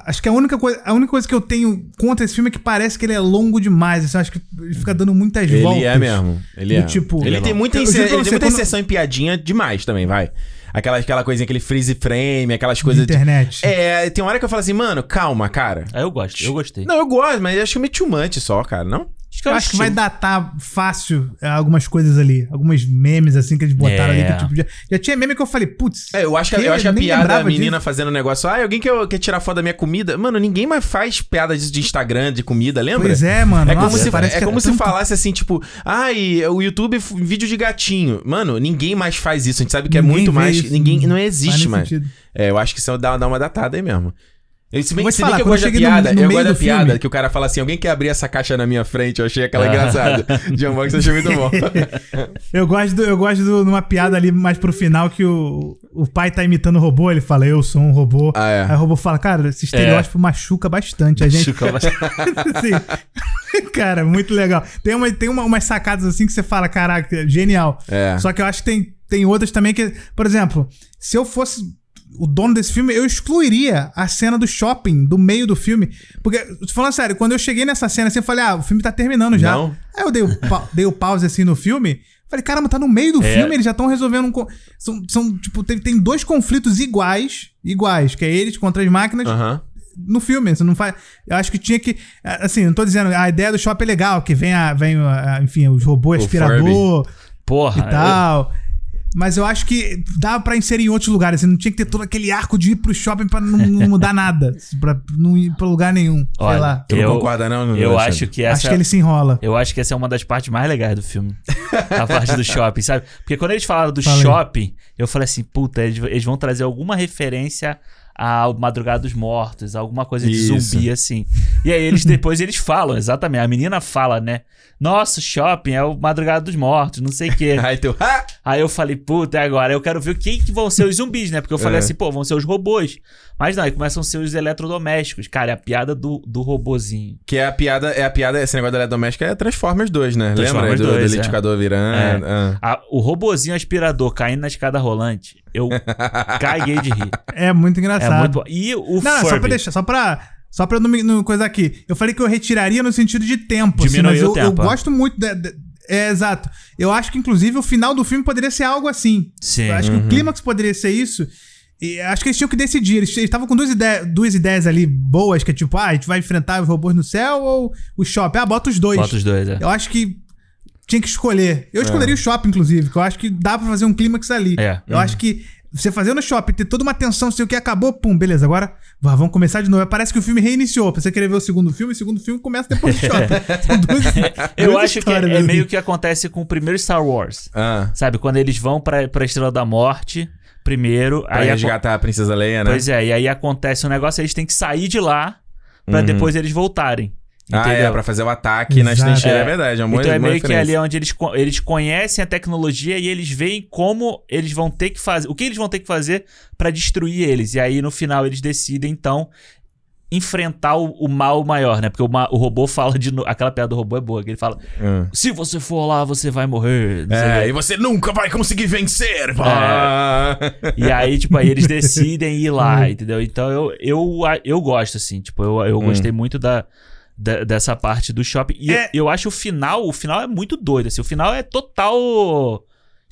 Speaker 3: Acho que a única, coisa, a única coisa que eu tenho contra esse filme é que parece que ele é longo demais. Assim, eu acho que ele fica dando muitas
Speaker 1: Ele
Speaker 3: voltas.
Speaker 1: é mesmo. Ele é.
Speaker 3: tipo-
Speaker 1: ele tem muita, inser- ele tem
Speaker 3: você,
Speaker 1: muita
Speaker 3: quando-
Speaker 1: inserção em piadinha demais também, vai. Aquela, aquela coisinha, aquele freeze frame, aquelas
Speaker 3: de
Speaker 1: coisas. de-
Speaker 3: internet.
Speaker 1: É, tem uma hora que eu falo assim, mano, calma, cara.
Speaker 2: Aí eu gosto, eu gostei.
Speaker 1: Não, eu gosto, mas acho meio too much só, cara, não?
Speaker 2: Acho que
Speaker 3: Eu
Speaker 2: é
Speaker 3: acho que vai datar fácil é, algumas coisas ali. Alguns memes, assim, que eles botaram
Speaker 2: É.
Speaker 3: ali. Que, tipo, já, já tinha meme que eu falei, putz.
Speaker 1: É, eu acho que, eu acho que a piada, a
Speaker 3: lembrava
Speaker 1: menina
Speaker 3: disso.
Speaker 1: fazendo negócio, ah, alguém quer, quer tirar foto da minha comida? Mano, ninguém mais faz piada disso de Instagram, de comida, lembra?
Speaker 3: Pois é, mano.
Speaker 1: É como,
Speaker 3: Nossa,
Speaker 1: se,
Speaker 3: parece
Speaker 1: é
Speaker 3: que
Speaker 1: como se
Speaker 3: tanto-
Speaker 1: falasse assim, tipo, ai, o YouTube vídeo de gatinho. Mano, ninguém mais faz isso. A gente sabe que é
Speaker 3: Ninguém
Speaker 1: muito
Speaker 3: vê
Speaker 1: mais.
Speaker 3: isso,
Speaker 1: ninguém Não existe mais.
Speaker 3: sentido.
Speaker 1: É, eu acho que isso dá, dá uma datada aí mesmo. Eu, se bem,
Speaker 3: Vou
Speaker 1: se
Speaker 3: te
Speaker 1: bem
Speaker 3: falar,
Speaker 1: que eu gosto da
Speaker 3: cheguei no-
Speaker 1: piada,
Speaker 3: no
Speaker 1: eu gosto da piada
Speaker 3: filme-
Speaker 1: que o cara fala assim: alguém quer abrir essa caixa na minha frente? Eu achei aquela
Speaker 2: Ah.
Speaker 1: engraçada. John Box eu achei muito bom.
Speaker 3: Eu gosto, do, eu gosto de uma piada ali mais pro final que o, o pai tá imitando o robô, ele fala, eu sou um robô.
Speaker 1: Ah, é.
Speaker 3: Aí o robô fala, cara, esse estereótipo machuca bastante a gente.
Speaker 2: Machuca bastante.
Speaker 3: Cara, muito legal. Tem, uma, tem uma, umas sacadas assim que você fala, caraca, genial.
Speaker 1: É.
Speaker 3: Só que eu acho que tem, tem outras também que, por exemplo, se eu fosse o dono desse filme, eu excluiria a cena do shopping do meio do filme. Porque, falando sério, quando eu cheguei nessa cena assim, eu falei, ah, o filme tá terminando já.
Speaker 1: Não.
Speaker 3: Aí eu dei o, pa- dei o pause assim no filme. Falei, caramba, tá no meio do
Speaker 2: É.
Speaker 3: filme, eles já estão resolvendo um. São, são, tipo, tem, tem dois conflitos iguais, iguais, que é eles contra as máquinas no filme. Você não faz. Eu acho que tinha que. Assim, não tô dizendo, a ideia do shopping é legal, que vem, a, vem a- enfim, os robôs
Speaker 1: O
Speaker 3: aspirador
Speaker 2: Porra.
Speaker 3: e tal. Mas eu acho que dava pra inserir em outros lugares. Assim, não tinha que ter todo aquele arco de ir pro shopping pra não, não mudar nada. Pra não ir pra lugar nenhum.
Speaker 2: Olha,
Speaker 3: sei lá.
Speaker 1: Tu não
Speaker 2: Eu-
Speaker 1: concorda, não?
Speaker 2: Eu
Speaker 1: Alexandre?
Speaker 2: acho que essa.
Speaker 3: Acho que ele se enrola.
Speaker 2: Eu acho que essa é uma das partes mais legais do filme. a parte do shopping, sabe? Porque quando eles falaram do
Speaker 3: Fala aí.
Speaker 2: shopping, eu falei assim, puta, eles, eles vão trazer alguma referência ao Madrugada dos Mortos, alguma coisa de
Speaker 1: Isso.
Speaker 2: zumbi, assim. E aí eles depois eles falam, exatamente. A menina fala, né? Nossa, shopping é o Madrugada dos Mortos, não sei o quê.
Speaker 1: Aí tu. Ah!
Speaker 2: Aí eu falei, puta, é agora eu quero ver quem que vão ser os zumbis, né? Porque eu falei
Speaker 1: É.
Speaker 2: assim, pô, vão ser os robôs. Mas não, aí começam a ser os eletrodomésticos. Cara, é a piada do, do robozinho.
Speaker 1: Que é a piada, é a piada, esse negócio da eletrodoméstica é Transformers 2, né?
Speaker 2: Transformers
Speaker 1: Lembra? Do,
Speaker 2: 2,
Speaker 1: do
Speaker 2: é.
Speaker 1: liquidificador virando. ah.
Speaker 2: A- o robozinho aspirador caindo na escada rolante, eu caguei de rir.
Speaker 3: É muito
Speaker 2: É
Speaker 3: engraçado.
Speaker 2: muito bom. E o
Speaker 3: Não, não, só pra
Speaker 2: Furby?
Speaker 3: deixar, só pra. Só pra não, me- não coisa aqui. Eu falei que eu retiraria no sentido de tempo. assim,
Speaker 2: Diminuir
Speaker 3: mas
Speaker 2: o
Speaker 3: eu, eu
Speaker 2: tempo, é.
Speaker 3: gosto muito. de- de- é, exato. Eu acho que, inclusive, o final do filme poderia ser algo assim.
Speaker 2: Sim.
Speaker 3: Eu acho que o clímax poderia ser isso. E acho que eles tinham que decidir. Eles estavam com duas, ideias duas ideias ali boas, que é tipo, ah, a gente vai enfrentar os robôs no céu ou o shopping? Ah, bota os dois.
Speaker 2: Bota os dois, é.
Speaker 3: Eu acho que tinha que escolher. Eu escolheria o shopping, inclusive, que eu acho que dá pra fazer um clímax ali.
Speaker 2: É.
Speaker 3: Eu acho que você fazer no shopping, ter toda uma tensão, sei o que, acabou, pum, beleza, agora vá, vamos começar de novo. Parece que o filme reiniciou. Pra você querer ver o segundo filme, o segundo filme começa depois do shopping. Duas-
Speaker 2: Eu
Speaker 3: duas
Speaker 2: acho que é, é meio que acontece com o primeiro Star Wars.
Speaker 1: Ah.
Speaker 2: Sabe? Quando eles vão pra, pra Estrela da Morte, primeiro.
Speaker 1: Pra
Speaker 2: aí
Speaker 1: resgatar a Princesa Leia, né?
Speaker 2: Pois é, e aí acontece um negócio, eles têm que sair de lá pra
Speaker 1: Uhum.
Speaker 2: depois eles voltarem.
Speaker 1: Ah,
Speaker 2: entendeu?
Speaker 1: é, pra fazer o ataque nas
Speaker 3: Exato.
Speaker 1: trincheiras, é,
Speaker 2: É.
Speaker 1: verdade. É uma
Speaker 2: Então é meio que ali onde eles, eles conhecem a tecnologia e eles veem como eles vão ter que fazer. O que eles vão ter que fazer pra destruir eles. E aí no final eles decidem, então, enfrentar o, o mal maior, né? Porque o, o robô fala de novo. Aquela piada do robô é boa, que ele fala:
Speaker 1: Ah.
Speaker 2: Se você for lá, você vai morrer.
Speaker 1: É, e você nunca vai conseguir vencer! pá.
Speaker 2: E aí, tipo, aí eles decidem ir lá,
Speaker 3: Hum.
Speaker 2: entendeu? Então eu, eu, eu gosto, assim, tipo, eu, eu
Speaker 1: Hum.
Speaker 2: gostei muito da, da- dessa parte do shopping. E
Speaker 3: É.
Speaker 2: eu acho o final, o final é muito doido, assim, o final é total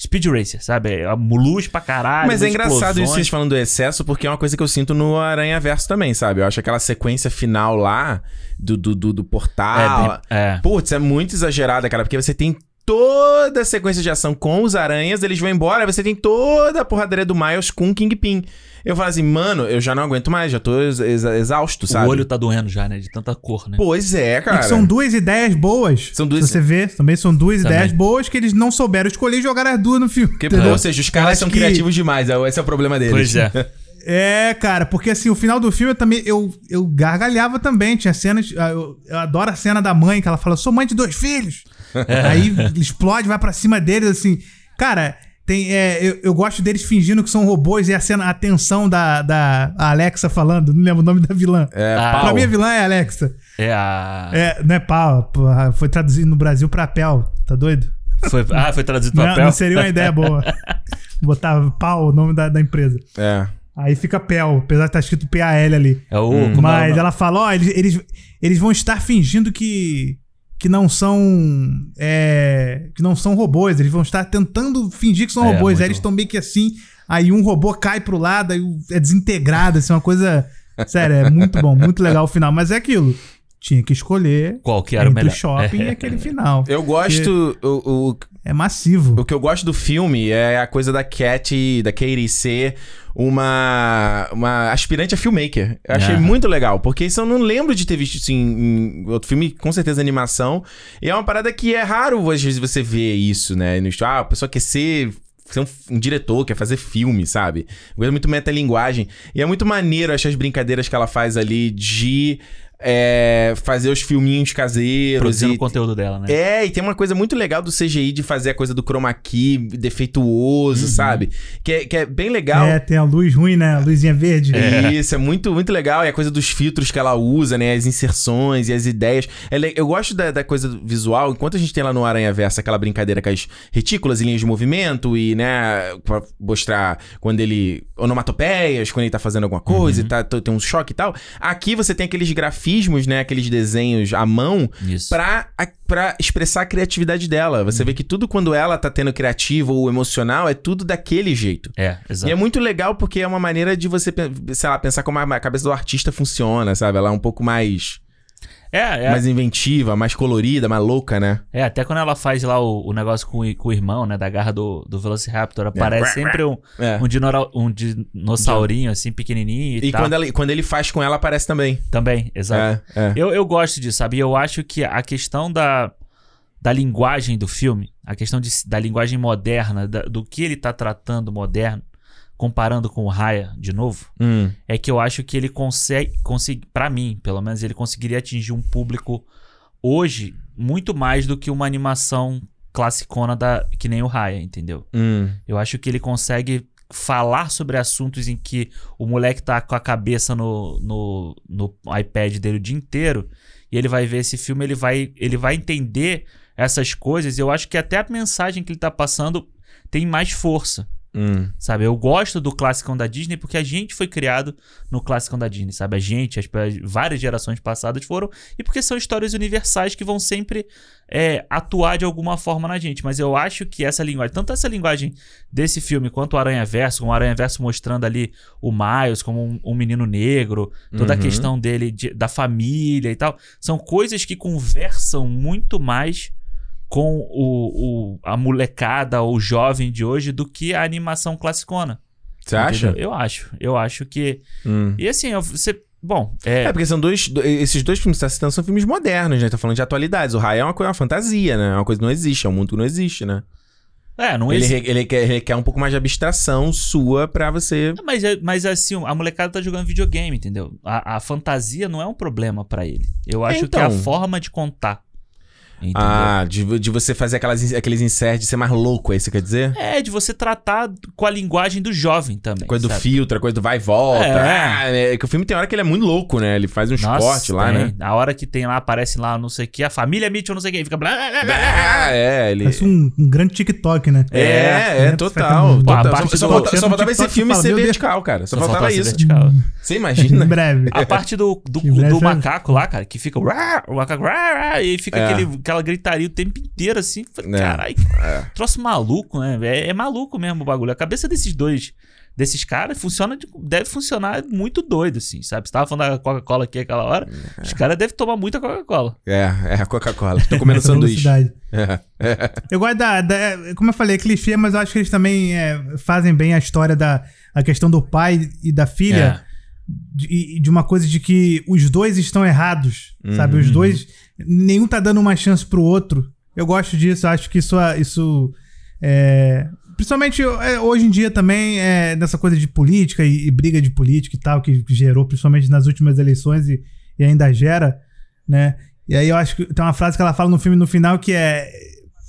Speaker 2: Speed Racer, sabe? É luz pra caralho.
Speaker 1: Mas é engraçado isso vocês falando do excesso, porque é uma coisa que eu sinto no Aranha Verso também, sabe? Eu acho aquela sequência final lá do, do, do, do portal.
Speaker 2: É, é.
Speaker 1: Putz, é muito exagerada, cara, porque você tem toda a sequência de ação com os aranhas, eles vão embora, você tem toda a porradaria do Miles com o Kingpin. Eu falo assim, mano, eu já não aguento mais, já tô ex- ex- exausto, sabe?
Speaker 2: O olho tá doendo já, né? De tanta cor, né?
Speaker 1: Pois é,
Speaker 3: E
Speaker 1: cara.
Speaker 3: que são duas ideias boas.
Speaker 1: São duas-
Speaker 3: Se você vê, também são duas
Speaker 2: Também.
Speaker 3: ideias boas que eles não souberam escolher e jogaram as duas no filme. Entendeu?
Speaker 1: Ou seja, os caras
Speaker 3: acho
Speaker 1: são
Speaker 3: que-
Speaker 1: criativos demais, é- esse é o problema deles.
Speaker 2: Pois é.
Speaker 3: É, cara, porque assim, o final do filme eu também. Eu, eu gargalhava também. Tinha cenas. ah, Eu, eu adoro a cena da mãe, que ela fala: sou mãe de dois filhos. Aí explode, vai pra cima deles, assim. Cara, tem, é, eu, eu gosto deles fingindo que são robôs e a cena, a tensão da, da Alexa falando, não lembro o nome da vilã.
Speaker 1: É,
Speaker 2: Ah.
Speaker 3: Pra mim, a vilã é a Alexa.
Speaker 2: É a.
Speaker 3: É, não é pau, foi traduzido no Brasil pra Pel, tá doido?
Speaker 2: Foi... Ah, foi traduzido
Speaker 3: Não,
Speaker 2: no papel?
Speaker 3: não seria uma ideia boa. Botar pau, o nome da, da empresa.
Speaker 1: É.
Speaker 3: Aí fica Pel, apesar de estar escrito P-A-L ali.
Speaker 2: É o.
Speaker 1: Hum.
Speaker 2: é
Speaker 3: Mas
Speaker 2: nome?
Speaker 3: ela fala, ó, eles, eles, eles vão estar fingindo que que não são é, que não são robôs, eles vão estar tentando fingir que são
Speaker 2: É,
Speaker 3: robôs.
Speaker 2: muito
Speaker 3: Aí eles estão meio que assim, aí um robô cai pro lado, aí é desintegrado, assim, uma coisa sério, é muito bom, muito legal o final, mas é aquilo. Tinha que escolher
Speaker 2: Qual que era o melhor?
Speaker 3: shopping e aquele final.
Speaker 1: Eu gosto. O, o,
Speaker 3: É massivo.
Speaker 1: O que eu gosto do filme é a coisa da Cat, da Katie ser uma, uma aspirante a filmmaker. Eu achei
Speaker 2: Ah.
Speaker 1: muito legal, porque isso eu não lembro de ter visto isso em, em outro filme, com certeza animação. E é uma parada que é raro, às vezes, você ver isso, né? No, ah, a pessoa quer ser ser um, um diretor, quer fazer filme, sabe? Coisa muito metalinguagem. E é muito maneiro, acho, as brincadeiras que ela faz ali de é, fazer os filminhos caseiros.
Speaker 2: Produzindo
Speaker 1: e-
Speaker 2: o conteúdo dela, né?
Speaker 1: É, e tem uma coisa muito legal do CGI de fazer a coisa do chroma key defeituoso, sabe? Que é, que é bem legal.
Speaker 3: É, tem a luz ruim, né? A luzinha verde.
Speaker 1: Isso, é muito, muito legal. E a coisa dos filtros que ela usa, né? As inserções e as ideias. É Eu gosto da, da coisa visual. Enquanto a gente tem lá no Aranha Versa aquela brincadeira com as retículas e linhas de movimento e, né, pra mostrar quando ele. onomatopeias, quando ele tá fazendo alguma coisa e tá, tem um choque e tal. Aqui você tem aqueles grafismos, né? Aqueles desenhos à mão
Speaker 2: Isso.
Speaker 1: pra, a- pra expressar a criatividade dela. Você vê que tudo quando ela tá tendo criativo ou emocional é tudo daquele jeito.
Speaker 2: É,
Speaker 1: E
Speaker 2: exato.
Speaker 1: é muito legal porque é uma maneira de você, sei lá, pensar como a a cabeça do artista funciona, sabe? Ela é um pouco mais,
Speaker 2: É, é,
Speaker 1: mais inventiva, mais colorida, mais louca, né?
Speaker 2: é, até quando ela faz lá o, o negócio com, o- com o irmão, né? Da garra do, do Velociraptor, aparece sempre um,
Speaker 1: É.
Speaker 2: um, dinora- um dinossaurinho, assim, pequenininho e,
Speaker 1: E
Speaker 2: tal.
Speaker 1: quando, ela, quando ele faz com ela, aparece também.
Speaker 2: Também, exato.
Speaker 1: É, é.
Speaker 2: Eu, eu gosto disso, sabe? E Eu acho que a questão da, da linguagem do filme, a questão de- da linguagem moderna, da- do que ele tá tratando moderno, comparando com o Raya de novo,
Speaker 1: Hum,
Speaker 2: é que eu acho que ele consegue, consegue para mim, pelo menos, ele conseguiria atingir um público hoje muito mais do que uma animação classicona da, que nem o Raya, entendeu?
Speaker 1: hum.
Speaker 2: Eu acho que ele consegue falar sobre assuntos em que o moleque tá com a cabeça no, no, no iPad dele o dia inteiro e ele vai ver esse filme, ele vai, ele vai entender essas coisas. E eu acho que até a mensagem que ele tá passando tem mais força.
Speaker 1: Hum.
Speaker 2: Sabe, eu gosto do clássico da Disney porque a gente foi criado no clássico da Disney, sabe? A gente, as, as várias gerações passadas foram, e porque são histórias universais que vão sempre é, atuar de alguma forma na gente. Mas eu acho que essa linguagem, tanto essa linguagem desse filme quanto o Aranha Verso, com o Aranha Verso mostrando ali o Miles como um, um menino negro, toda a
Speaker 1: Uhum.
Speaker 2: questão dele, de- da família e tal, são coisas que conversam muito mais com o, o- a molecada ou o jovem de hoje do que a animação classicona.
Speaker 1: Você acha?
Speaker 2: Eu acho. Eu acho que.
Speaker 1: Hum.
Speaker 2: E assim, você. Bom, é.
Speaker 1: É, porque são dois. do- Esses dois filmes que você tá citando são filmes modernos, né? Tá falando de atualidades. O Raya é uma coisa, uma fantasia, né? É uma coisa que não existe, é um mundo que não existe, né?
Speaker 2: É, não
Speaker 1: ele,
Speaker 2: existe.
Speaker 1: ele, quer, ele quer um pouco mais de abstração sua pra você.
Speaker 2: Mas, é- mas assim, a molecada tá jogando videogame, entendeu? A, a fantasia não é um problema pra ele. Eu acho que é a
Speaker 1: Então.
Speaker 2: forma de contar. Entendeu?
Speaker 1: Ah, de, de você fazer aquelas, aqueles inserts de ser mais louco, é isso que quer dizer?
Speaker 2: É, de você tratar com a linguagem do jovem também.
Speaker 1: Coisa do
Speaker 2: sabe?
Speaker 1: filtro, coisa do vai e volta.
Speaker 2: É.
Speaker 1: Ah, é que o filme tem hora que ele é muito louco, né? Ele faz
Speaker 2: Nossa,
Speaker 1: cortes lá,
Speaker 2: tem.
Speaker 1: né?
Speaker 2: A hora que tem lá, aparece lá, não sei o que, a família Mitchell, não sei o que, fica. blá, blá, blá.
Speaker 1: Ah, é, ele.
Speaker 3: Parece um, um grande TikTok, né?
Speaker 1: É, é,
Speaker 3: É,
Speaker 1: total.
Speaker 3: Pô,
Speaker 1: total.
Speaker 2: a parte
Speaker 1: só,
Speaker 2: do-
Speaker 1: só
Speaker 3: no
Speaker 1: faltava esse filme ser vertical, cara. Só,
Speaker 2: Só
Speaker 1: faltava isso.
Speaker 2: vertical.
Speaker 1: Você
Speaker 3: Em
Speaker 1: imagina?
Speaker 3: breve.
Speaker 2: A parte do, do,
Speaker 3: Em breve
Speaker 2: do
Speaker 3: já-
Speaker 2: macaco lá, cara, que fica. O macaco. E fica
Speaker 1: É.
Speaker 2: aquele, aquela gritaria o tempo inteiro, assim. Falei,
Speaker 1: É.
Speaker 2: Caralho, troço maluco, né? É, é maluco mesmo o bagulho. A cabeça desses dois, desses caras, funciona de- deve funcionar muito doido, assim, sabe? Você tava falando da Coca-Cola aqui aquela hora. Os caras devem tomar muita Coca-Cola.
Speaker 1: É, é a Coca-Cola. Tô comendo sanduíche. É, é.
Speaker 3: Eu gosto da, da- Como eu falei, é clichê, mas eu acho que eles também é, fazem bem a história da a questão do pai e da filha. De, e de uma coisa de que os dois estão errados, sabe? Os dois. Nenhum tá dando uma chance pro outro. Eu gosto disso, acho que isso. isso é, principalmente é, hoje em dia também, é, nessa coisa de política e, e briga de política e tal, que gerou principalmente nas últimas eleições e, e ainda gera, né? E aí eu acho que tem uma frase que ela fala no filme no final que é: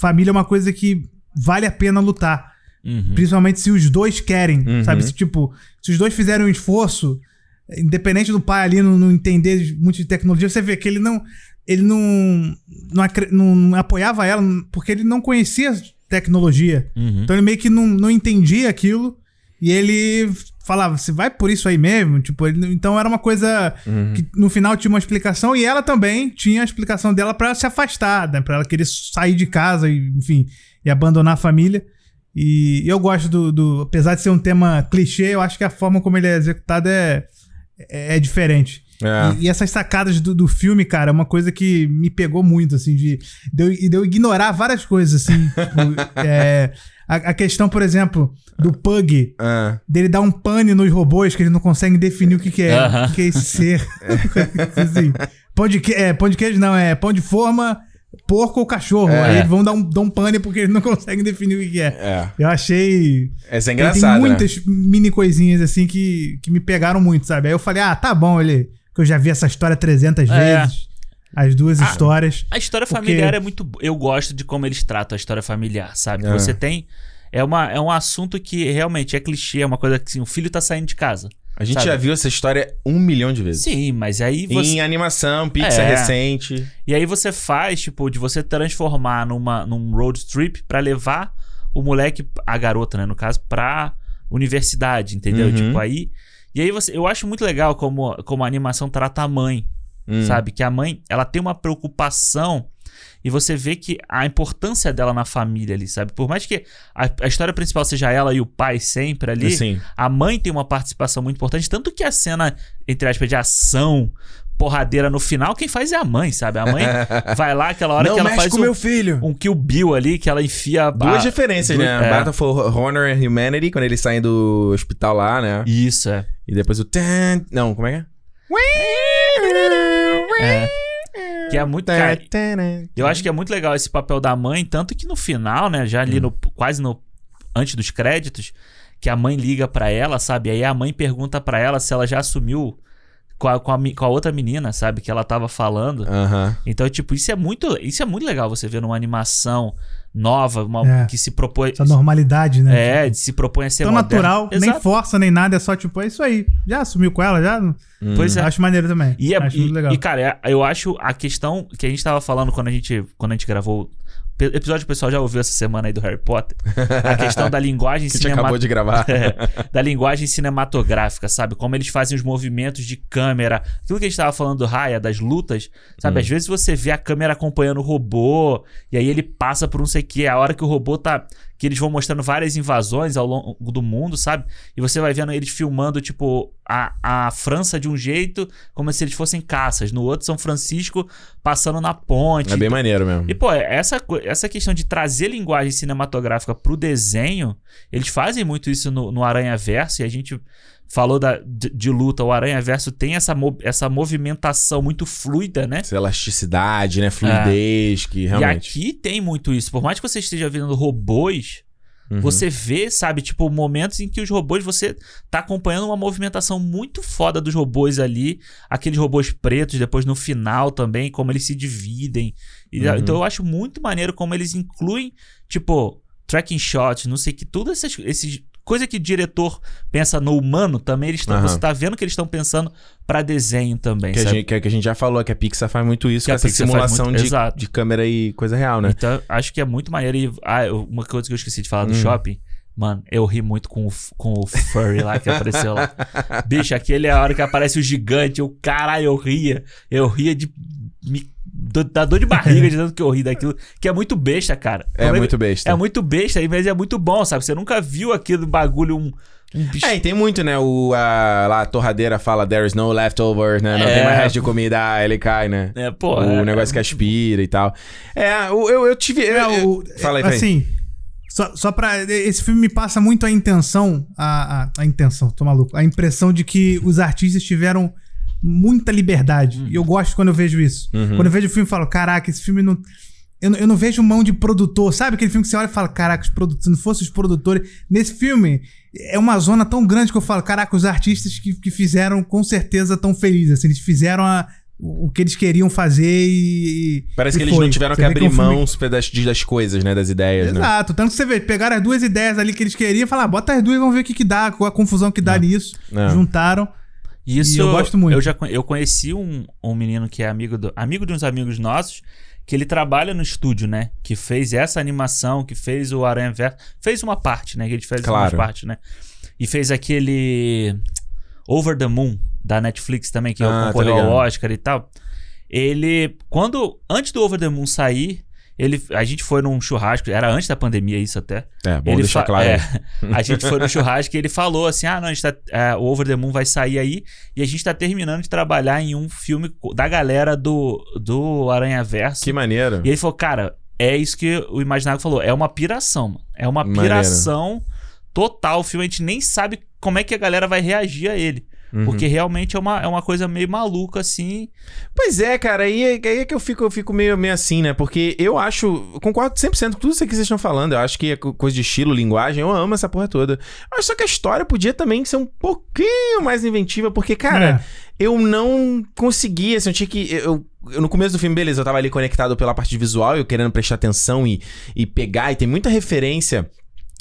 Speaker 3: família é uma coisa que vale a pena lutar.
Speaker 2: Uhum.
Speaker 3: Principalmente se os dois querem,
Speaker 1: Uhum.
Speaker 3: sabe? Se, tipo, se os dois fizerem um esforço, independente do pai ali não, não entender muito de tecnologia, você vê que ele não. Ele não, não, não- não apoiava ela porque ele não conhecia tecnologia.
Speaker 2: Uhum.
Speaker 3: Então ele meio que não, não entendia aquilo. E ele falava, você vai por isso aí mesmo? Tipo, ele- então era uma coisa que no final tinha uma explicação e ela também tinha a explicação dela pra se afastar, né? Pra ela querer sair de casa e, enfim, e abandonar a família. E eu gosto do, do- Apesar de ser um tema clichê, eu acho que a forma como ele é executado é, é, é diferente.
Speaker 1: É.
Speaker 3: E, e essas sacadas do, do filme, cara, é uma coisa que me pegou muito, assim, de, de, eu, de eu ignorar várias coisas, assim. tipo, é, a, a questão, por exemplo, do Pug,
Speaker 1: Ah,
Speaker 3: dele dar um pane nos robôs que eles não conseguem definir o que, que é.
Speaker 2: Aham.
Speaker 3: O que, é esse ser. assim, pão, de que, é, pão de queijo não, é pão de forma, porco ou cachorro.
Speaker 1: É.
Speaker 3: Aí eles vão dar um, dar um pane porque eles não conseguem definir o que, que é.
Speaker 1: é.
Speaker 3: Eu achei.
Speaker 1: Essa é engraçada.
Speaker 3: tem
Speaker 1: né?
Speaker 3: muitas mini coisinhas assim que, que me pegaram muito, sabe? Aí eu falei, ah, tá bom, ele. Que eu já vi essa história 300
Speaker 2: É.
Speaker 3: vezes. As duas histórias.
Speaker 2: A história
Speaker 3: Porque-
Speaker 2: familiar é muito. Eu gosto de como eles tratam a história familiar, sabe?
Speaker 1: É.
Speaker 2: Você tem. É, uma, é um assunto que realmente é clichê, é uma coisa que assim, o filho tá saindo de casa.
Speaker 1: A gente
Speaker 2: Sabe?
Speaker 1: já viu essa história um milhão de vezes.
Speaker 2: Sim, mas aí você.
Speaker 1: Em animação, Pixar
Speaker 2: É.
Speaker 1: recente.
Speaker 2: E aí você faz, tipo, de você transformar numa, num road trip pra levar o moleque, a garota, né, no caso, pra universidade, entendeu?
Speaker 1: Uhum.
Speaker 2: Tipo, aí. E aí você. Eu acho muito legal como, como a animação trata a mãe.
Speaker 1: Hum.
Speaker 2: sabe? Que a mãe, ela tem uma preocupação e você vê que a importância dela na família ali, sabe? Por mais que a, a história principal seja ela e o pai sempre ali,
Speaker 1: Sim.
Speaker 2: a mãe tem uma participação muito importante, tanto que a cena, entre aspas, de ação, porradeira no final, quem faz é a mãe, sabe? A mãe vai lá aquela hora
Speaker 1: Não
Speaker 2: que ela faz
Speaker 1: com
Speaker 2: um,
Speaker 1: meu filho.
Speaker 2: um Kill Bill ali, que ela enfia... a-
Speaker 1: Duas referências,
Speaker 2: du-
Speaker 1: né?
Speaker 2: é.
Speaker 1: Battle for Honor and Humanity, quando eles saem do hospital lá, né?
Speaker 2: Isso, é.
Speaker 1: E depois o... Não, como é que
Speaker 2: É. Que é muito... Cara,
Speaker 1: é?
Speaker 2: Eu acho que é muito legal esse papel da mãe, tanto que no final, né, já ali no quase no antes dos créditos, que a mãe liga pra ela, sabe? Aí a mãe pergunta pra ela se ela já assumiu com a, com a, com a outra menina, sabe, que ela tava falando.
Speaker 1: Aham.
Speaker 2: Então, tipo, isso é muito, isso é muito legal você ver numa animação nova, uma
Speaker 3: É.
Speaker 2: que se propõe
Speaker 3: Essa normalidade, né?
Speaker 2: é, se propõe a ser
Speaker 3: Tão
Speaker 2: moderna.
Speaker 3: natural, nem
Speaker 2: Exato.
Speaker 3: força, nem nada, é só tipo, é isso aí. Já assumiu com ela, já?
Speaker 2: Pois é.
Speaker 3: Acho maneiro também.
Speaker 2: E, é-
Speaker 3: acho
Speaker 2: e-
Speaker 3: muito legal.
Speaker 2: e, cara, é- eu acho a questão que a gente tava falando quando a gente, quando a gente gravou. Episódio que o pessoal já ouviu essa semana aí do Harry Potter. A questão da linguagem
Speaker 1: Que a gente acabou
Speaker 2: cinematográfica.
Speaker 1: de gravar.
Speaker 2: É, da linguagem cinematográfica, sabe? Como eles fazem os movimentos de câmera. Aquilo que a gente tava falando do Raya, das lutas, sabe?
Speaker 1: Hum.
Speaker 2: Às vezes você vê a câmera acompanhando o robô, e aí ele passa por não sei o que. A hora que o robô tá. Que eles vão mostrando várias invasões ao longo do mundo, sabe? E você vai vendo eles filmando, tipo, a, a França de um jeito, como se eles fossem caças. No outro, São Francisco passando na ponte.
Speaker 1: É bem maneiro mesmo.
Speaker 2: E, pô, essa, essa questão de trazer linguagem cinematográfica pro desenho, eles fazem muito isso no, no Aranha Verso, e a gente falou da, de, de luta. O Aranha Verso tem essa, mo- essa movimentação muito fluida, né?
Speaker 1: Essa elasticidade, né? Fluidez, que realmente...
Speaker 2: E aqui tem muito isso. Por mais que você esteja vendo robôs,
Speaker 1: Uhum.
Speaker 2: você vê, sabe, tipo, momentos em que os robôs, você tá acompanhando uma movimentação muito foda dos robôs ali. Aqueles robôs pretos, depois no final também, como eles se dividem. E,
Speaker 1: Uhum.
Speaker 2: Então eu acho muito maneiro como eles incluem, tipo, tracking shots, não sei que, tudo essas, esses. Coisa que o diretor pensa no humano também, eles tão,
Speaker 1: Aham.
Speaker 2: você tá vendo que eles estão pensando pra desenho também,
Speaker 1: Que a,
Speaker 2: sabe?
Speaker 1: gente, que a- que a gente já falou, que a Pixar faz muito isso,
Speaker 2: Que
Speaker 1: com
Speaker 2: a
Speaker 1: essa simulação
Speaker 2: muito-
Speaker 1: de, de câmera e coisa real, né?
Speaker 2: Então, acho que é muito maneiro. E ah, uma coisa que eu esqueci de falar do
Speaker 1: Hum.
Speaker 2: shopping. Mano, eu ri muito com o, com o furry lá que apareceu lá. Bicho, aquele é a hora que aparece o gigante. Eu, caralho, eu ria. Eu ria de. Me, do- da dor de barriga de tanto que eu ri daquilo. Que é muito besta, cara.
Speaker 1: É
Speaker 2: Como
Speaker 1: muito besta.
Speaker 2: É muito besta, mas é muito bom, sabe? Você nunca viu aquele bagulho, um, um bicho.
Speaker 1: É, e tem muito, né? O, a, lá a torradeira fala there is no leftovers, né? Não
Speaker 2: É.
Speaker 1: tem mais resto de comida, aí ele cai, né?
Speaker 2: É, pô.
Speaker 1: o
Speaker 2: é-
Speaker 1: negócio que aspira e tal. É, o- eu, eu tive. eu-
Speaker 3: É,
Speaker 1: eu-
Speaker 3: o-
Speaker 1: fala aí, fala aí.
Speaker 3: Assim, só, só pra. Esse filme me passa muito a intenção. A, a, a intenção, tô maluco. A impressão de que os artistas tiveram muita liberdade. E eu gosto quando eu vejo isso.
Speaker 1: Uhum.
Speaker 3: Quando eu vejo o filme, eu falo: caraca, esse filme não. Eu, não- eu não vejo mão de produtor. Sabe aquele filme que você olha e fala: caraca, os produtores, se não fossem os produtores. Nesse filme, é uma zona tão grande que eu falo: caraca, os artistas que, que fizeram com certeza tão felizes. Assim, eles fizeram a- o que eles queriam fazer e.
Speaker 1: Parece
Speaker 3: e
Speaker 1: que eles
Speaker 3: foi.
Speaker 1: não tiveram
Speaker 3: Você
Speaker 1: que
Speaker 3: vê
Speaker 1: abrir
Speaker 3: é um filme-
Speaker 1: das, coisas, né? Das ideias, né?
Speaker 3: Exato. Tanto que você vê, pegaram as duas ideias ali que eles queriam e falaram, ah, bota as duas e vamos ver o que, que dá, qual a confusão que dá nisso.
Speaker 1: É.
Speaker 3: Juntaram.
Speaker 2: Isso
Speaker 3: E eu gosto muito.
Speaker 2: Eu já eu conheci um, um menino que é amigo do, amigo de uns amigos nossos, que ele trabalha no estúdio, né? Que fez essa animação, que fez o Aranha Verso. Fez uma parte, né? Que ele fez
Speaker 1: Claro.
Speaker 2: uma parte, né? E fez aquele Over the Moon da Netflix também, que
Speaker 1: Ah,
Speaker 2: concorreu ao. Oscar e tal. Ele, quando antes do Over the Moon sair, ele, a gente foi num churrasco, era antes da pandemia isso até.
Speaker 1: É, bom
Speaker 2: Ele
Speaker 1: deixar claro.
Speaker 2: é, a gente foi no churrasco e ele falou assim: ah, não, a gente tá, é, o Over the Moon vai sair aí e a gente tá terminando de trabalhar em um filme da galera do, do Aranha Verso.
Speaker 1: Que maneiro.
Speaker 2: E ele falou, cara, é isso que o Imaginário falou, é uma piração, mano. É uma
Speaker 1: Maneiro.
Speaker 2: piração total. O filme a gente nem sabe como é que a galera vai reagir a ele.
Speaker 1: Uhum.
Speaker 2: Porque realmente é uma, é uma coisa meio maluca, assim.
Speaker 1: Pois é, cara, aí, é- aí é que eu fico, eu fico meio, meio assim, né? Porque eu acho, eu concordo 100% com tudo isso que vocês estão falando. Eu acho que é co- coisa de estilo, linguagem, eu amo essa porra toda. Mas só que a história podia também ser um pouquinho mais inventiva, porque, cara,
Speaker 3: É.
Speaker 1: eu não conseguia, assim, eu tinha que. Eu, eu- no começo do filme, beleza, eu tava ali conectado pela parte visual, eu querendo prestar atenção e, e pegar, e tem muita referência.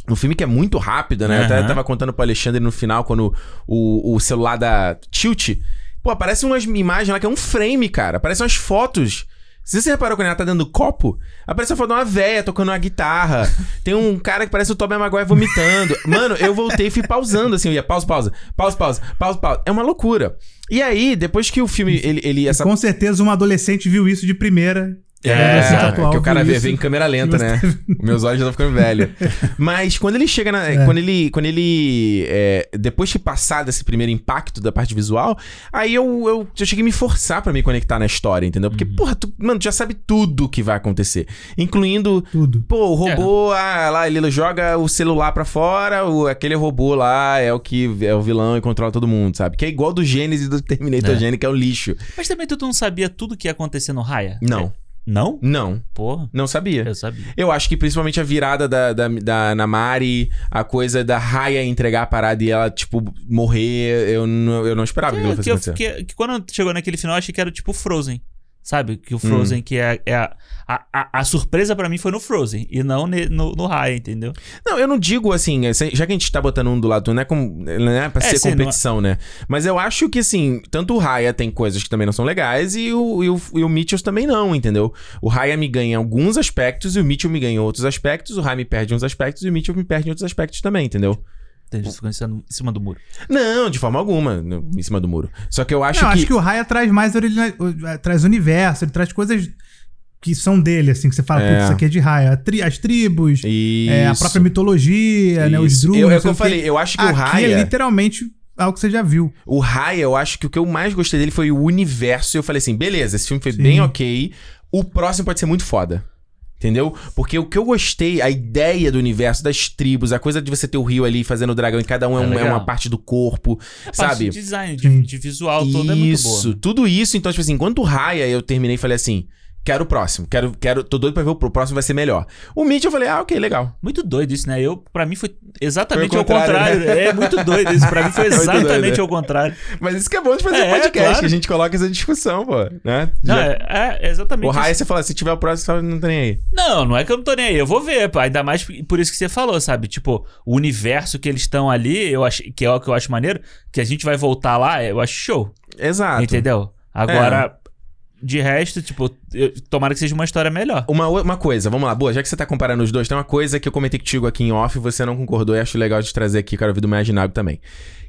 Speaker 1: No filme que é muito rápido, né? Eu até tava contando pro Alexandre no final, quando o, o celular da Tilt. Pô, aparece umas imagens lá que é um frame, cara. Aparecem umas fotos. Se você reparou quando ela tá dentro do copo, aparece a foto de uma véia tocando uma guitarra. Tem um cara que parece o Tobey Maguire vomitando. Mano, eu voltei e fui pausando, assim. Eu ia pausa, pausa, pausa, pausa, pausa, pausa. É uma loucura. E aí, depois que o filme, ele... ele essa...
Speaker 3: Com certeza um adolescente viu isso de primeira.
Speaker 1: É,
Speaker 3: atual
Speaker 1: que o cara vê, vê em câmera lenta, né? Meus olhos já estão ficando velhos. Mas quando ele chega na.
Speaker 3: É.
Speaker 1: Quando ele. Quando ele. é, depois de passar desse primeiro impacto da parte visual, aí eu, eu, eu cheguei a me forçar pra me conectar na história, entendeu? Porque, porra, tu, mano, tu já sabe tudo o que vai acontecer. Incluindo.
Speaker 3: Tudo.
Speaker 1: Pô, o robô, ah, lá, ele joga o celular pra fora, o, aquele robô lá é o que é o vilão e controla todo mundo, sabe? Que é igual do Gênesis e do Terminator
Speaker 2: É.
Speaker 1: Gênesis, que é o lixo.
Speaker 2: Mas também tu não sabia tudo que ia acontecer no Raya?
Speaker 1: Não,
Speaker 2: Não?
Speaker 1: não,
Speaker 2: Porra,
Speaker 1: não sabia.
Speaker 2: eu sabia.
Speaker 1: Eu acho que principalmente a virada da, da, da Namari, a coisa da Raya entregar a parada e ela, tipo, morrer, eu não, eu não esperava que,
Speaker 2: Que, que, eu
Speaker 1: acontecer.
Speaker 2: fiquei- que quando chegou naquele final, eu achei que era tipo Frozen. Sabe? Que o
Speaker 1: Hum.
Speaker 2: Frozen, que é, é a, a, a, a surpresa pra mim foi no Frozen e não ne- no, no Raya, entendeu?
Speaker 1: Não, eu não digo assim, assim, já que a gente tá botando um do lado, não é, como, não é pra
Speaker 2: É,
Speaker 1: ser
Speaker 2: sim,
Speaker 1: competição, né? Mas eu acho que, assim, tanto o Raya tem coisas que também não são legais e o, e o, e o Mitchell também não, entendeu? O Raya me ganha em alguns aspectos e o Mitchell me ganha em outros aspectos, o Raya me perde em uns aspectos e o Mitchell me perde em outros aspectos também, entendeu?
Speaker 2: Entendi, isso ficou em cima- em cima do muro.
Speaker 1: Não, de forma alguma, em cima do muro. Só que eu acho
Speaker 3: Não,
Speaker 1: que...
Speaker 3: acho que o Raya traz mais origina... traz universo, ele traz coisas que são dele, assim, que você fala,
Speaker 1: É.
Speaker 3: putz, isso aqui é de Raya. Tri- As tribos,
Speaker 1: Isso.
Speaker 3: é, a própria mitologia, né? Os
Speaker 1: Isso.
Speaker 3: druids.
Speaker 1: Eu, é o que eu falei, eu acho que o
Speaker 3: Aqui
Speaker 1: Raya...
Speaker 3: é literalmente algo que você já viu.
Speaker 1: O Raya, eu acho que o que eu mais gostei dele foi o universo. E eu falei assim, beleza, esse filme foi
Speaker 3: Sim.
Speaker 1: bem ok. O próximo pode ser muito foda. Entendeu? Porque o que eu gostei, a ideia do universo, das tribos, a coisa de você ter o rio ali fazendo o dragão e cada um é,
Speaker 2: É
Speaker 1: um- é uma parte do corpo,
Speaker 2: A parte
Speaker 1: sabe?
Speaker 2: de design, de, de visual todo é muito boa.
Speaker 1: Isso, tudo isso. Então, tipo assim, enquanto Raya eu terminei e falei assim, quero o próximo, quero, quero, tô doido pra ver o próximo vai ser melhor. O Mitch eu falei, ah, ok, legal.
Speaker 2: Muito doido isso, né? Eu, pra mim, foi exatamente
Speaker 1: Foi o
Speaker 2: ao contrário.
Speaker 1: contrário, né?
Speaker 2: É muito doido isso. Pra mim, foi
Speaker 1: doido,
Speaker 2: exatamente
Speaker 1: né?
Speaker 2: ao contrário.
Speaker 1: Mas isso que é bom de fazer
Speaker 2: É,
Speaker 1: podcast,
Speaker 2: claro.
Speaker 1: que a gente coloca essa discussão, pô, né?
Speaker 2: Não,
Speaker 1: Já-
Speaker 2: é, é exatamente
Speaker 1: o
Speaker 2: isso.
Speaker 1: você fala, se tiver o próximo, não tá nem aí.
Speaker 2: Não, não é que eu não tô nem aí. Eu vou ver, pá. Ainda mais por isso que você falou, sabe? Tipo, o universo que eles estão ali, eu acho, que é o que eu acho maneiro, que a gente vai voltar lá, eu acho show.
Speaker 1: Exato.
Speaker 2: Entendeu? Agora, de resto, tipo, eu- tomara que seja uma história melhor.
Speaker 1: Uma, uma coisa, vamos lá, boa, já que você tá comparando os dois, tem uma coisa que eu comentei contigo aqui em off você não concordou e acho legal de trazer aqui, quero ouvir do Imaginago também.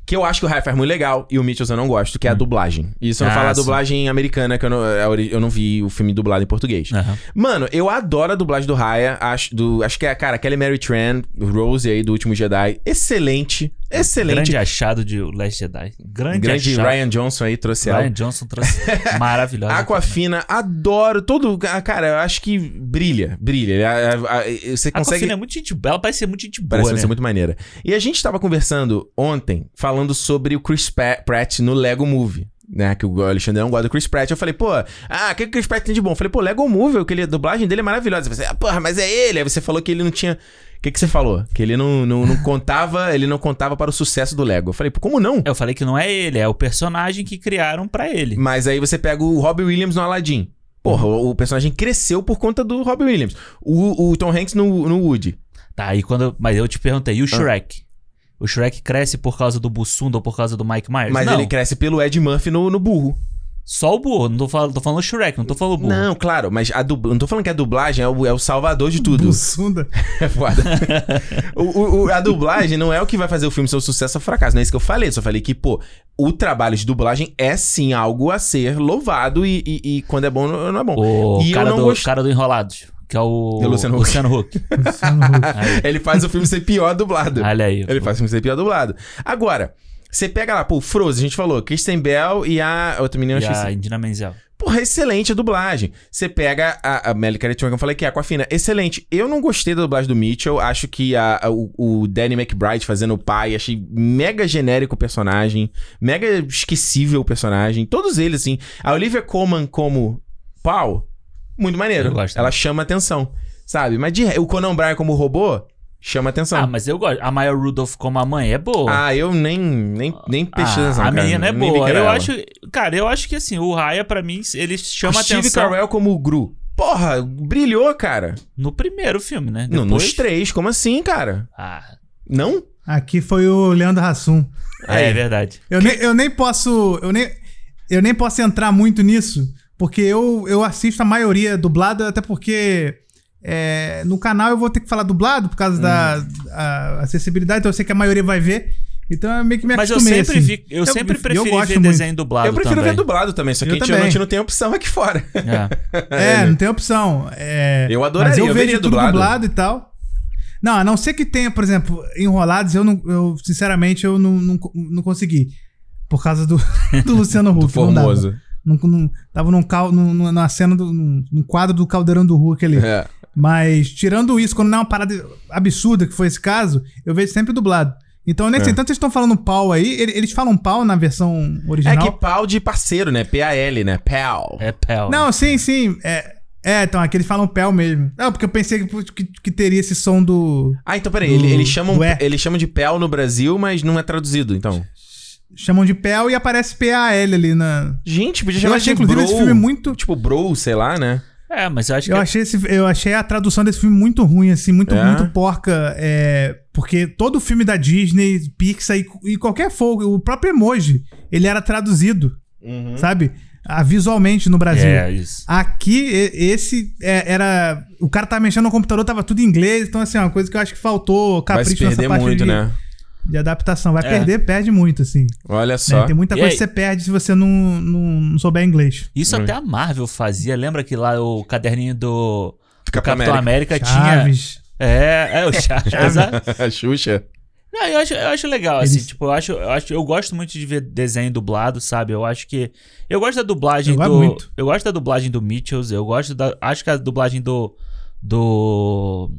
Speaker 1: Que eu acho que o Rafa é muito legal e o Mitchell eu não gosto, que é a dublagem. E isso eu não
Speaker 2: Ah,
Speaker 1: falo a dublagem americana, que eu não, ori- eu não vi o filme dublado em português.
Speaker 2: Aham.
Speaker 1: Mano, eu adoro a dublagem do Raya. Acho, do, acho que é, cara, Kelly Mary Tran, Rose aí do Último Jedi. Excelente. Excelente.
Speaker 2: Grande achado de Last Jedi. Grande,
Speaker 1: Grande
Speaker 2: achado.
Speaker 1: Ryan Johnson aí trouxe ela.
Speaker 2: Ryan Johnson trouxe maravilhosa.
Speaker 1: Aquafina, adoro todo. ah, Cara, eu acho que brilha, brilha. A- a- a- Você consegue.
Speaker 2: Aquafina é muito gente. Ela parece ser muito gente boa,
Speaker 1: Parece
Speaker 2: né?
Speaker 1: ser muito maneira. E a gente tava conversando ontem, falando sobre o Chris Pratt no Lego Movie. Né, que o Alexandre não gosta do Chris Pratt. Eu falei, pô, ah, o que o Chris Pratt tem de bom? Eu falei, pô, Lego Movie, que ele, a dublagem dele é maravilhosa. Você, ah, porra, mas é ele. Aí você falou que ele não tinha. O que, que você falou? Que ele não, não, não contava, ele não contava para o sucesso do Lego. Eu falei, pô, como não?
Speaker 2: Eu falei que não é ele, é o personagem que criaram pra ele.
Speaker 1: Mas aí você pega o Robbie Williams no Aladdin. Porra, o, o personagem cresceu por conta do Robbie Williams. O, o Tom Hanks no, no Woody.
Speaker 2: Tá, aí quando. Mas eu te perguntei, e o Shrek? O Shrek cresce por causa do Bussunda ou por causa do Mike Myers?
Speaker 1: Mas
Speaker 2: não.
Speaker 1: ele cresce pelo Ed Murphy no, no burro.
Speaker 2: Só o burro. Não tô falando, tô falando o Shrek, não tô falando o burro.
Speaker 1: Não, claro, mas a dubla... não tô falando que a dublagem é o, é o salvador de tudo.
Speaker 3: Bussunda.
Speaker 1: É foda. o, o- a dublagem não é o que vai fazer o filme ser um sucesso ou fracasso. Não é isso que eu falei. Só falei que, pô, o trabalho de dublagem é sim algo a ser louvado e, e- e quando é bom, não não é bom.
Speaker 2: O
Speaker 1: e eu
Speaker 2: cara,
Speaker 1: não
Speaker 2: do,
Speaker 1: gost-
Speaker 2: cara do Enrolados, que é o,
Speaker 1: É o Luciano Huck.
Speaker 2: Luciano Huck.
Speaker 3: Luciano Huck.
Speaker 2: Aí,
Speaker 1: Ele faz o filme ser pior dublado.
Speaker 2: olha aí.
Speaker 1: Ele faz o filme ser pior dublado. Agora, você pega lá, pô, o Frozen, a gente falou, Kristen Bell e a outra menina, eu
Speaker 2: E
Speaker 1: esqueci.
Speaker 2: a Indina Menzel.
Speaker 1: Porra, excelente a dublagem. Você pega a, a Melly que eu falei que é Aquafina. Excelente. Eu não gostei da dublagem do Mitchell. Acho que a, a- o, o Danny McBride fazendo o pai, achei mega genérico o personagem. Mega esquecível o personagem. Todos eles, assim. A Olivia Colman como pau, muito maneiro.
Speaker 2: Eu gosto
Speaker 1: Ela chama atenção, sabe? Mas de, o Conan Bryan como robô, chama atenção.
Speaker 2: Ah, mas eu gosto. A Maya Rudolph como a mãe é boa.
Speaker 1: Ah, eu nem, nem, nem prestei
Speaker 2: Ah, a
Speaker 1: cara.
Speaker 2: menina é
Speaker 1: Nem
Speaker 2: boa.
Speaker 1: que
Speaker 2: Eu
Speaker 1: ela.
Speaker 2: acho. Cara, eu acho que assim, o Raya, pra mim, ele chama
Speaker 1: o Steve
Speaker 2: atenção
Speaker 1: Carell como o Gru. Porra, brilhou, cara.
Speaker 2: no primeiro filme, né?
Speaker 1: Não,
Speaker 2: Depois...
Speaker 1: nos três, como assim, cara?
Speaker 2: Ah,
Speaker 1: Não?
Speaker 3: Aqui foi o Leandro Hassum.
Speaker 2: é,
Speaker 1: Aí.
Speaker 2: verdade.
Speaker 3: Eu, nem, eu nem posso. Eu nem, eu nem posso entrar muito nisso, porque eu, eu assisto a maioria dublado, até porque é, no canal eu vou ter que falar dublado por causa da
Speaker 2: Hum.
Speaker 3: a acessibilidade, então eu sei que a maioria vai ver. Então eu meio que me
Speaker 2: Mas eu
Speaker 3: acostumei,
Speaker 2: sempre
Speaker 3: assim.
Speaker 2: vi, eu, sempre preferi
Speaker 3: gosto
Speaker 2: ver
Speaker 3: muito.
Speaker 2: desenho dublado
Speaker 1: eu prefiro
Speaker 2: também.
Speaker 1: ver dublado também, só que
Speaker 3: Eu
Speaker 1: a gente, a gente não tem opção aqui fora.
Speaker 2: É.
Speaker 3: É, não tem opção. É,
Speaker 1: Eu adoraria,
Speaker 3: Mas eu,
Speaker 1: eu
Speaker 3: vejo
Speaker 1: veria
Speaker 3: tudo
Speaker 1: dublado.
Speaker 3: dublado. e tal. Não, a não ser que tenha, por exemplo, enrolados, eu, não, eu sinceramente, eu não, não, não consegui. Por causa do, do Luciano Huck. não dava.
Speaker 1: Formoso.
Speaker 3: Não, não, tava num, cal, num, numa cena, do, num, num quadro do Caldeirão do Hulk ali.
Speaker 1: É.
Speaker 3: Mas, tirando isso, quando não é uma parada absurda, que foi esse caso, eu vejo sempre dublado. Então, eu nem
Speaker 1: É.
Speaker 3: sei, tanto vocês estão falando pau aí, ele- eles falam pau na versão
Speaker 1: É
Speaker 3: original.
Speaker 1: que pau de parceiro, né? P-A-L, né? Pal.
Speaker 2: É Pel.
Speaker 3: Não, sim, sim. É, é, então, aqui eles falam pel mesmo. Não, porque eu pensei que, que, que teria esse som do.
Speaker 1: Ah, então peraí,
Speaker 3: Do-
Speaker 1: ele- eles, chamam,
Speaker 3: é.
Speaker 1: eles chamam de Pel no Brasil, mas não é traduzido, então.
Speaker 3: Chamam de pel e aparece P-A-L ali na.
Speaker 1: Gente, podia
Speaker 3: Eu
Speaker 1: chamar
Speaker 3: achei,
Speaker 1: de
Speaker 3: inclusive,
Speaker 1: bro.
Speaker 3: esse filme muito.
Speaker 1: Tipo, bro, sei lá, né?
Speaker 2: É, mas eu acho que
Speaker 3: Eu achei, esse, eu achei a tradução desse filme muito ruim, assim, muito,
Speaker 1: É?
Speaker 3: muito porca. É, porque todo filme da Disney, Pixar e, e qualquer fogo, o próprio emoji, ele era traduzido,
Speaker 1: Uhum.
Speaker 3: sabe? Ah, visualmente no Brasil.
Speaker 2: É, isso.
Speaker 3: Aqui, esse é, era. O cara tava mexendo no computador, tava tudo em inglês. Então, assim, é uma coisa que eu acho que faltou
Speaker 1: Vai se
Speaker 3: capricho nessa
Speaker 1: perder
Speaker 3: parte
Speaker 1: muito,
Speaker 3: de,
Speaker 1: né?
Speaker 3: De adaptação. Vai
Speaker 2: É.
Speaker 3: perder, perde muito, assim.
Speaker 1: Olha
Speaker 3: né?
Speaker 1: só.
Speaker 3: Tem muita
Speaker 2: E
Speaker 3: coisa
Speaker 2: aí?
Speaker 3: que você perde se você não, não, não souber inglês.
Speaker 2: Isso
Speaker 1: Hum.
Speaker 2: até a Marvel fazia. Lembra que lá o caderninho do, do
Speaker 1: Capitão
Speaker 2: Capitão América, tinha.
Speaker 3: Chaves.
Speaker 2: É, é o Chaves.
Speaker 1: A Xuxa.
Speaker 2: Não, eu acho, eu acho legal, assim,
Speaker 3: Eles-
Speaker 2: tipo, eu acho, eu acho, eu gosto muito de ver desenho dublado, sabe? Eu acho que eu gosto da dublagem
Speaker 3: Eu gosto
Speaker 2: do,
Speaker 3: muito.
Speaker 2: eu gosto da dublagem do Mitchells, eu gosto da, acho que a dublagem do do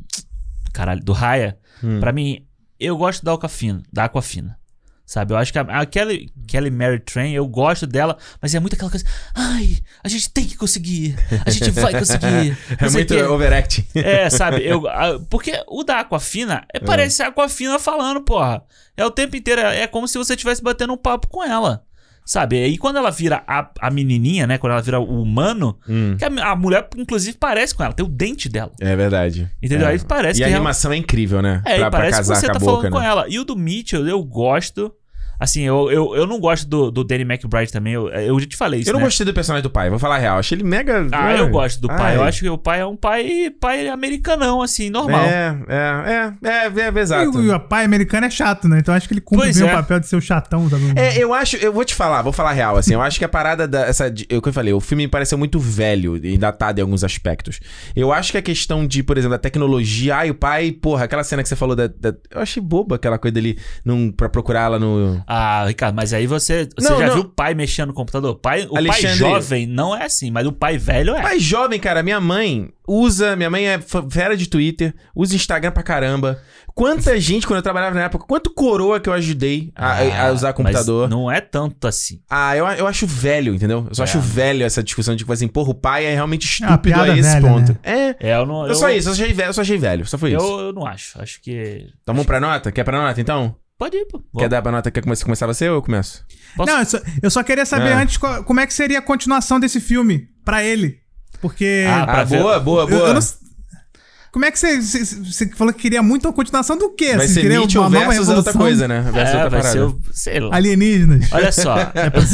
Speaker 2: caralho, do Raya,
Speaker 1: Hum.
Speaker 2: pra mim, eu gosto da Aquafina, da Aquafina. Sabe, eu acho que a, a Kelly, Kelly Mary Train, eu gosto dela, mas é muito aquela coisa. Ai, a gente tem que conseguir. A gente vai conseguir.
Speaker 1: É muito
Speaker 2: quê."
Speaker 1: overacting.
Speaker 2: É, sabe? Eu, a- porque o da Aquafina é, parece a Aquafina falando, porra. É o tempo inteiro. É como se você estivesse batendo um papo com ela. Sabe? E quando ela vira a, a menininha, né? Quando ela vira o humano,
Speaker 1: Hum.
Speaker 2: que a, a mulher, inclusive, parece com ela. Tem o dente dela.
Speaker 1: É verdade.
Speaker 2: Entendeu?
Speaker 1: É.
Speaker 2: Aí parece
Speaker 1: E
Speaker 2: que
Speaker 1: a
Speaker 2: é-
Speaker 1: animação é incrível, né?
Speaker 2: É,
Speaker 1: pra,
Speaker 2: e
Speaker 1: pra
Speaker 2: parece que
Speaker 1: casar
Speaker 2: você
Speaker 1: com
Speaker 2: tá
Speaker 1: a boca,
Speaker 2: falando com
Speaker 1: né?
Speaker 2: ela. E o do Mitchell, eu gosto. Assim, eu, eu, eu não gosto do, do Danny McBride também. Eu, eu já te falei isso,
Speaker 1: Eu não
Speaker 2: né?
Speaker 1: gostei do personagem do pai, vou falar a real. Achei ele mega.
Speaker 2: Ah, eu gosto do pai.
Speaker 1: Ai.
Speaker 2: Eu acho que o pai é um pai, pai americanão, assim, normal.
Speaker 1: É, é, é, é, é, é, exato.
Speaker 3: E o, e o pai americano é chato, né? Então acho que ele cumpre
Speaker 2: Pois
Speaker 3: bem
Speaker 2: é.
Speaker 3: o papel de ser o chatão, sabe?
Speaker 1: É, eu acho, eu vou te falar, vou falar a real, assim, eu acho que a parada da, essa, eu que eu falei, o filme me pareceu muito velho e datado em alguns aspectos. Eu acho que a questão de, por exemplo, da tecnologia, ai, o pai, porra, aquela cena que você falou da, da- eu achei boba aquela coisa dele num, pra procurar ela no...
Speaker 2: Ah, Ricardo, mas aí você, você
Speaker 1: Não,
Speaker 2: já
Speaker 1: não.
Speaker 2: viu o pai mexendo no computador? Pai, o pai
Speaker 1: Alexandre-
Speaker 2: jovem não é assim, mas o pai velho é.
Speaker 1: Pai jovem, cara, minha mãe usa, minha mãe é fera de Twitter, usa Instagram pra caramba. Quanta gente, quando eu trabalhava na época, quanto coroa que eu ajudei a, a- a usar
Speaker 2: Ah,
Speaker 1: computador.
Speaker 2: Mas não é tanto assim.
Speaker 1: Ah, eu, eu acho velho, entendeu? Eu só
Speaker 2: É.
Speaker 1: acho velho essa discussão de tipo assim, porra, o pai é realmente
Speaker 3: É
Speaker 1: estúpido a
Speaker 3: piada
Speaker 1: esse
Speaker 3: velha,
Speaker 1: ponto.
Speaker 3: né?
Speaker 1: É.
Speaker 2: É, eu não.
Speaker 1: Eu só isso, eu só achei velho, eu só achei velho, só foi isso.
Speaker 2: Eu, eu não acho. Acho que.
Speaker 1: Então vamos pra nota? Quer pra nota então?
Speaker 2: Pode ir, pô.
Speaker 1: Quer dar pra nota? Quer come- começar você ou eu começo?
Speaker 2: Posso-
Speaker 3: Não, eu só, eu só queria saber
Speaker 1: É.
Speaker 3: antes qual- como é que seria a continuação desse filme pra ele. Porque.
Speaker 2: Ah, pra
Speaker 1: Ah,
Speaker 2: ver-
Speaker 1: boa, boa,
Speaker 3: eu-
Speaker 1: boa.
Speaker 3: eu não- como é que você, você, você falou que queria muito a continuação do quê?
Speaker 1: Vai
Speaker 3: Você
Speaker 1: ser
Speaker 3: queria
Speaker 1: Mitchell versus outra coisa, né? Versus
Speaker 2: É,
Speaker 1: outra
Speaker 2: vai
Speaker 1: parada.
Speaker 2: ser o. Sei lá.
Speaker 3: Alienígenas.
Speaker 2: Olha só.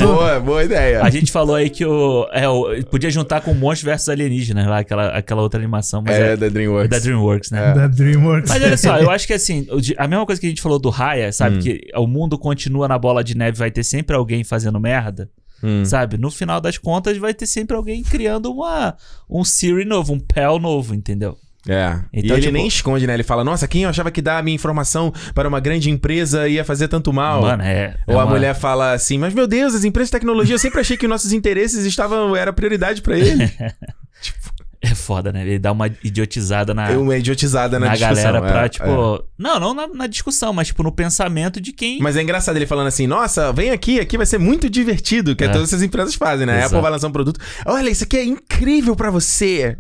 Speaker 1: Boa, boa ideia.
Speaker 2: A gente falou aí que o. É, o podia juntar com Monstro versus Alienígena, lá, aquela, aquela outra animação, mas
Speaker 1: É,
Speaker 2: é,
Speaker 1: da DreamWorks.
Speaker 2: da Dreamworks, né?
Speaker 3: Da DreamWorks.
Speaker 2: Mas olha só, eu acho que assim, a mesma coisa que a gente falou do Raya, sabe?
Speaker 1: Hum.
Speaker 2: Que o mundo continua na bola de neve, vai ter sempre alguém fazendo merda.
Speaker 1: Hum.
Speaker 2: Sabe? No final das contas, vai ter sempre alguém criando uma, um Siri novo, um Pel novo, entendeu?
Speaker 1: É.
Speaker 2: Então,
Speaker 1: e ele
Speaker 2: tipo-
Speaker 1: nem esconde, né? Ele fala, nossa, quem eu achava que dar a minha informação para uma grande empresa ia fazer tanto mal?
Speaker 2: Mano, é.
Speaker 1: Ou
Speaker 2: é
Speaker 1: a
Speaker 2: uma-
Speaker 1: mulher fala assim, mas meu Deus, as empresas de tecnologia, eu sempre achei que nossos interesses estavam, era prioridade pra ele.
Speaker 2: É foda, né? Ele dá uma idiotizada na,
Speaker 1: É uma idiotizada na,
Speaker 2: na
Speaker 1: discussão.
Speaker 2: galera pra,
Speaker 1: é,
Speaker 2: tipo.
Speaker 1: é.
Speaker 2: Não, não na, na discussão, mas, tipo, no pensamento de quem.
Speaker 1: Mas é engraçado ele falando assim, nossa, vem aqui, aqui vai ser muito divertido, que é.
Speaker 2: É.
Speaker 1: todas essas empresas fazem, né? A
Speaker 2: Exato.
Speaker 1: Apple vai lançar um produto, olha, isso aqui é incrível pra você.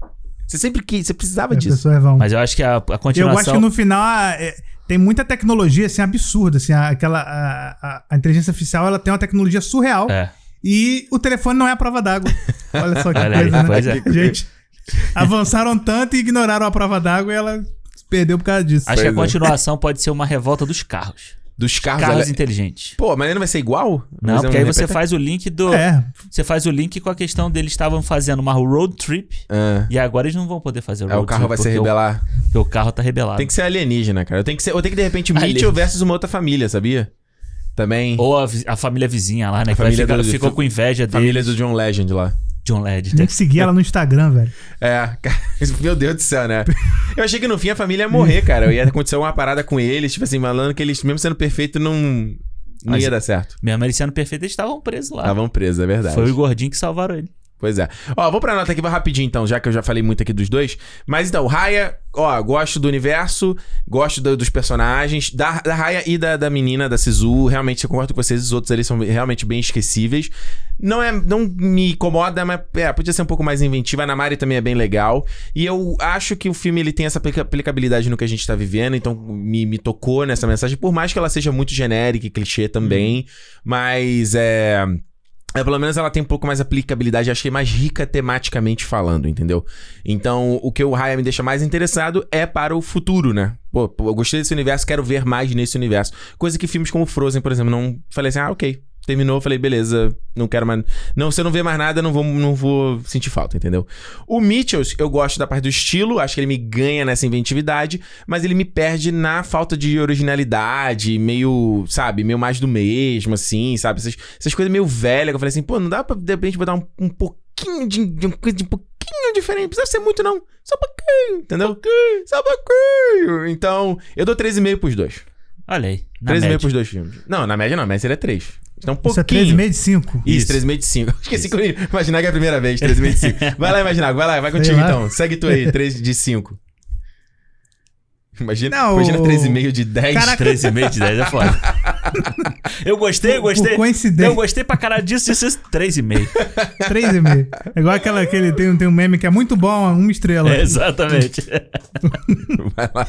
Speaker 1: Você sempre quis, você precisava
Speaker 3: As
Speaker 1: disso.
Speaker 3: vão.
Speaker 2: Mas eu acho que a, a
Speaker 3: Eu
Speaker 2: continuação.
Speaker 3: acho que no final é, tem muita tecnologia assim absurda, assim, a- aquela a, a- a inteligência artificial, ela tem uma tecnologia surreal
Speaker 2: É.
Speaker 3: e o telefone não é a prova d'água. Olha só que
Speaker 2: Olha aí,
Speaker 3: coisa, né?
Speaker 2: pois é.
Speaker 3: Gente, avançaram tanto e ignoraram a prova d'água e ela se perdeu por causa disso.
Speaker 2: Acho que a
Speaker 1: Pois é.
Speaker 2: continuação pode ser uma revolta dos carros.
Speaker 1: Dos carros.
Speaker 2: Carros inteligentes.
Speaker 1: Pô, mas ele não vai ser igual?
Speaker 2: Não,
Speaker 1: é
Speaker 2: porque aí você faz o link do.
Speaker 3: É,
Speaker 2: Você faz o link com a questão deles estavam fazendo uma road trip
Speaker 1: Ah.
Speaker 2: e agora eles não vão poder fazer
Speaker 1: É,
Speaker 2: road
Speaker 1: o carro
Speaker 2: trip
Speaker 1: vai se rebelar.
Speaker 2: O, porque o carro tá rebelado.
Speaker 1: Tem que ser alienígena, cara. Eu tenho que ser, eu tenho que de repente Mitchell versus uma outra família, sabia? Também.
Speaker 2: Ou a, a família vizinha lá, né? que vai
Speaker 1: família
Speaker 2: ficar-
Speaker 1: do-
Speaker 2: ficou com inveja dele.
Speaker 1: família do John Legend lá.
Speaker 2: John Legend.
Speaker 3: tem que seguir ela no Instagram, velho.
Speaker 1: É, cara, meu Deus do céu, né? Eu achei que no fim a família ia morrer, cara. Ia acontecer uma parada com eles, tipo assim, falando que eles, mesmo sendo perfeito, não, não
Speaker 2: Mas-
Speaker 1: ia dar certo.
Speaker 2: Mesmo ele sendo perfeito, eles estavam presos lá.
Speaker 1: Estavam presos, é verdade.
Speaker 2: Foi o gordinho que salvaram ele.
Speaker 1: Pois é. Ó, vou pra nota aqui, vou rapidinho então, já que eu já falei muito aqui dos dois. Mas então, Raya, ó, gosto do universo, gosto do- dos personagens, da, da Raya e da, da menina, da Sisu. Realmente, eu concordo com vocês, os outros ali são realmente bem esquecíveis. Não é, não me incomoda, mas é, podia ser um pouco mais inventiva. A Namari também é bem legal. E eu acho que o filme ele tem essa aplica- aplicabilidade no que a gente tá vivendo, então me, me tocou nessa mensagem, por mais que ela seja muito genérica e clichê também. Mas é. É, pelo menos ela tem um pouco mais aplicabilidade, achei mais rica tematicamente falando, entendeu? Então, o que o Raya me deixa mais interessado é para o futuro, né? Pô, eu gostei desse universo, quero ver mais nesse universo. Coisa que filmes como Frozen, por exemplo, não falei assim, ah, ok. Terminou, falei, beleza, não quero mais. Não, se eu não ver mais nada, não vou, não vou sentir falta, entendeu? O Mitchells, eu gosto da parte do estilo, acho que ele me ganha nessa inventividade, mas ele me perde na falta de originalidade, meio, sabe, meio mais do mesmo, assim, sabe? Essas, essas coisas meio velhas que eu falei assim, pô, não dá pra de repente botar um, um pouquinho de, de uma coisa de um pouquinho diferente, não precisa ser muito não, só um pouquinho, entendeu? Só um pouquinho. Então, eu dou 3,5 pros dois.
Speaker 2: Olha aí. Na
Speaker 1: 3,5
Speaker 2: média.
Speaker 1: pros dois filmes. Não, na média não, na média seria 3. Então, um
Speaker 3: Isso é
Speaker 1: pouquinho.
Speaker 3: 3,5 de 5.
Speaker 1: Isso,
Speaker 2: Isso.
Speaker 1: 3,5 de 5. Esqueci que eu ia imaginar que é a primeira vez, 3,5 de 5. Vai lá, imaginar, vai lá, vai contigo
Speaker 3: lá.
Speaker 1: então. Segue tu aí, 3 de 5. Imagina,
Speaker 3: Não,
Speaker 1: imagina
Speaker 3: o-
Speaker 1: 3,5 de 10.
Speaker 3: Caraca.
Speaker 2: 3,5 de 10 é foda. eu gostei, eu gostei.
Speaker 3: por coincidência.
Speaker 2: Eu gostei pra caralho disso, isso é 3,5.
Speaker 3: 3,5. É igual aquela, aquele, tem, um- tem um meme que é muito bom, uma estrela.
Speaker 2: É, exatamente.
Speaker 1: Vai lá.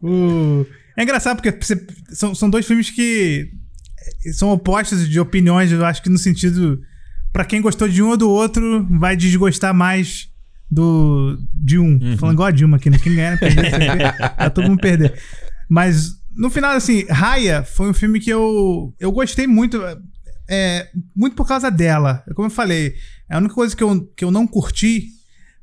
Speaker 3: O- É engraçado porque você- são, são dois filmes que são opostos de opiniões, eu acho que no sentido. Pra quem gostou de um ou do outro, vai desgostar mais do de um.
Speaker 2: Uhum.
Speaker 3: Falando igual a Dilma aqui, né? Quem ganhar, perder, sempre, vai todo mundo perder. Mas, no final, assim, Raya foi um filme que eu, eu gostei muito. É, muito por causa dela. Como eu falei, a única coisa que eu, que eu não curti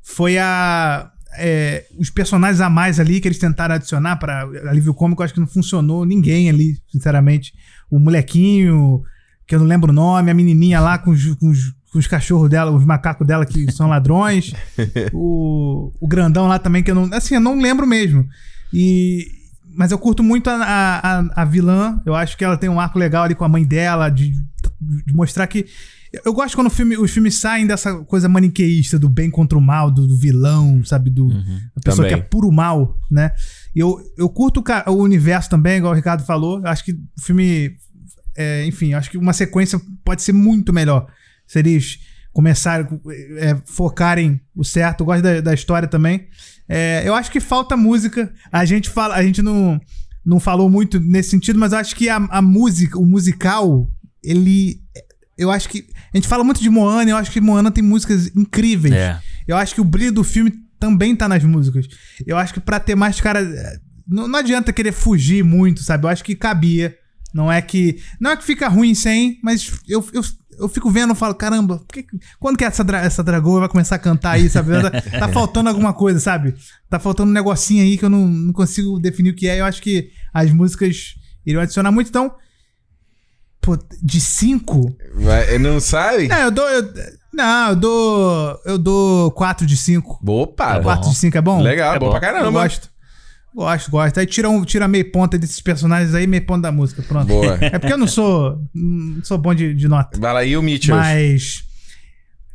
Speaker 3: foi a. é, os personagens a mais ali que eles tentaram adicionar para alívio cômico, eu acho que não funcionou ninguém ali, sinceramente. O molequinho, que eu não lembro o nome, a menininha lá com os, com os, com os cachorros dela, os macacos dela que são ladrões, o, o grandão lá também, que eu não. Assim, eu não lembro mesmo. E. Mas eu curto muito a, a, a- vilã. Eu acho que ela tem um arco legal ali com a mãe dela, de, de mostrar que. Eu gosto quando o filme- os filmes saem dessa coisa maniqueísta do bem contra o mal, do, do vilão, sabe? Do, a pessoa
Speaker 1: Também.
Speaker 3: que é puro mal, né? Eu, eu curto o o universo também, igual o Ricardo falou. Acho que o filme. é, enfim, acho que uma sequência pode ser muito melhor. Se eles começarem, é, focarem o certo. Eu gosto da, da história também. É, eu acho que falta música. A gente fala, a gente não, não falou muito nesse sentido, mas eu acho que a, a música, o musical, ele. Eu acho que. A gente fala muito de Moana, eu acho que Moana tem músicas incríveis.
Speaker 2: É.
Speaker 3: Eu acho que o brilho do filme também tá nas músicas. Eu acho que pra ter mais cara. Não, não adianta querer fugir muito, sabe? Eu acho que cabia. Não é que. Não é que fica ruim sem, mas eu, eu, eu fico vendo e falo, caramba, que- quando que essa, dra essa dragoa vai começar a cantar aí, sabe? Tá, tá faltando alguma coisa, sabe? Tá faltando um negocinho aí que eu não, não consigo definir o que é. Eu acho que as músicas iriam adicionar muito. Então, pô, de cinco
Speaker 1: Vai- Não sabe?
Speaker 3: não, eu dou. eu- Não, eu dou. Eu dou 4 de 5.
Speaker 1: Opa!
Speaker 3: 4 de 5 é bom?
Speaker 1: Legal,
Speaker 2: É
Speaker 1: bom,
Speaker 2: bom.
Speaker 1: pra caramba.
Speaker 3: Eu gosto. Gosto, gosto. Aí tira, um, tira meio ponta desses personagens aí, meio ponta da música. Pronto.
Speaker 1: Boa.
Speaker 3: É porque eu não sou. Não sou bom de, de nota.
Speaker 1: Vai lá, e o Mitchell?
Speaker 3: Mas.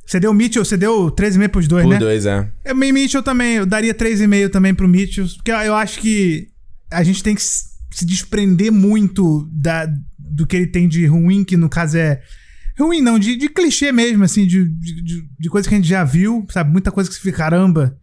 Speaker 3: Você deu Mitchell, você deu 13,5 pros dois,
Speaker 1: Por
Speaker 3: né?
Speaker 1: dois, é.
Speaker 3: Eu, meio Mitchell também, eu daria 3,5 também pro Mitchell, porque eu acho que a gente tem que se desprender muito da, do que ele tem de ruim, que no caso é. Ruim não, de, de clichê mesmo, assim, de, de, de- coisa que a gente já viu, sabe? Muita coisa que você fica, caramba.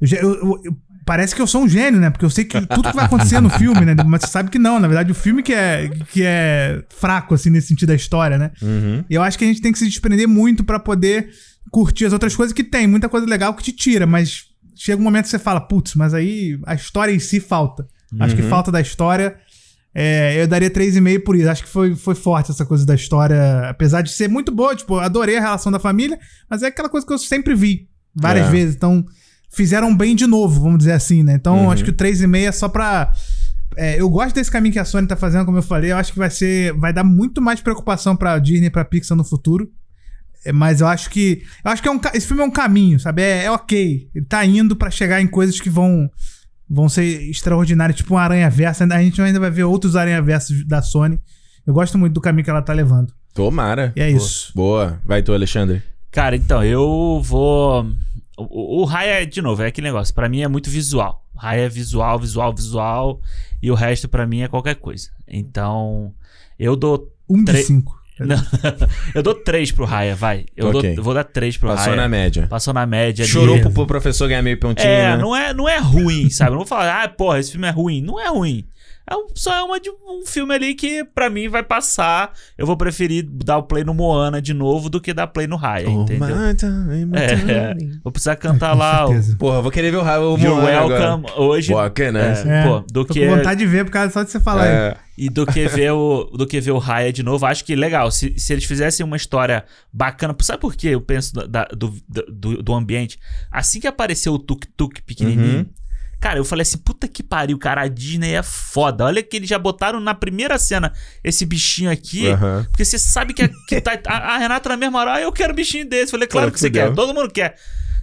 Speaker 3: Eu já- eu- eu- eu- parece que eu sou um gênio, né? Porque eu sei que tudo que vai acontecer no filme, né? Mas você sabe que não, na verdade, o filme que é, que é fraco, assim, nesse sentido da história, né?
Speaker 1: Uhum.
Speaker 3: E eu acho que a gente tem que se desprender muito pra poder curtir as outras coisas que tem. Muita coisa legal que te tira, mas chega um momento que você fala, putz, mas aí a história em si falta. Acho que falta da história. É, eu daria 3,5 por isso. Acho que foi, foi forte essa coisa da história. Apesar de ser muito boa, tipo, adorei a relação da família, mas é aquela coisa que eu sempre vi várias
Speaker 1: É.
Speaker 3: vezes. Então, fizeram bem de novo, vamos dizer assim, né? Então,
Speaker 1: Uhum.
Speaker 3: acho que o 3,5 é só pra. é, eu gosto desse caminho que a Sony tá fazendo, como eu falei. Eu acho que vai ser. Vai dar muito mais preocupação pra Disney e pra Pixar no futuro. É, Mas eu acho que. Eu acho que é um, esse filme é um caminho, sabe? É, é ok. Ele tá indo pra chegar em coisas que vão. Vão ser extraordinárias, tipo um Aranha Versa. A gente ainda vai ver outros Aranha Versos da Sony. Eu gosto muito do caminho que ela tá levando.
Speaker 1: Tomara.
Speaker 3: E é isso.
Speaker 1: Boa. Vai tu, Alexandre.
Speaker 2: Cara, então, eu vou. O, o Raya, de novo, é aquele negócio. Pra mim é muito visual. Raya é visual, visual, visual. E o resto pra mim é qualquer coisa. Então, eu dou.
Speaker 3: Um de cinco.
Speaker 2: Não, eu dou 3 pro Raya, vai. Eu,
Speaker 1: Ok.
Speaker 2: dou, eu vou dar 3 pro
Speaker 1: Passou
Speaker 2: Raya.
Speaker 1: na média.
Speaker 2: Passou na média. ali.
Speaker 1: Chorou pro, pro professor ganhar meio pontinho,
Speaker 2: É,
Speaker 1: né?
Speaker 2: não é, não é ruim, sabe? Eu não vou falar, ah, porra, esse filme é ruim. Não é ruim. É um- só é uma de, um filme ali que, pra mim, vai passar. Eu vou preferir dar o play no Moana de novo do que dar play no Raya,
Speaker 1: Oh,
Speaker 2: entendeu?
Speaker 1: my time, my
Speaker 2: É,
Speaker 1: time.
Speaker 2: vou precisar cantar lá o.
Speaker 1: Porra, eu vou querer ver o, o
Speaker 2: You're
Speaker 1: Moana
Speaker 2: Welcome
Speaker 1: agora.
Speaker 2: hoje.
Speaker 1: Boa, né?
Speaker 2: É,
Speaker 3: É,
Speaker 2: pô, do
Speaker 3: Tô
Speaker 2: que,
Speaker 3: com vontade de ver por causa só de você falar aí.
Speaker 1: É.
Speaker 2: e do que ver o do que ver o Raya de novo. Acho que legal. Se, se eles fizessem uma história bacana. Sabe por que eu penso da- da- do, do, do ambiente? Assim que apareceu o Tuk Tuk pequenininho.
Speaker 1: Uhum.
Speaker 2: Cara, eu falei assim, puta que pariu, cara, a Disney é foda. Olha que eles já botaram na primeira cena esse bichinho aqui. Porque você sabe que, a, que tá, a, a Renata na mesma hora, ah, eu quero um bichinho desse. Falei, claro
Speaker 1: Pô,
Speaker 2: que você
Speaker 1: fudeu.
Speaker 2: quer, todo mundo quer.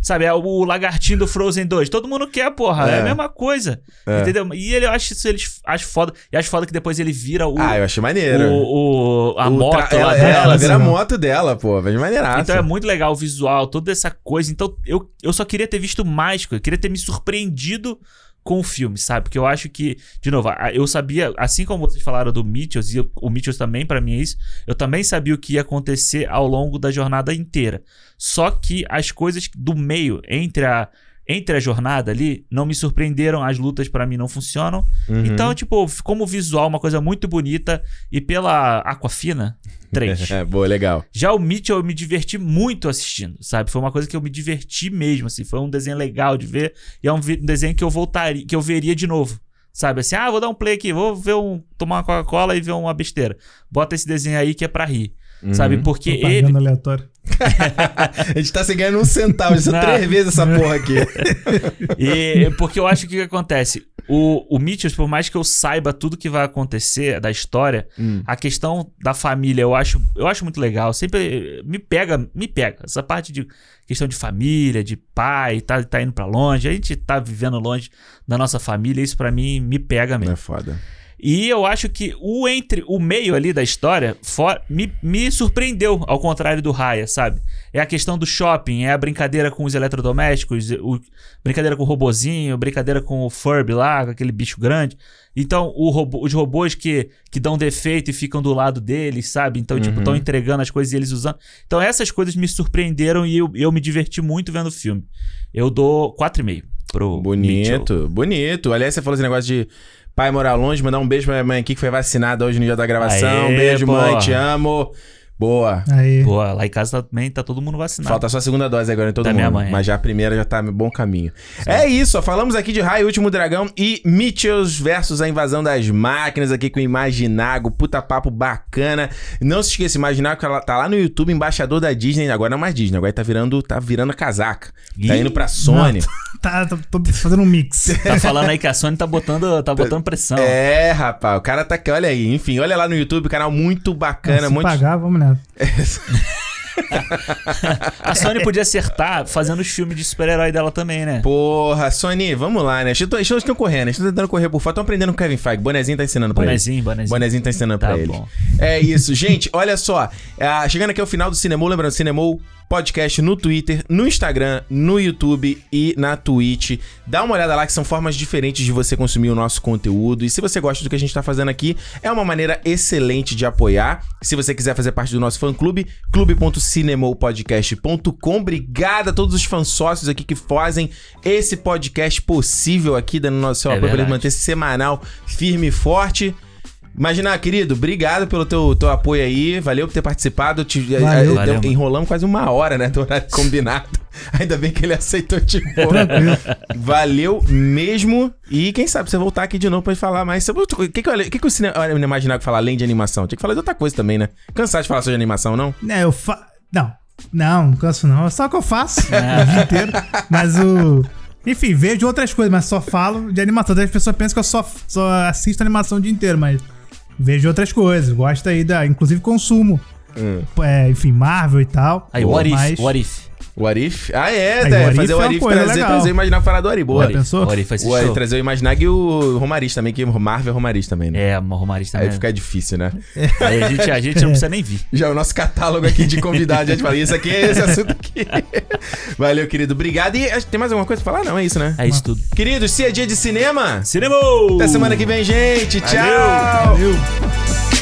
Speaker 2: Sabe, é o lagartinho do Frozen 2. Todo mundo quer, porra. É,
Speaker 1: É.
Speaker 2: a mesma coisa.
Speaker 1: É.
Speaker 2: Entendeu? E ele, eu acho isso, eles acho foda. E acho foda que depois ele vira o.
Speaker 1: Ah, eu achei maneiro.
Speaker 2: o, o- a
Speaker 1: O
Speaker 2: moto
Speaker 1: tra- ela, é,
Speaker 2: dela.
Speaker 1: ela vira a
Speaker 2: sabe?
Speaker 1: moto dela, pô. Vai de maneiraça.
Speaker 2: Então é muito legal o visual, toda essa coisa. Então eu, eu só queria ter visto mais. Eu queria ter me surpreendido com o filme, sabe? Porque eu acho que, de novo, eu sabia, assim como vocês falaram do Mitchells, e o Mitchells também, pra mim é isso, eu também sabia o que ia acontecer ao longo da jornada inteira. Só que as coisas do meio, entre a. Entre a jornada ali, não me surpreenderam, as lutas pra mim não funcionam.
Speaker 1: Uhum.
Speaker 2: Então, tipo, como visual, uma coisa muito bonita. E pela Aquafina, 3.
Speaker 1: É, boa, legal.
Speaker 2: Já o Mitchell eu me diverti muito assistindo, sabe? Foi uma coisa que eu me diverti mesmo, assim. Foi um desenho legal de ver. E é um, vi- um desenho que eu voltaria, que eu veria de novo. Sabe? Assim, ah, vou dar um play aqui, vou ver um. tomar uma Coca-Cola e ver uma besteira. Bota esse desenho aí que é pra rir. Sabe?
Speaker 1: Uhum.
Speaker 2: Porque
Speaker 3: Propaganda
Speaker 2: ele.
Speaker 3: aleatória.
Speaker 1: a gente tá sem ganhando um centavo. Isso
Speaker 2: Não.
Speaker 1: três vezes essa porra aqui.
Speaker 2: E, porque eu acho que o que acontece? O, o Mitchell, por mais que eu saiba tudo que vai acontecer da história,
Speaker 1: Hum.
Speaker 2: a questão da família eu acho, eu acho muito legal. Sempre me pega, me pega. Essa parte de questão de família, de pai, tá, tá indo pra longe. A gente tá vivendo longe da nossa família. Isso pra mim me pega mesmo.
Speaker 1: é foda.
Speaker 2: E eu acho que o entre o meio ali da história for- me, me surpreendeu, ao contrário do Raya, sabe? É a questão do shopping, é a brincadeira com os eletrodomésticos, o, brincadeira com o robozinho, brincadeira com o Furby lá, com aquele bicho grande. Então, o robô- os robôs que, que dão defeito e ficam do lado deles, sabe? Então, tipo,
Speaker 1: Uhum.
Speaker 2: estão entregando as coisas e eles usando. Então, essas coisas me surpreenderam e eu, eu me diverti muito vendo o filme. Eu dou 4,5 pro Mitchell.
Speaker 1: Bonito, bonito. Aliás, você falou esse negócio de pai morar longe, mandar um beijo pra minha mãe aqui que foi vacinada hoje no dia da gravação.
Speaker 2: Aê,
Speaker 1: beijo, mãe, te amo. Boa.
Speaker 3: Aí.
Speaker 2: Pô, lá em casa também tá todo mundo vacinado.
Speaker 1: Falta só a segunda dose agora em todo
Speaker 2: Da
Speaker 1: mundo.
Speaker 2: minha mãe, é.
Speaker 1: Mas já a primeira já tá no bom caminho. É isso, ó. Falamos aqui de Raio, Último Dragão e Mitchells versus a invasão das máquinas aqui com o Imaginago. Puta papo bacana. Não se esqueça, Imaginago ela tá lá no YouTube, embaixador da Disney. Agora não é mais Disney, agora tá virando, tá virando a casaca. Tá indo pra Sony.
Speaker 3: Tá, tô, tô fazendo um mix.
Speaker 2: Tá falando aí que a Sony tá botando, tá botando pressão.
Speaker 1: É, rapaz, o cara tá aqui, olha aí. Enfim, olha lá no YouTube, canal muito bacana,
Speaker 3: Se
Speaker 1: muito.
Speaker 3: pagar, vamos nessa.
Speaker 2: A Sony podia acertar fazendo os filmes de super-herói dela também, né?
Speaker 1: Porra, Sony, vamos lá, né? Eles estão correndo, eles estão tentando correr por fora. Estão aprendendo com o Kevin Feige. Bonezinho tá ensinando pra
Speaker 2: Bonezinho,
Speaker 1: ele.
Speaker 2: bonezinho.
Speaker 1: Bonezinho tá ensinando
Speaker 2: Tá
Speaker 1: pra ele. É isso. Gente, olha só. Ah, chegando aqui ao final do Cinemol, lembrando, Cinemol podcast no Twitter, no Instagram, no YouTube e na Twitch. Dá uma olhada lá que são formas diferentes de você consumir o nosso conteúdo. E se você gosta do que a gente tá fazendo aqui, é uma maneira excelente de apoiar. Se você quiser fazer parte do nosso fã-clube, clube.cinemopodcast.com. Obrigado a todos os fãs sócios aqui que fazem esse podcast possível aqui, dando nosso seu
Speaker 2: É
Speaker 1: apoio
Speaker 2: verdade.
Speaker 1: manter esse semanal firme e forte. Imagina, querido, obrigado pelo teu, teu apoio aí. Valeu por ter participado. Te,
Speaker 3: Valeu.
Speaker 1: eh, deu-
Speaker 2: Valeu,
Speaker 1: enrolamos quase uma hora, né? Do horário combinado. Ainda bem que ele aceitou te pôr. Valeu mesmo. E quem sabe você voltar aqui de novo pra gente falar mais sobre. O que, que, eu- o que, que o cinema imaginar que falar além de animação? Tinha que falar de outra coisa também, né? Cansado de falar só de animação, não?
Speaker 3: É, eu fa... Não, não, não canso não. É só o que eu faço o dia inteiro. Mas o. Enfim, vejo outras coisas, mas só falo de animação. As pessoas pensam que eu só, só assisto animação o dia inteiro, mas vejo outras coisas. Gosto aí da. Inclusive consumo.
Speaker 1: Hum.
Speaker 3: É, enfim, Marvel e tal.
Speaker 2: Aí, what if?
Speaker 3: mas-
Speaker 2: What if?
Speaker 1: What if? Ah, é,
Speaker 3: Aí, if
Speaker 1: fazer
Speaker 3: é
Speaker 1: o
Speaker 3: uma
Speaker 1: What if,
Speaker 3: coisa
Speaker 1: trazer,
Speaker 3: legal.
Speaker 1: trazer o Imaginar falar do Ari. Boa.
Speaker 3: Pensou?
Speaker 2: What if vai ser
Speaker 1: O Ari,
Speaker 2: show.
Speaker 1: trazer o Imaginar e o Romariz também, que o Marvel é Romariz também, né?
Speaker 2: É, uma romarista
Speaker 1: Aí fica difícil, né?
Speaker 2: Aí a gente, a gente não precisa nem vir.
Speaker 1: Já o nosso catálogo aqui de convidados. A gente fala, isso aqui é esse assunto aqui. Valeu, querido. Obrigado. E acho que tem mais alguma coisa pra falar? Não, é isso, né?
Speaker 2: É isso tudo.
Speaker 1: Queridos, se é dia de cinema,
Speaker 2: Cinema!
Speaker 1: até semana que vem, gente. Tchau.
Speaker 3: Valeu.